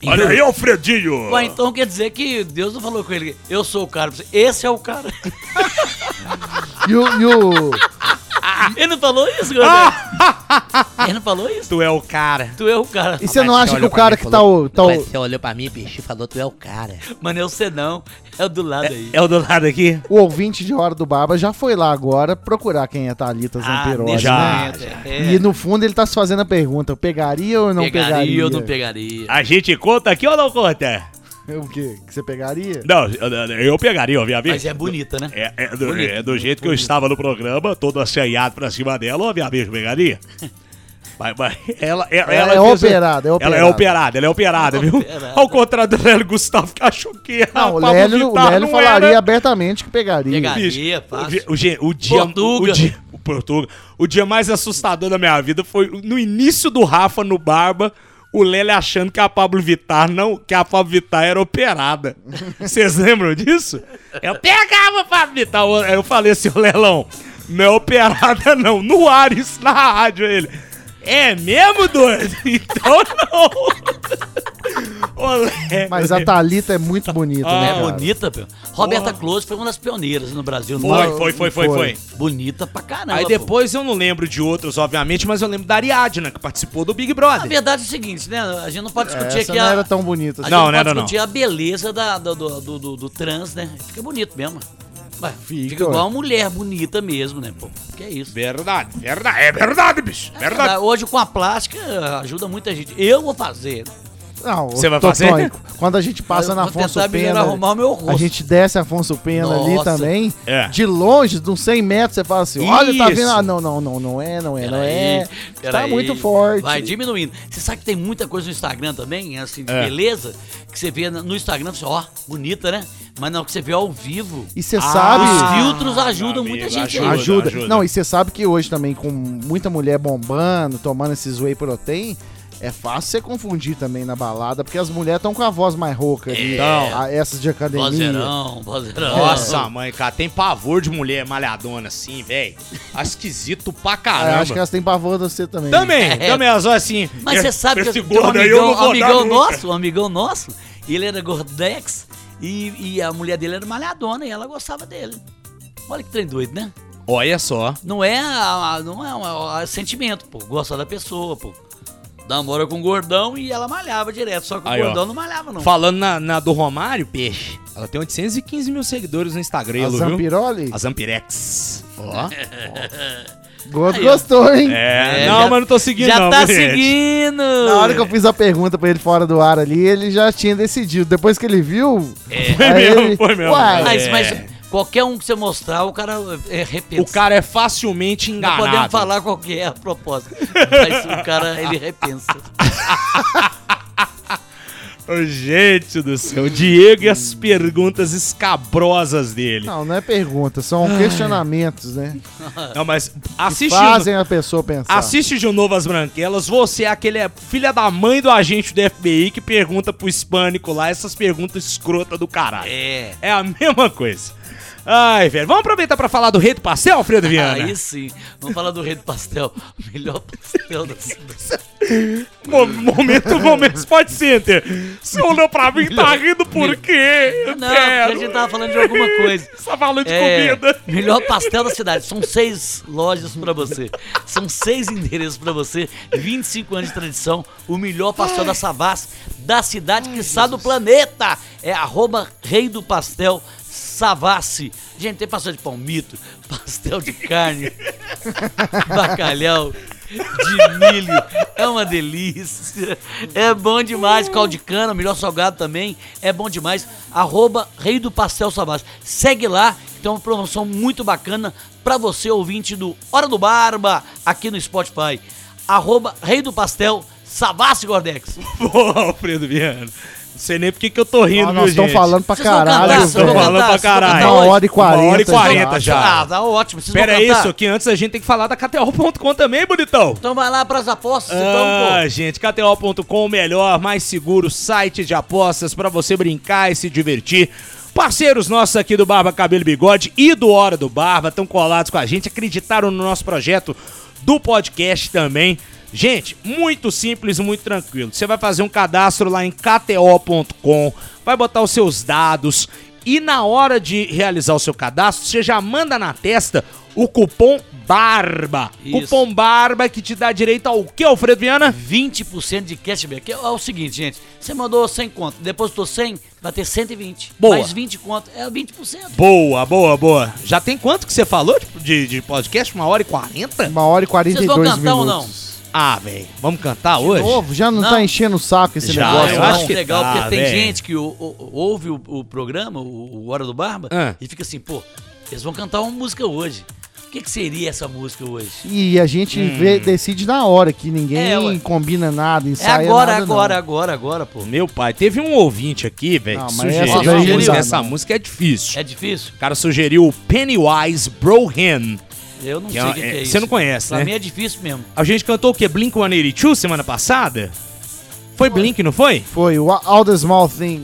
Olha aí, Alfredinho.
Ué, então quer dizer que Deus não falou com ele, eu sou o cara. Esse é o cara.
E o. E o [LAUGHS]
Ele não falou isso, Gordão? [LAUGHS] Ele não falou isso?
Tu é o cara.
Tu é o cara.
e você não acha que o cara que tá o. Tá o
Você olhou pra mim, bicho, e falou, tu é o cara.
Mano, é o Senão. É o do lado aí.
É o do lado aqui?
o ouvinte de Hora do Barba já foi lá agora procurar quem é Thalita
Ah,
Zampiroli,
nesse
já,
né?
é.
E no fundo ele tá se fazendo a pergunta: eu pegaria ou não
pegaria,
pegaria?
ou não pegaria?
A gente conta aqui ou não conta? [LAUGHS]
O quê? Que você pegaria?
Não, eu, eu pegaria, obviamente.
Mas é bonita, né?
É, é do, é do jeito que eu estava no programa, todo assanhado pra cima dela, obviamente pegaria. [LAUGHS] Mas, mas ela, ela,
É-
ela
é
fez-
operada, é
Ela é
operada.
operada, ela é operada, viu?
Operada.
Ao contrário do Lélio Gustavo, que achou que a
Não, o Lélio, o Lélio
não
falaria
era.
abertamente que pegaria.
Pegaria.
O,
fácil.
dia- o, dia- o dia,
Portuga.
o dia, o Portuga, o dia mais assustador da minha vida foi no início do Rafa no Barba, o Lélio achando que a Pablo Vittar não, que a Pablo Vittar era operada. [LAUGHS] Vocês lembram disso? Eu pegava a Pablo Vittar, eu- eu falei assim, ô Lelão, não é operada não, no ar isso na rádio ele. É mesmo, doido? [LAUGHS] Então não. Lélio.
Mas a Thalita é muito bonita, né,
É bonita, pô. Roberta Close foi uma das pioneiras no Brasil.
Foi,
Não-
foi, foi, foi, foi.
Bonita pra caramba.
Aí
pô.
depois eu não lembro de outros, obviamente, mas eu lembro da Ariadna, que participou do Big
A
Brother.
verdade é o seguinte, né? A gente não pode discutir
Essa
aqui
não
a.
era tão bonita
A
assim.
gente
Não,
não,
não
pode
era, não.
discutir a beleza da, do, do, do- do trans, né? Fica bonito mesmo. Ué, fica,
Fica,
igual uma mulher bonita mesmo, né, pô? Que é isso.
Verdade, verdade, é verdade, bicho. Verdade.
Hoje com a plástica ajuda muita gente. Eu vou fazer.
Não,
Você vai fazer?
Quando a gente passa
Eu
na Afonso Pena,
arrumar o meu rosto.
a gente desce Afonso Pena ali
Nossa.
também.
É.
De longe, de uns 100 metros, você fala assim: olha, tá vendo? Ah, não, não, não, não é, não é, não é.
Pera
Tá
aí.
muito forte.
Vai diminuindo. Você sabe que tem muita coisa no Instagram também, assim, de
É.
beleza, que você vê no Instagram, você, ó, bonita, né? Mas não, que você vê ao vivo.
E você
Os
sabe.
filtros ajudam
amigo,
muita gente
ajuda.
aí.
Ajuda.
ajuda.
Não, e você sabe que hoje também, com muita mulher bombando, tomando esses whey protein, é fácil você confundir também na balada, porque as mulheres estão com a voz mais rouca ali.
Então.
a- essas de academia.
Vozeirão, vozeirão.
Nossa, mãe, cara, tem pavor de mulher malhadona assim, velho. Esquisito pra
Ah,
caramba.
acho que elas têm pavor de você também.
Também, também, elas olham assim.
Mas você sabe que
esse
eu tenho um
gordo aí eu
amigão, amigão nosso, um amigão nosso, ele era gordex e, e a mulher dele era malhadona e ela gostava dele. Olha que trem doido, né?
Olha só.
Não é, a- a- não é um- é sentimento, pô. Gosta da pessoa, pô. Namora com o gordão e ela malhava direto. Só que
Aí,
o
ó.
gordão não malhava, não.
Falando na, na do Romário, peixe. Ela tem 815 mil seguidores no Instagram,
A
viu?
Zampiroli?
A Zampirex. Ó. [LAUGHS]
Gosto
Aí, ó.
gostou, hein?
É,
É,
não,
já-
mas não tô seguindo
Já
não,
tá
gente?
seguindo!
Na hora que eu fiz a pergunta pra ele fora do ar ali, ele já tinha decidido. Depois que ele viu.
Foi
aí
mesmo,
ele-
foi mesmo.
Uai,
Mas,
É.
mas qualquer um que você mostrar, o cara é, repensa.
O cara é facilmente
Não
enganado.
podemos falar qual que é a proposta. Mas o cara, ele repensa. [LAUGHS]
Gente do céu, o Diego e as perguntas escabrosas dele.
Não, não é pergunta, são questionamentos, né?
Não, mas
Que
assiste,
fazem a pessoa pensar.
assiste de novo as branquelas. Você é aquele é, filha da mãe do agente do FBI que pergunta pro hispânico lá essas perguntas escrotas do caralho.
É.
É a mesma coisa. Ai, velho. Vamos aproveitar pra falar do rei do pastel, Alfredo Viana?
Aí sim. Vamos falar do rei do pastel. [LAUGHS] Melhor pastel da cidade.
Mo- momento, momento Sport Center. Você olhou pra mim e tá rindo por quê?
Não, porque a gente tava falando de alguma coisa. [LAUGHS]
Só falando de
É,
comida.
melhor pastel da cidade. São seis lojas pra você. São seis endereços pra você. 25 anos de tradição. O melhor pastel da Savas da cidade que está do planeta. É arroba rei do pastel Savassi. Gente, tem pastel de palmito, pastel de carne, [LAUGHS] bacalhau, de milho. É uma delícia. É bom demais. Caldo de cana, melhor salgado também. É bom demais. Arroba Rei do Pastel Savassi. Segue lá, tem uma promoção muito bacana pra você, ouvinte do Hora do Barba, aqui no Spotify. Arroba Rei do Pastel Savassi Gordex. [LAUGHS]
Pô, Alfredo Viana. Sei nem porque que eu tô rindo,
Nós
viu,
estamos falando pra caralho.
Vocês vão
falando pra caralho.
Uma hora e quarenta.
Uma hora e quarenta já.
Ah, tá ótimo. Vocês
Pera
vão
aí,
cantar?
isso aqui antes a gente tem que falar da KTO.com também, bonitão.
Então vai lá pras apostas,
Ah,
então,
gente, KTO.com, o melhor, mais seguro site de apostas pra você brincar e se divertir. Parceiros nossos aqui do Barba Cabelo e Bigode e do Hora do Barba estão colados com a gente, acreditaram no nosso projeto do podcast também. Gente, muito simples, muito tranquilo. Você vai fazer um cadastro lá em kto.com, vai botar os seus dados e na hora de realizar o seu cadastro, você já manda na testa o cupom BARBA.
Isso.
Cupom BARBA que te dá direito ao que, Alfredo Viana?
20% de cashback. É, é o seguinte, gente. Você mandou 100 conto, depositou 100, vai ter 120.
Boa.
Mais 20 conto, é 20%.
Boa, boa, boa. Já tem quanto que você falou de, de, de podcast? Uma hora e quarenta?
Uma hora e quarenta e
Vocês vão
dois
cantar ou
minutos.
Ah, velho, vamos cantar hoje?
Novo, já não,
Não.
tá enchendo o saco esse
Já,
negócio,
eu
não?
acho que
legal,
tá,
porque tem
velho.
gente que o- o- ouve o, o programa, o, o Hora do Barba,
Ah.
e fica assim, pô, eles vão cantar uma música hoje. O que, que seria essa música hoje?
E a gente
Hum.
vê- decide na hora, que ninguém
É,
combina nada,
É
ensaia
agora,
nada,
agora,
não.
agora, agora, pô.
Meu pai, teve um ouvinte aqui, velho, que sugeriu
essa
música. Essa música é difícil.
É difícil?
O cara sugeriu o Pennywise Brohan.
Eu não
Que
sei
é-
o que, que
é-
é isso.
você não conhece,
pra
né?
mim é difícil mesmo.
A gente cantou o quê? Blink-182 semana passada? Foi Blink, não foi?
Foi o All the Small Thing.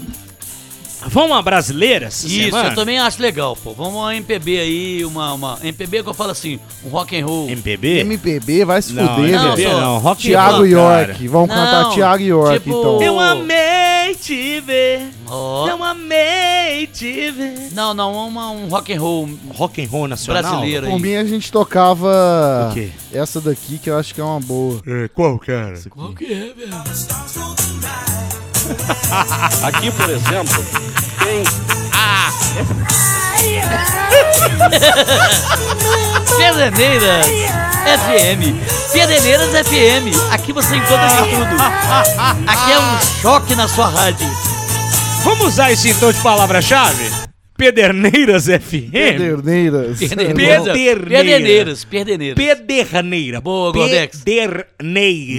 Vamos uma brasileira essa
Isso,
semana?
eu também acho legal, pô. Vamos uma MPB aí, uma, uma MPB que eu falo assim, um rock and roll.
MPB?
MPB, vai se
Não,
fuder,
não,
velho.
só-
não. Rock and
Tiago
roll, cara.
York. Vamos
Não,
cantar Tiago York,
tipo-
então.
Eu amei te ver.
Ó.
Eu amei te ver.
Não, não, uma, um rock and roll
Rock and roll nacional?
brasileiro aí.
Por mim a gente tocava
O quê?
essa daqui que eu acho que é uma boa.
qual, cara?
Qual que é, velho? [LAUGHS]
Aqui, por exemplo, tem [LAUGHS]
Pederneiras FM. Pederneiras FM. Aqui você encontra de tudo. Aqui é um choque na sua rádio.
Vamos usar esse então de palavra-chave? Pederneiras FM?
Pederneiras.
Pederneiras.
Pederneira.
Pederneiras. Pederneiras.
Pederneira.
Boa.
Pederneira.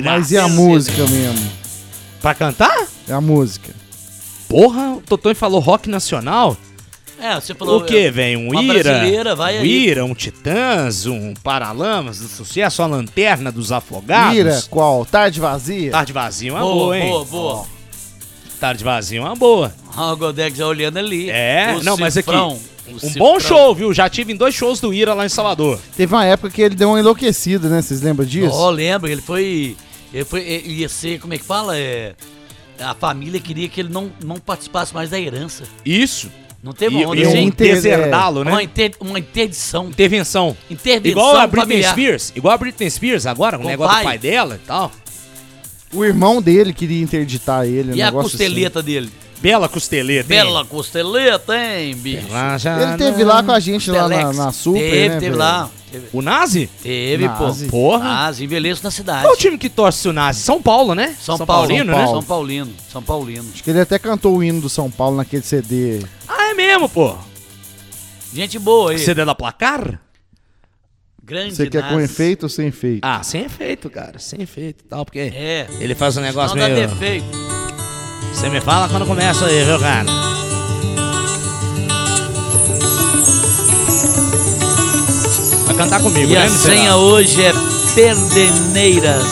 Mas e a música mesmo?
Pra cantar?
É a música.
Porra, o Totônio falou rock nacional.
É, você falou.
o que, velho? Um
uma
Ira?
brasileira, vai
um
aí.
Ira, um Titãs, um Paralamas do Sucesso, a Lanterna dos Afogados.
Ira, qual? Tarde vazia?
Tarde vazia, uma boa,
Boa,
hein?
boa, boa.
Tarde vazia, uma boa.
Ah, o Godex já olhando ali.
É,
O
não, mas aqui,
cifrão, o
um
cifrão.
bom show, viu? Já tive em dois shows do Ira lá em Salvador.
Teve uma época que ele deu uma enlouquecida, né? Vocês lembram disso?
Ó, lembra, ele foi. Ele foi. Ele ia ser, como é que fala? É, a família queria que ele não, não participasse mais da herança.
Isso.
Não teve
E,
uma onda
e um deserdá-lo, né?
Uma, inter, uma interdição.
Intervenção.
Intervenção
Igual a Britney
familiar.
Spears. Igual a Britney Spears agora, com o negócio
pai.
do pai dela e tal.
O irmão dele queria interditar ele. um
E a
negócio assim.
costeleta dele?
Bela costeleta, hein?
Bela costeleta, hein, bicho?
Ele teve lá com a gente lá na, na Super,
Teve,
né,
teve
velho?
lá. Teve,
O Nazi?
teve
Nazi.
pô.
Porra.
Nazi, envelheço na cidade.
Qual o time que torce o Nazi? São Paulo, né?
São, Paulo,
Paulino,
São
né?
Paulo. São Paulino. São Paulino.
Acho que ele até cantou o hino do São Paulo naquele CD.
Ah, é mesmo, pô.
Gente boa aí.
CD da placar?
Grande
Você quer com
Nazi.
efeito ou sem efeito?
Ah, sem efeito, cara. Sem efeito e tal, porque
É.
ele faz um negócio
Não dá
meio...
defeito.
Você me fala quando começa aí, viu, cara? Cantar comigo,
E
né,
a senha hoje é Perdeneiras.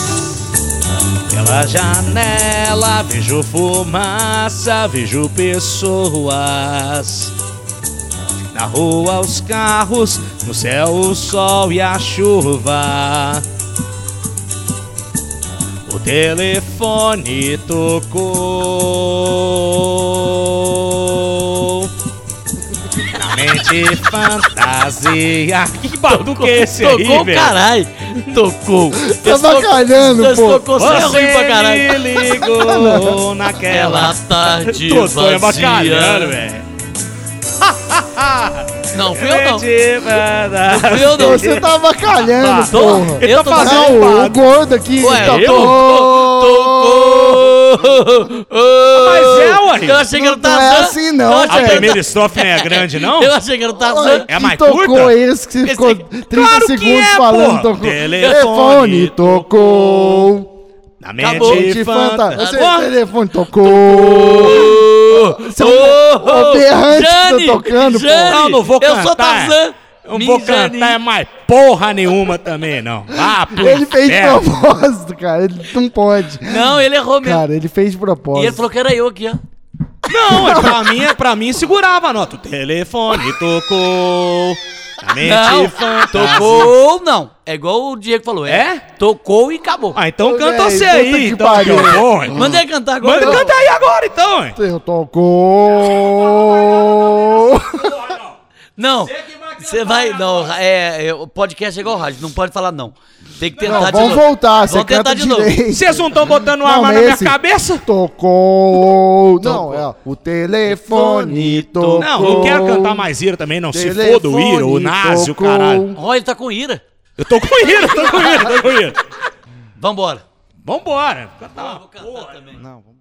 Pela janela vejo fumaça, vejo pessoas. Na rua os carros, no céu o sol e a chuva. O telefone tocou. Mente fantasia. [LAUGHS] Que batuque é esse aí,
Tocou,
velho?
caralho. Tocou.
Tá bacalhando, pô.
tocou, você é ruim pra caralho.
me ligou [LAUGHS] naquela
Aquela tarde [LAUGHS]
Totô é bacalhando,
vazia.
velho.
Não, fui eu não.
Fui
eu não.
Você tá bacalhando, porra.
Eu tô fazendo
Não, o gordo aqui
Ué,
tocou.
eu? Tocou.
Mas é, ué.
Eu achei que era o
Não é
Tarzan.
assim não,
Eu
A
que era-
primeira estrofe não é grande, [LAUGHS] não?
Eu achei que era o Tarzan.
Olha,
É
que
mais
tocou
curta?
esse que você ficou 30
Claro que
segundos
é,
falando, tocou.
Telefone
Telefone tocou.
Na
Acabou.
mente
De
fanta...
fantasma. Esse
Ó.
telefone tocou. Você é um o berrante que
Jane,
tá tocando,
Jane,
pô.
Não, não vou
Eu
cantar.
sou Tarzan.
Eu não vou cantar é mais porra nenhuma também, não. [LAUGHS] Pro
Ele fez de propósito, cara. Ele não pode.
Não, ele errou mesmo.
Cara, ele fez de
e ele
propósito.
falou que era eu aqui, ó.
Não, é pra mim, é pra mim segurava a nota. O telefone tocou. Mente
Não,
fantasma.
tocou não. É igual o Diego falou.
É?
Tocou e acabou.
Ah, então
Ô,
canta
véi,
você aí,
que
então.
pariu.
que é bom, hein?
Manda ele cantar agora.
Manda cantar aí agora, então, hein?
Eu tocou.
Não, você vai... Não, é, é, o podcast é igual rádio. Não pode falar não. Tem que tentar
Não,
de
vamos
novo.
voltar. Você
Vamos tentar
canta
de novo.
direito.
Vocês não estão botando
Não,
arma na minha cabeça?
Tocou. Não, é. ó, O telefone tocou.
Não, não quero cantar mais ira também, não. Se foda o ira, o nazi, o caralho.
Ó, ele tá com ira.
Eu tô com ira, tô com ira, tô com ira.
Vambora.
Vambora. Cantar uma
Vou cantar também.
Não, vamos